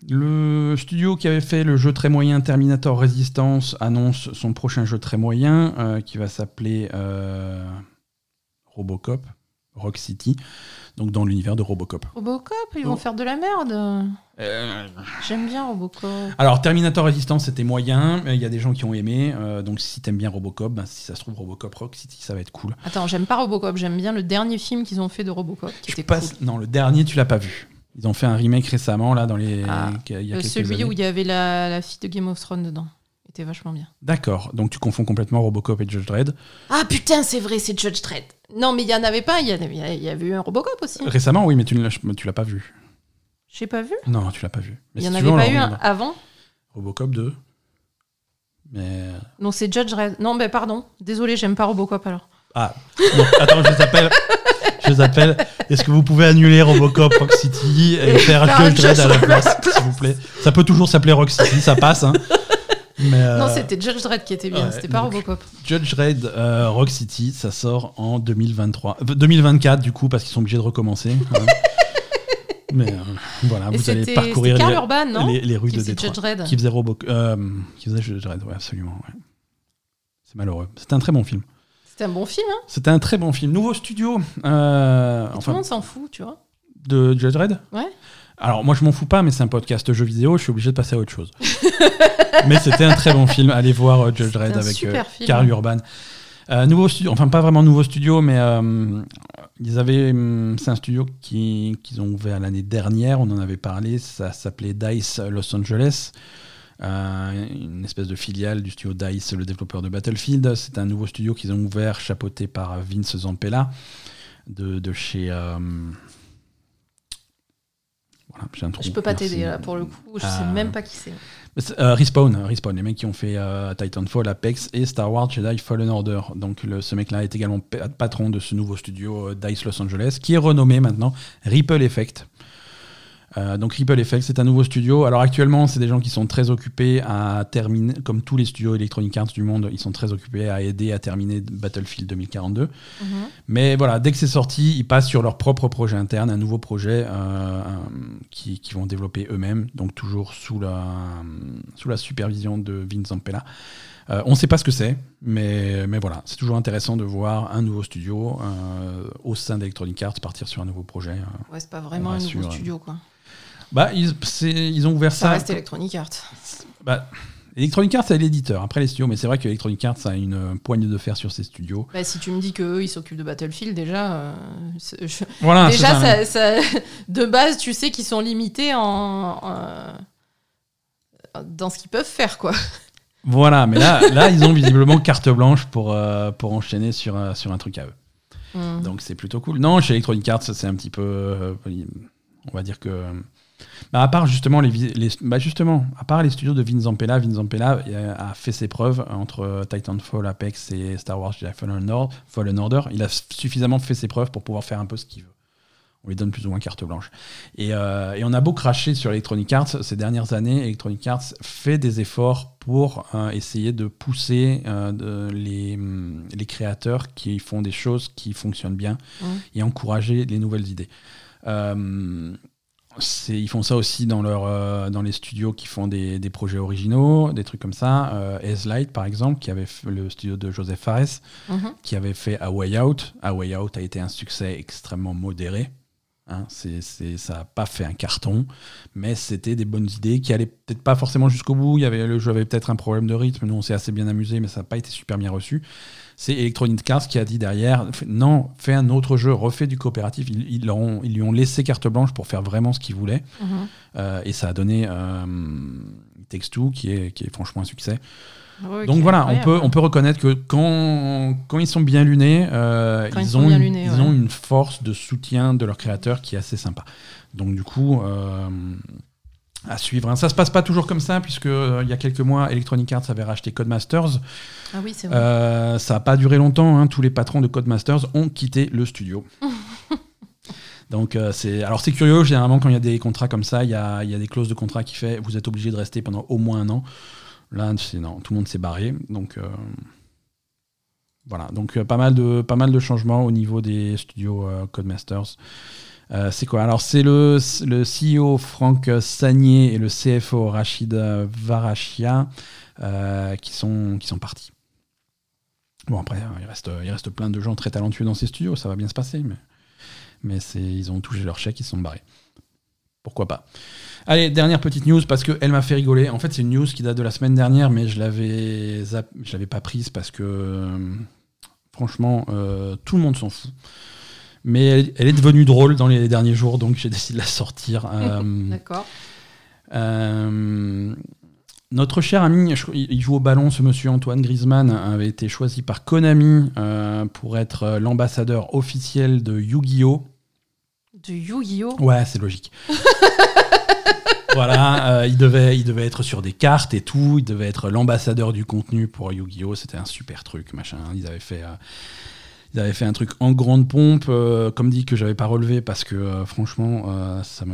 le studio qui avait fait le jeu très moyen Terminator Resistance annonce son prochain jeu très moyen qui va s'appeler Robocop, Rock City, donc dans l'univers de Robocop. Robocop, ils Oh. vont faire de la merde. Euh, J'aime bien Robocop. Alors, Terminator Resistance, c'était moyen. mais Il y a des gens qui ont aimé. euh, donc, si t'aimes bien Robocop, ben, si ça se trouve, Robocop Rock City, ça va être cool. Attends, j'aime pas Robocop, j'aime bien le dernier film qu'ils ont fait de Robocop, qui Je était passe- cool. Non, le dernier, tu l'as pas vu. Ils ont fait un remake récemment, là, dans les. Ah, il y a Euh, quelques celui années. où il y avait la, la fille de Game of Thrones dedans. Était vachement bien. D'accord. Donc, tu confonds complètement Robocop et Judge Dredd. Ah putain, c'est vrai, c'est Judge Dredd. Non, mais il y en avait pas, il y, en avait, il y avait eu un Robocop aussi. Récemment, oui, mais tu ne l'as tu l'as pas vu. J'ai pas vu. Non, tu l'as pas vu. Mais Il y si en tu avait veux, on pas le eu un avant Robocop 2. Mais. Non, c'est Judge Dredd. Non, mais pardon. Désolé, j'aime pas Robocop alors. Ah, non, attends, je les appelle. Je les appelle. Est-ce que vous pouvez annuler Robocop Rock City et Et faire faire Judge Dredd Judge à la Dredd à place, la place. s'il vous plaît? Ça peut toujours s'appeler Rock City, ça passe. Hein. Mais, euh, Non, c'était Judge Dredd qui était bien, ouais, c'était pas donc- Robocop. Judge Dredd euh, Rock City, ça sort en 2023. Euh, 2024 du coup, parce qu'ils sont obligés de recommencer. hein. Mais euh, voilà, Et vous allez parcourir les, Urban, non les, les rues Qui de Détroit. Judge Dredd. Qui faisait Robo, euh, qui faisait Judge Dredd, ouais, absolument. ouais. C'est malheureux. C'était un très bon film. C'était un bon film, hein C'était un très bon film. Nouveau studio, euh, Tout le enfin, monde s'en fout, tu vois. de Judge Dredd? Ouais. Alors moi je m'en fous pas, mais c'est un podcast jeux vidéo, je suis obligé de passer à autre chose. mais c'était un très bon film. Allez voir euh, Judge Dredd avec euh. Karl Urban. Euh, nouveau studio, enfin pas vraiment nouveau studio, mais ils avaient, hum, c'est un studio qui qu'ils ont ouvert l'année dernière. On en avait parlé. Ça s'appelait Dice Los Angeles. Euh, une espèce de filiale du studio DICE, le développeur de Battlefield. C'est un nouveau studio qu'ils ont ouvert, chapeauté par Vince Zampella, de, de chez. euh, voilà, un trou. Je peux pas t'aider là pour le coup, je sais Euh, même pas qui c'est. Euh, Respawn, Respawn, les mecs qui ont fait euh, Titanfall, Apex et Star Wars Jedi Fallen Order. Donc le, ce mec-là est également pa- patron de ce nouveau studio DICE Los Angeles, qui est renommé maintenant Ripple Effect. Euh, donc Ripple Effect, c'est un nouveau studio. Alors actuellement, c'est des gens qui sont très occupés à terminer, comme tous les studios Electronic Arts du monde, ils sont très occupés à aider à terminer Battlefield 2042. Mhm. Mais voilà, dès que c'est sorti, ils passent sur leur propre projet interne, un nouveau projet euh, qui, qui vont développer eux-mêmes, donc toujours sous la, sous la supervision de Vince Zampella. Euh, on ne sait pas ce que c'est, mais, mais voilà, c'est toujours intéressant de voir un nouveau studio euh, au sein d'Electronic Arts partir sur un nouveau projet. euh. Ouais, c'est pas vraiment un nouveau studio quoi. Bah, ils, ils ont ouvert Ça ça. reste Electronic Arts. bah, Electronic Arts, c'est l'éditeur. Après les studios, mais c'est vrai que Electronic Arts a une euh, poigne de fer sur ses studios. Bah, si tu me dis qu'eux ils s'occupent de Battlefield, déjà. euh, je- Voilà, déjà, ça. ça- ça- de base, tu sais qu'ils sont limités en. en- dans ce qu'ils peuvent faire quoi. Voilà, mais là, là, ils ont visiblement carte blanche pour, euh, pour enchaîner sur, un- sur un truc à eux. Mhm. Donc c'est plutôt cool. Non, chez Electronic Arts, c'est un petit peu. euh, on va dire que. Bah, à part justement les, bah, justement, à part les studios de Vince Zampella, Vince Zampella euh, a fait ses preuves entre Titanfall, Apex et Star Wars Jedi Fallen Order. Fallen Order. Il a suffisamment fait ses preuves pour pouvoir faire un peu ce qu'il veut. On lui donne plus ou moins carte blanche. Et, euh, et on a beau cracher sur Electronic Arts ces dernières années. Electronic Arts fait des efforts pour euh, essayer de pousser euh, de- les, les créateurs qui font des choses qui fonctionnent bien et encourager les nouvelles idées. Euh, ils font ça aussi dans, leur, euh, dans les studios qui font des, des projets originaux, des trucs comme ça. Euh, Light, par exemple, qui avait fait le studio de Joseph Fares, Mhm. qui avait fait A Way Out. A Way Out a été un succès extrêmement modéré. Hein, ça n'a pas fait un carton, mais c'était des bonnes idées qui allaient peut-être pas forcément jusqu'au bout. Il y avait, le jeu avait peut-être un problème de rythme. Nous, on s'est assez bien amusé, mais ça n'a pas été super bien reçu. C'est Electronic Arts qui a dit derrière non, fais un autre jeu, refais du coopératif. Ils, ils leur ont- ils lui ont laissé carte blanche pour faire vraiment ce qu'il voulait. Mhm. Euh, et ça a donné euh, Two, qui est, qui est franchement un succès. Ouais, Donc voilà, on peut, on peut reconnaître que quand, quand ils sont bien lunés, euh, ils ont bien une, lunés, ils ouais. ont une force de soutien de leurs créateurs qui est assez sympa. Donc du coup, euh, à suivre. hein. Ça se passe pas toujours comme ça, puisque euh, il y a quelques mois, Electronic Arts avait racheté Codemasters. Ah oui, c'est vrai. Euh, ça n'a pas duré longtemps. hein. Tous les patrons de Codemasters ont quitté le studio. Donc euh, c'est alors c'est curieux. Généralement, quand il y a des contrats comme ça, il y a, y a des clauses de contrat qui fait vous êtes obligé de rester pendant au moins un an. Là, c'est non, tout le monde s'est barré. Donc voilà. Donc pas mal de pas mal de changements au niveau des studios Codemasters. Euh, c'est quoi Alors c'est le, le CEO Franck Sagné et le CFO Rachid Varachia euh, qui sont partis. Bon, après, euh, il reste, plein de gens très talentueux dans ces studios, ça va bien se passer, mais, mais ils ont touché leur chèque, ils sont barrés. Pourquoi pas Allez, dernière petite news, parce qu'elle m'a fait rigoler. En fait, c'est une news qui date de la semaine dernière, mais je l'avais, je l'avais pas prise parce que, euh, franchement, tout le monde s'en fout. Mais elle, elle est devenue drôle dans les derniers jours, donc j'ai décidé de la sortir. Euh, D'accord. euh, notre cher ami, il joue au ballon, ce monsieur Antoine Griezmann, avait été choisi par Konami euh, pour être l'ambassadeur officiel de Yu-Gi-Oh! Du Yu-Gi-Oh! Ouais, c'est logique. voilà, euh, il, devait, il devait être sur des cartes et tout, il devait être l'ambassadeur du contenu pour Yu-Gi-Oh! C'était un super truc, machin. Ils avaient fait. euh, ils avaient fait un truc en grande pompe, euh, comme dit que j'avais pas relevé parce que euh, franchement, euh, ça me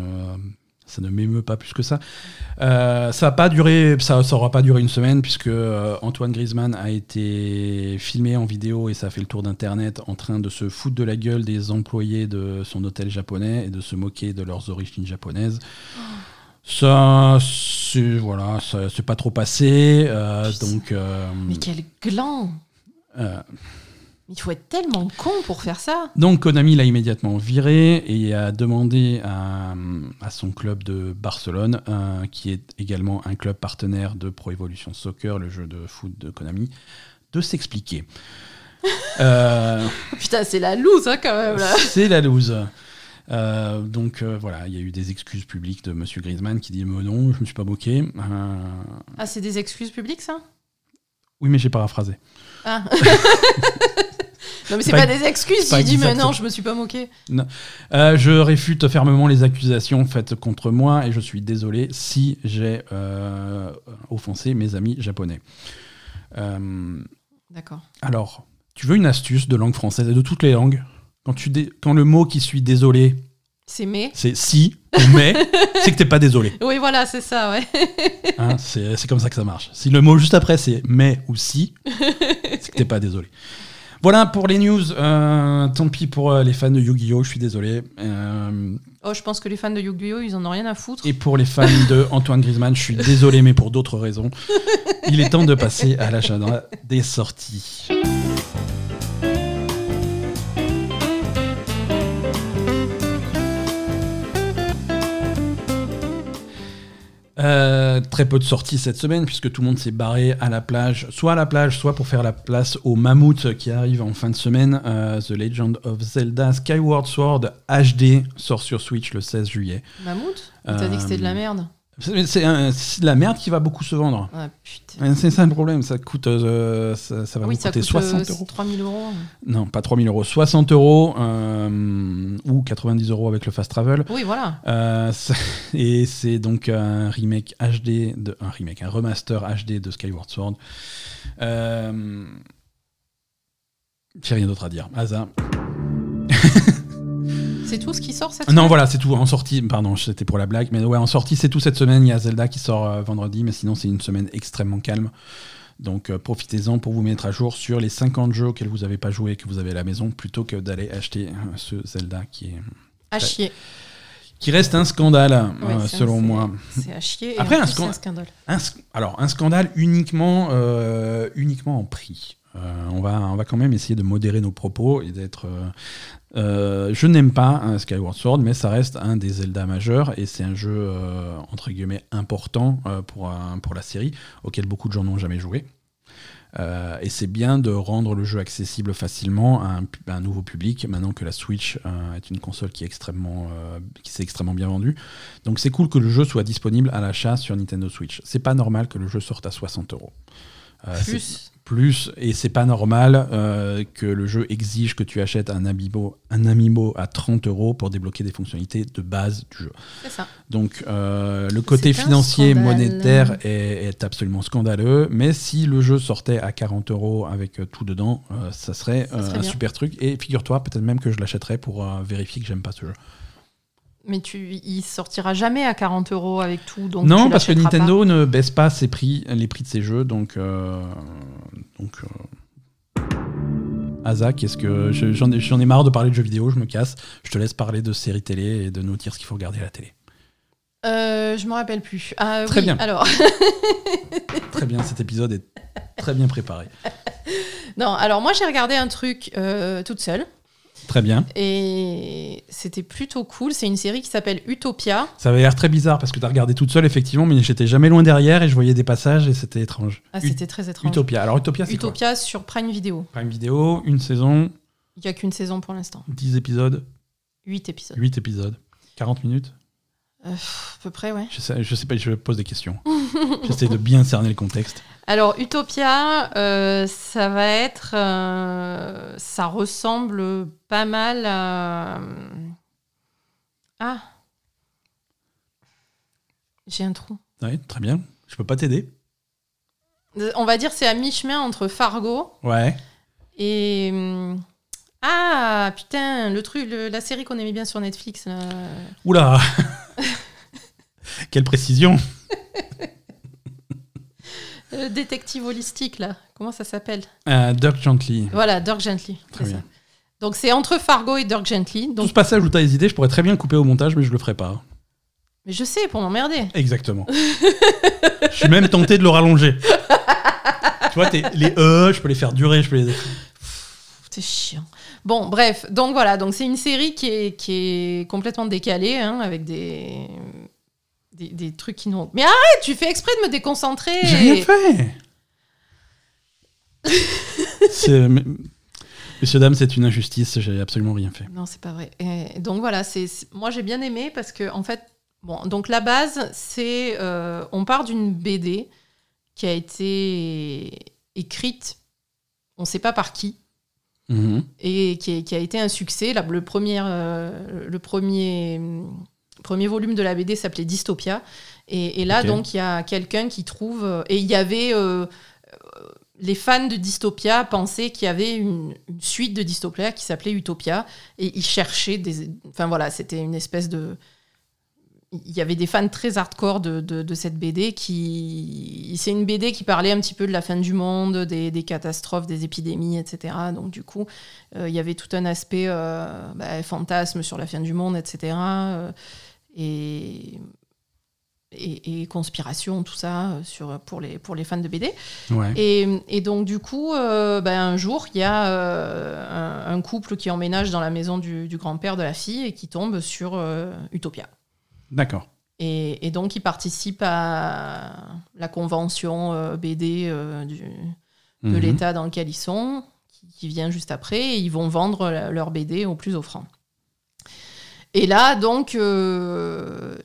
ça ne m'émeut pas plus que ça. Ça a pas duré, ça, ça aura pas duré une semaine puisque Antoine Griezmann a été filmé en vidéo et ça a fait le tour d'internet en train de se foutre de la gueule des employés de son hôtel japonais et de se moquer de leurs origines japonaises. Ça, c'est voilà, ça pas trop passé. euh, donc, euh, Mais quel gland euh, Il faut être tellement con pour faire ça. Donc Konami l'a immédiatement viré et a demandé à, à son club de Barcelone, euh, qui est également un club partenaire de Pro Evolution Soccer, le jeu de foot de Konami, de s'expliquer. Euh, putain, c'est la loose hein, quand même là. c'est la loose. Euh, donc euh, voilà, il y a eu des excuses publiques de Monsieur Griezmann qui dit Mais non, je me suis pas moqué. Euh, Ah, c'est des excuses publiques ça? Oui, mais j'ai paraphrasé. Ah. non mais c'est Pas- pas, des excuses, il dit mais non, je me suis pas moqué. Euh, je réfute fermement les accusations faites contre moi et je suis désolé si j'ai euh, offensé mes amis japonais. Euh, D'accord. alors, tu veux une astuce de langue française et de toutes les langues? Quand, tu quand le mot qui suit désolé, C'est mais. c'est si ou mais, c'est que t'es pas désolé. Oui, voilà, c'est ça, ouais. Hein, c'est c'est comme ça que ça marche. Si le mot juste après c'est mais ou si, c'est que t'es pas désolé. Voilà pour les news. Euh, tant pis pour euh, les fans de Yu-Gi-Oh! Je suis désolé. Euh, Oh, je pense que les fans de Yu-Gi-Oh, ils en ont rien à foutre. Et pour les fans de Antoine Griezmann, je suis désolé, mais pour d'autres raisons. Il est temps de passer à l'agenda des sorties. Euh, très peu de sorties cette semaine puisque tout le monde s'est barré à la plage, soit à la plage, soit pour faire la place au mammouth qui arrive en fin de semaine. Euh, The Legend of Zelda Skyward Sword HD sort sur Switch le 16 juillet. Mammouth? T'as dit que c'était de la Euh, merde. C'est de la merde qui va beaucoup se vendre. Ah C'est ça le problème, ça coûte, euh, ça, ça va oui, vous ça coûter coûte 60 euh, euros. 3000 euros. Non, pas 3000 euros, 60 euros euh, ou 90 euros avec le fast travel. Oui, voilà. Euh, et c'est donc un remake HD, de, un remake, un remaster HD de Skyward Sword. J'ai rien d'autre à dire. Hasard. C'est tout ce qui sort cette Non, semaine voilà, c'est tout. En sortie, pardon, c'était pour la blague, mais ouais, en sortie, c'est tout cette semaine. Il y a Zelda qui sort euh, vendredi, mais sinon, c'est une semaine extrêmement calme. Donc, euh, profitez-en pour vous mettre à jour sur les 50 jeux auxquels vous n'avez pas joué et que vous avez à la maison, plutôt que d'aller acheter euh, ce Zelda qui, est, À chier. qui reste un scandale, Ouais, euh, selon moi. C'est à chier. Et Après, un scandale. Un alors, un scandale uniquement, euh, uniquement en prix. Euh, on, va, on va quand même essayer de modérer nos propos et d'être. Euh, je n'aime pas Skyward Sword, mais ça reste un des Zelda majeurs et c'est un jeu euh, entre guillemets important euh, pour, pour la série auquel beaucoup de gens n'ont jamais joué. Et c'est bien de rendre le jeu accessible facilement à un, à un nouveau public maintenant que la Switch est une console qui est extrêmement s'est extrêmement bien vendue. Donc c'est cool que le jeu soit disponible à l'achat sur Nintendo Switch. C'est pas normal que le jeu sorte à 60 euros. Plus. Plus et c'est pas normal euh, que le jeu exige que tu achètes un amiibo, un amiibo à 30 euros pour débloquer des fonctionnalités de base du jeu. Ça. Donc euh, le côté financier monétaire est, est absolument scandaleux, mais si le jeu sortait à 40 euros avec euh, tout dedans, euh, ça serait, Ça serait un bien. super truc. Et figure-toi, peut-être même que je l'achèterais pour vérifier que j'aime pas ce jeu. Mais tu, il sortira jamais à 40 euros avec tout. Donc non, parce que Nintendo ne baisse pas ses prix, les prix de ses jeux, donc. Euh, donc euh, Asa, qu'est-ce que. je- J'en ai, j'en ai marre de parler de jeux vidéo, je me casse. Je te laisse parler de séries télé et de nous dire ce qu'il faut regarder à la télé. Euh, je me rappelle plus. Ah, Très oui, bien. Alors, Très bien, cet épisode est très bien préparé. non, alors moi j'ai regardé un truc euh, toute seule Très bien. et c'était plutôt cool. C'est une série qui s'appelle Utopia. Ça avait l'air très bizarre parce que tu as regardé toute seule, effectivement, mais j'étais jamais loin derrière et je voyais des passages et c'était étrange. Ah, c'était très étrange. Utopia. Alors, Utopia, c'est quoi Utopia sur Prime Video. Prime Vidéo, une saison, Il n'y a qu'une saison pour l'instant. 10 épisodes, 8 épisodes. 8 épisodes, 40 minutes Euh, à peu près, ouais. Je sais, je sais pas, je pose des questions. J'essaie de bien cerner le contexte. Alors, Utopia, euh, ça va être. euh, ça ressemble pas mal à. Ah J'ai un trou. Ouais, très bien. Je peux pas t'aider. On va dire c'est à mi-chemin entre Fargo Ouais. et. hum, Ah putain, le truc, le- la série qu'on aimait bien sur Netflix. là. Oula Quelle précision Le détective holistique, là, comment ça s'appelle? Euh, Dirk Gently. Voilà, Dirk Gently. Très bien. ça. Donc c'est entre Fargo et Dirk Gently. Tout Donc, ce passage où tu as hésité, je pourrais très bien le couper au montage, mais je le ferai pas. mais je sais, pour m'emmerder. Exactement. je suis même tenté de le rallonger. tu vois, les E, je peux les faire durer, je peux les. C'est chiant. Bon, bref, donc voilà, donc c'est une série qui est, qui est complètement décalée, hein, avec des, des, des trucs qui n'ont. Mais arrête, tu fais exprès de me déconcentrer. J'ai rien fait Messieurs, dames, c'est une injustice, j'ai absolument rien fait. Non, c'est pas vrai. Et donc voilà, c'est moi j'ai bien aimé parce que en fait, bon, donc la base, c'est euh, on part d'une BD qui a été écrite, on sait pas par qui, Mhm. et qui, est- qui a été un succès. Là, le premier, euh, le premier, premier volume de la BD s'appelait Dystopia. Et, et là, donc, il y a quelqu'un qui trouve. euh, Et il y avait. euh, euh, les fans de Dystopia pensaient qu'il y avait une, une suite de Dystopia qui s'appelait Utopia. Et ils cherchaient des. Enfin voilà, c'était une espèce de. Il y avait des fans très hardcore de, de, de cette BD qui. C'est une BD qui parlait un petit peu de la fin du monde, des, des catastrophes, des épidémies, etc. Donc, du coup, euh, il y avait tout un aspect euh, bah, fantasme sur la fin du monde, etc. et, et, et conspiration, tout ça, euh, sur, pour, les, pour les fans de BD. Ouais. Et, et donc, du coup, euh, ben, un jour, il y a euh, un, un couple qui emménage dans la maison du, du grand-père de la fille et qui tombe sur euh, Utopia. D'accord. Et, et donc, ils participent à la convention BD du, de Mhm. l'État dans lequel ils sont, qui, qui vient juste après, et ils vont vendre leur BD au plus offrant. Et là, donc, euh,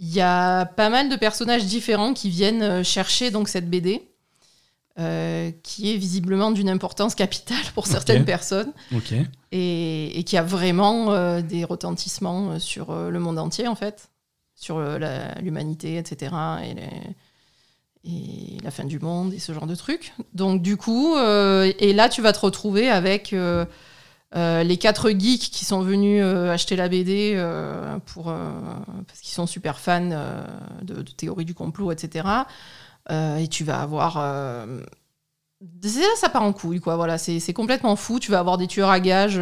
il y a pas mal de personnages différents qui viennent euh, chercher donc cette BD, euh, qui est visiblement d'une importance capitale pour certaines personnes, Ok. et, et qui a vraiment euh, des retentissements sur le monde entier, en fait, sur l'humanité, etc., et, les- et la fin du monde, et ce genre de trucs. Donc, du coup, et là, tu vas te retrouver avec euh, les quatre geeks qui sont venus euh, acheter la BD euh, pour, parce qu'ils sont super fans de, de théories du complot, etc. Et tu vas avoir... ça part en couille, quoi. Voilà, c'est c'est complètement fou. Tu vas avoir des tueurs à gages,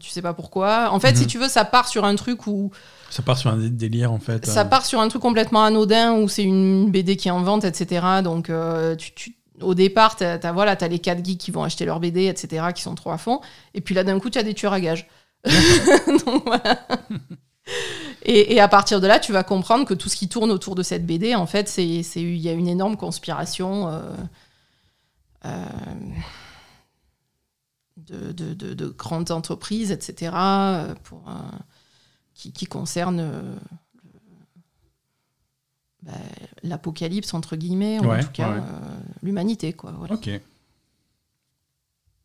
tu sais pas pourquoi. En fait, Mhm. si tu veux, ça part sur un truc où Ça part sur un dé- délire, en fait. ça part sur un truc complètement anodin où c'est une BD qui est en vente, etc. Donc, tu, tu- au départ, t'as as, voilà, as les 4 geeks qui vont acheter leur BD, etc., qui sont trop à fond. Et puis là, d'un coup, tu as des tueurs à gages. Donc, voilà. Et, et à partir de là, tu vas comprendre que tout ce qui tourne autour de cette BD, en fait, c'est c'est- il y a une énorme conspiration euh, euh, de, de- de- de grandes entreprises, etc., euh, pour, euh, qui, qui concernent euh, bah, l'apocalypse, entre guillemets, ou Ouais, en tout cas ouais, euh, l'humanité. quoi. voilà. Ok.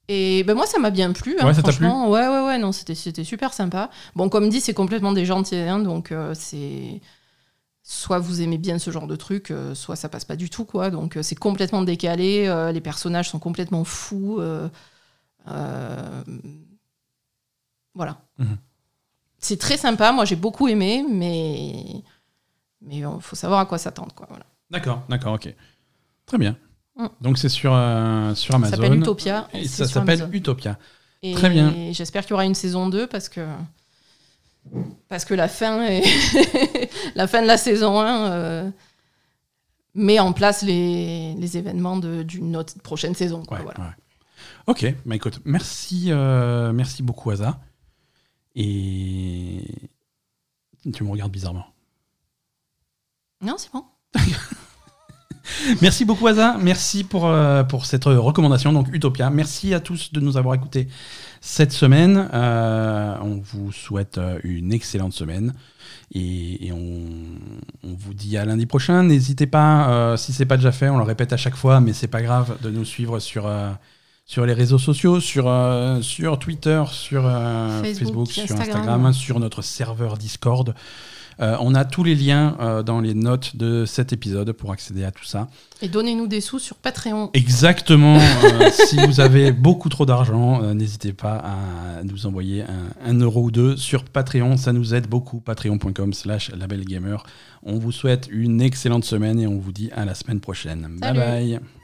Et ben moi, ça m'a bien plu. hein, Ouais, franchement, ouais, ouais, ouais, non, c'était, super sympa. Bon, comme dit, c'est complètement des gentils, hein, donc euh, c'est. Soit vous aimez bien ce genre de truc, euh, soit ça passe pas du tout, quoi. Donc c'est complètement décalé, les personnages sont complètement fous. voilà. Mhm. C'est très sympa, moi j'ai beaucoup aimé, mais. Mais il faut savoir à quoi s'attendre, quoi. Voilà. D'accord, d'accord, ok. Très bien. Mm. Donc c'est sur, euh, sur Ça Amazon. s'appelle Utopia. Et ça s'appelle. Utopia. Et Très bien. J'espère qu'il y aura une saison 2 parce que parce que la fin est la fin de la saison 1 euh, met en place les, les événements de- d'une autre prochaine saison. quoi, Ouais, voilà. ouais. Ok, bah écoute, merci, euh, merci beaucoup, Asa. Et tu me regardes bizarrement. Non, c'est bon. Merci beaucoup, Asa. Merci pour, euh, pour cette recommandation, donc Utopia. Merci à tous de nous avoir écoutés cette semaine. Euh, on vous souhaite euh, une excellente semaine. Et, et on, on vous dit à lundi prochain. N'hésitez pas, euh, si c'est pas déjà fait, on le répète à chaque fois, mais c'est pas grave de nous suivre sur, euh, sur les réseaux sociaux, sur, euh, sur Twitter, sur euh, Facebook, Facebook, sur Instagram. Instagram, sur notre serveur Discord. Euh, on a tous les liens euh, dans les notes de cet épisode pour accéder à tout ça. Et donnez-nous des sous sur Patreon. Exactement. euh, si vous avez beaucoup trop d'argent, n'hésitez pas à nous envoyer un, un euro ou deux sur Patreon. Ça nous aide beaucoup. Patreon.com slash labelgamer. On vous souhaite une excellente semaine et on vous dit à la semaine prochaine. Salut. Bye bye.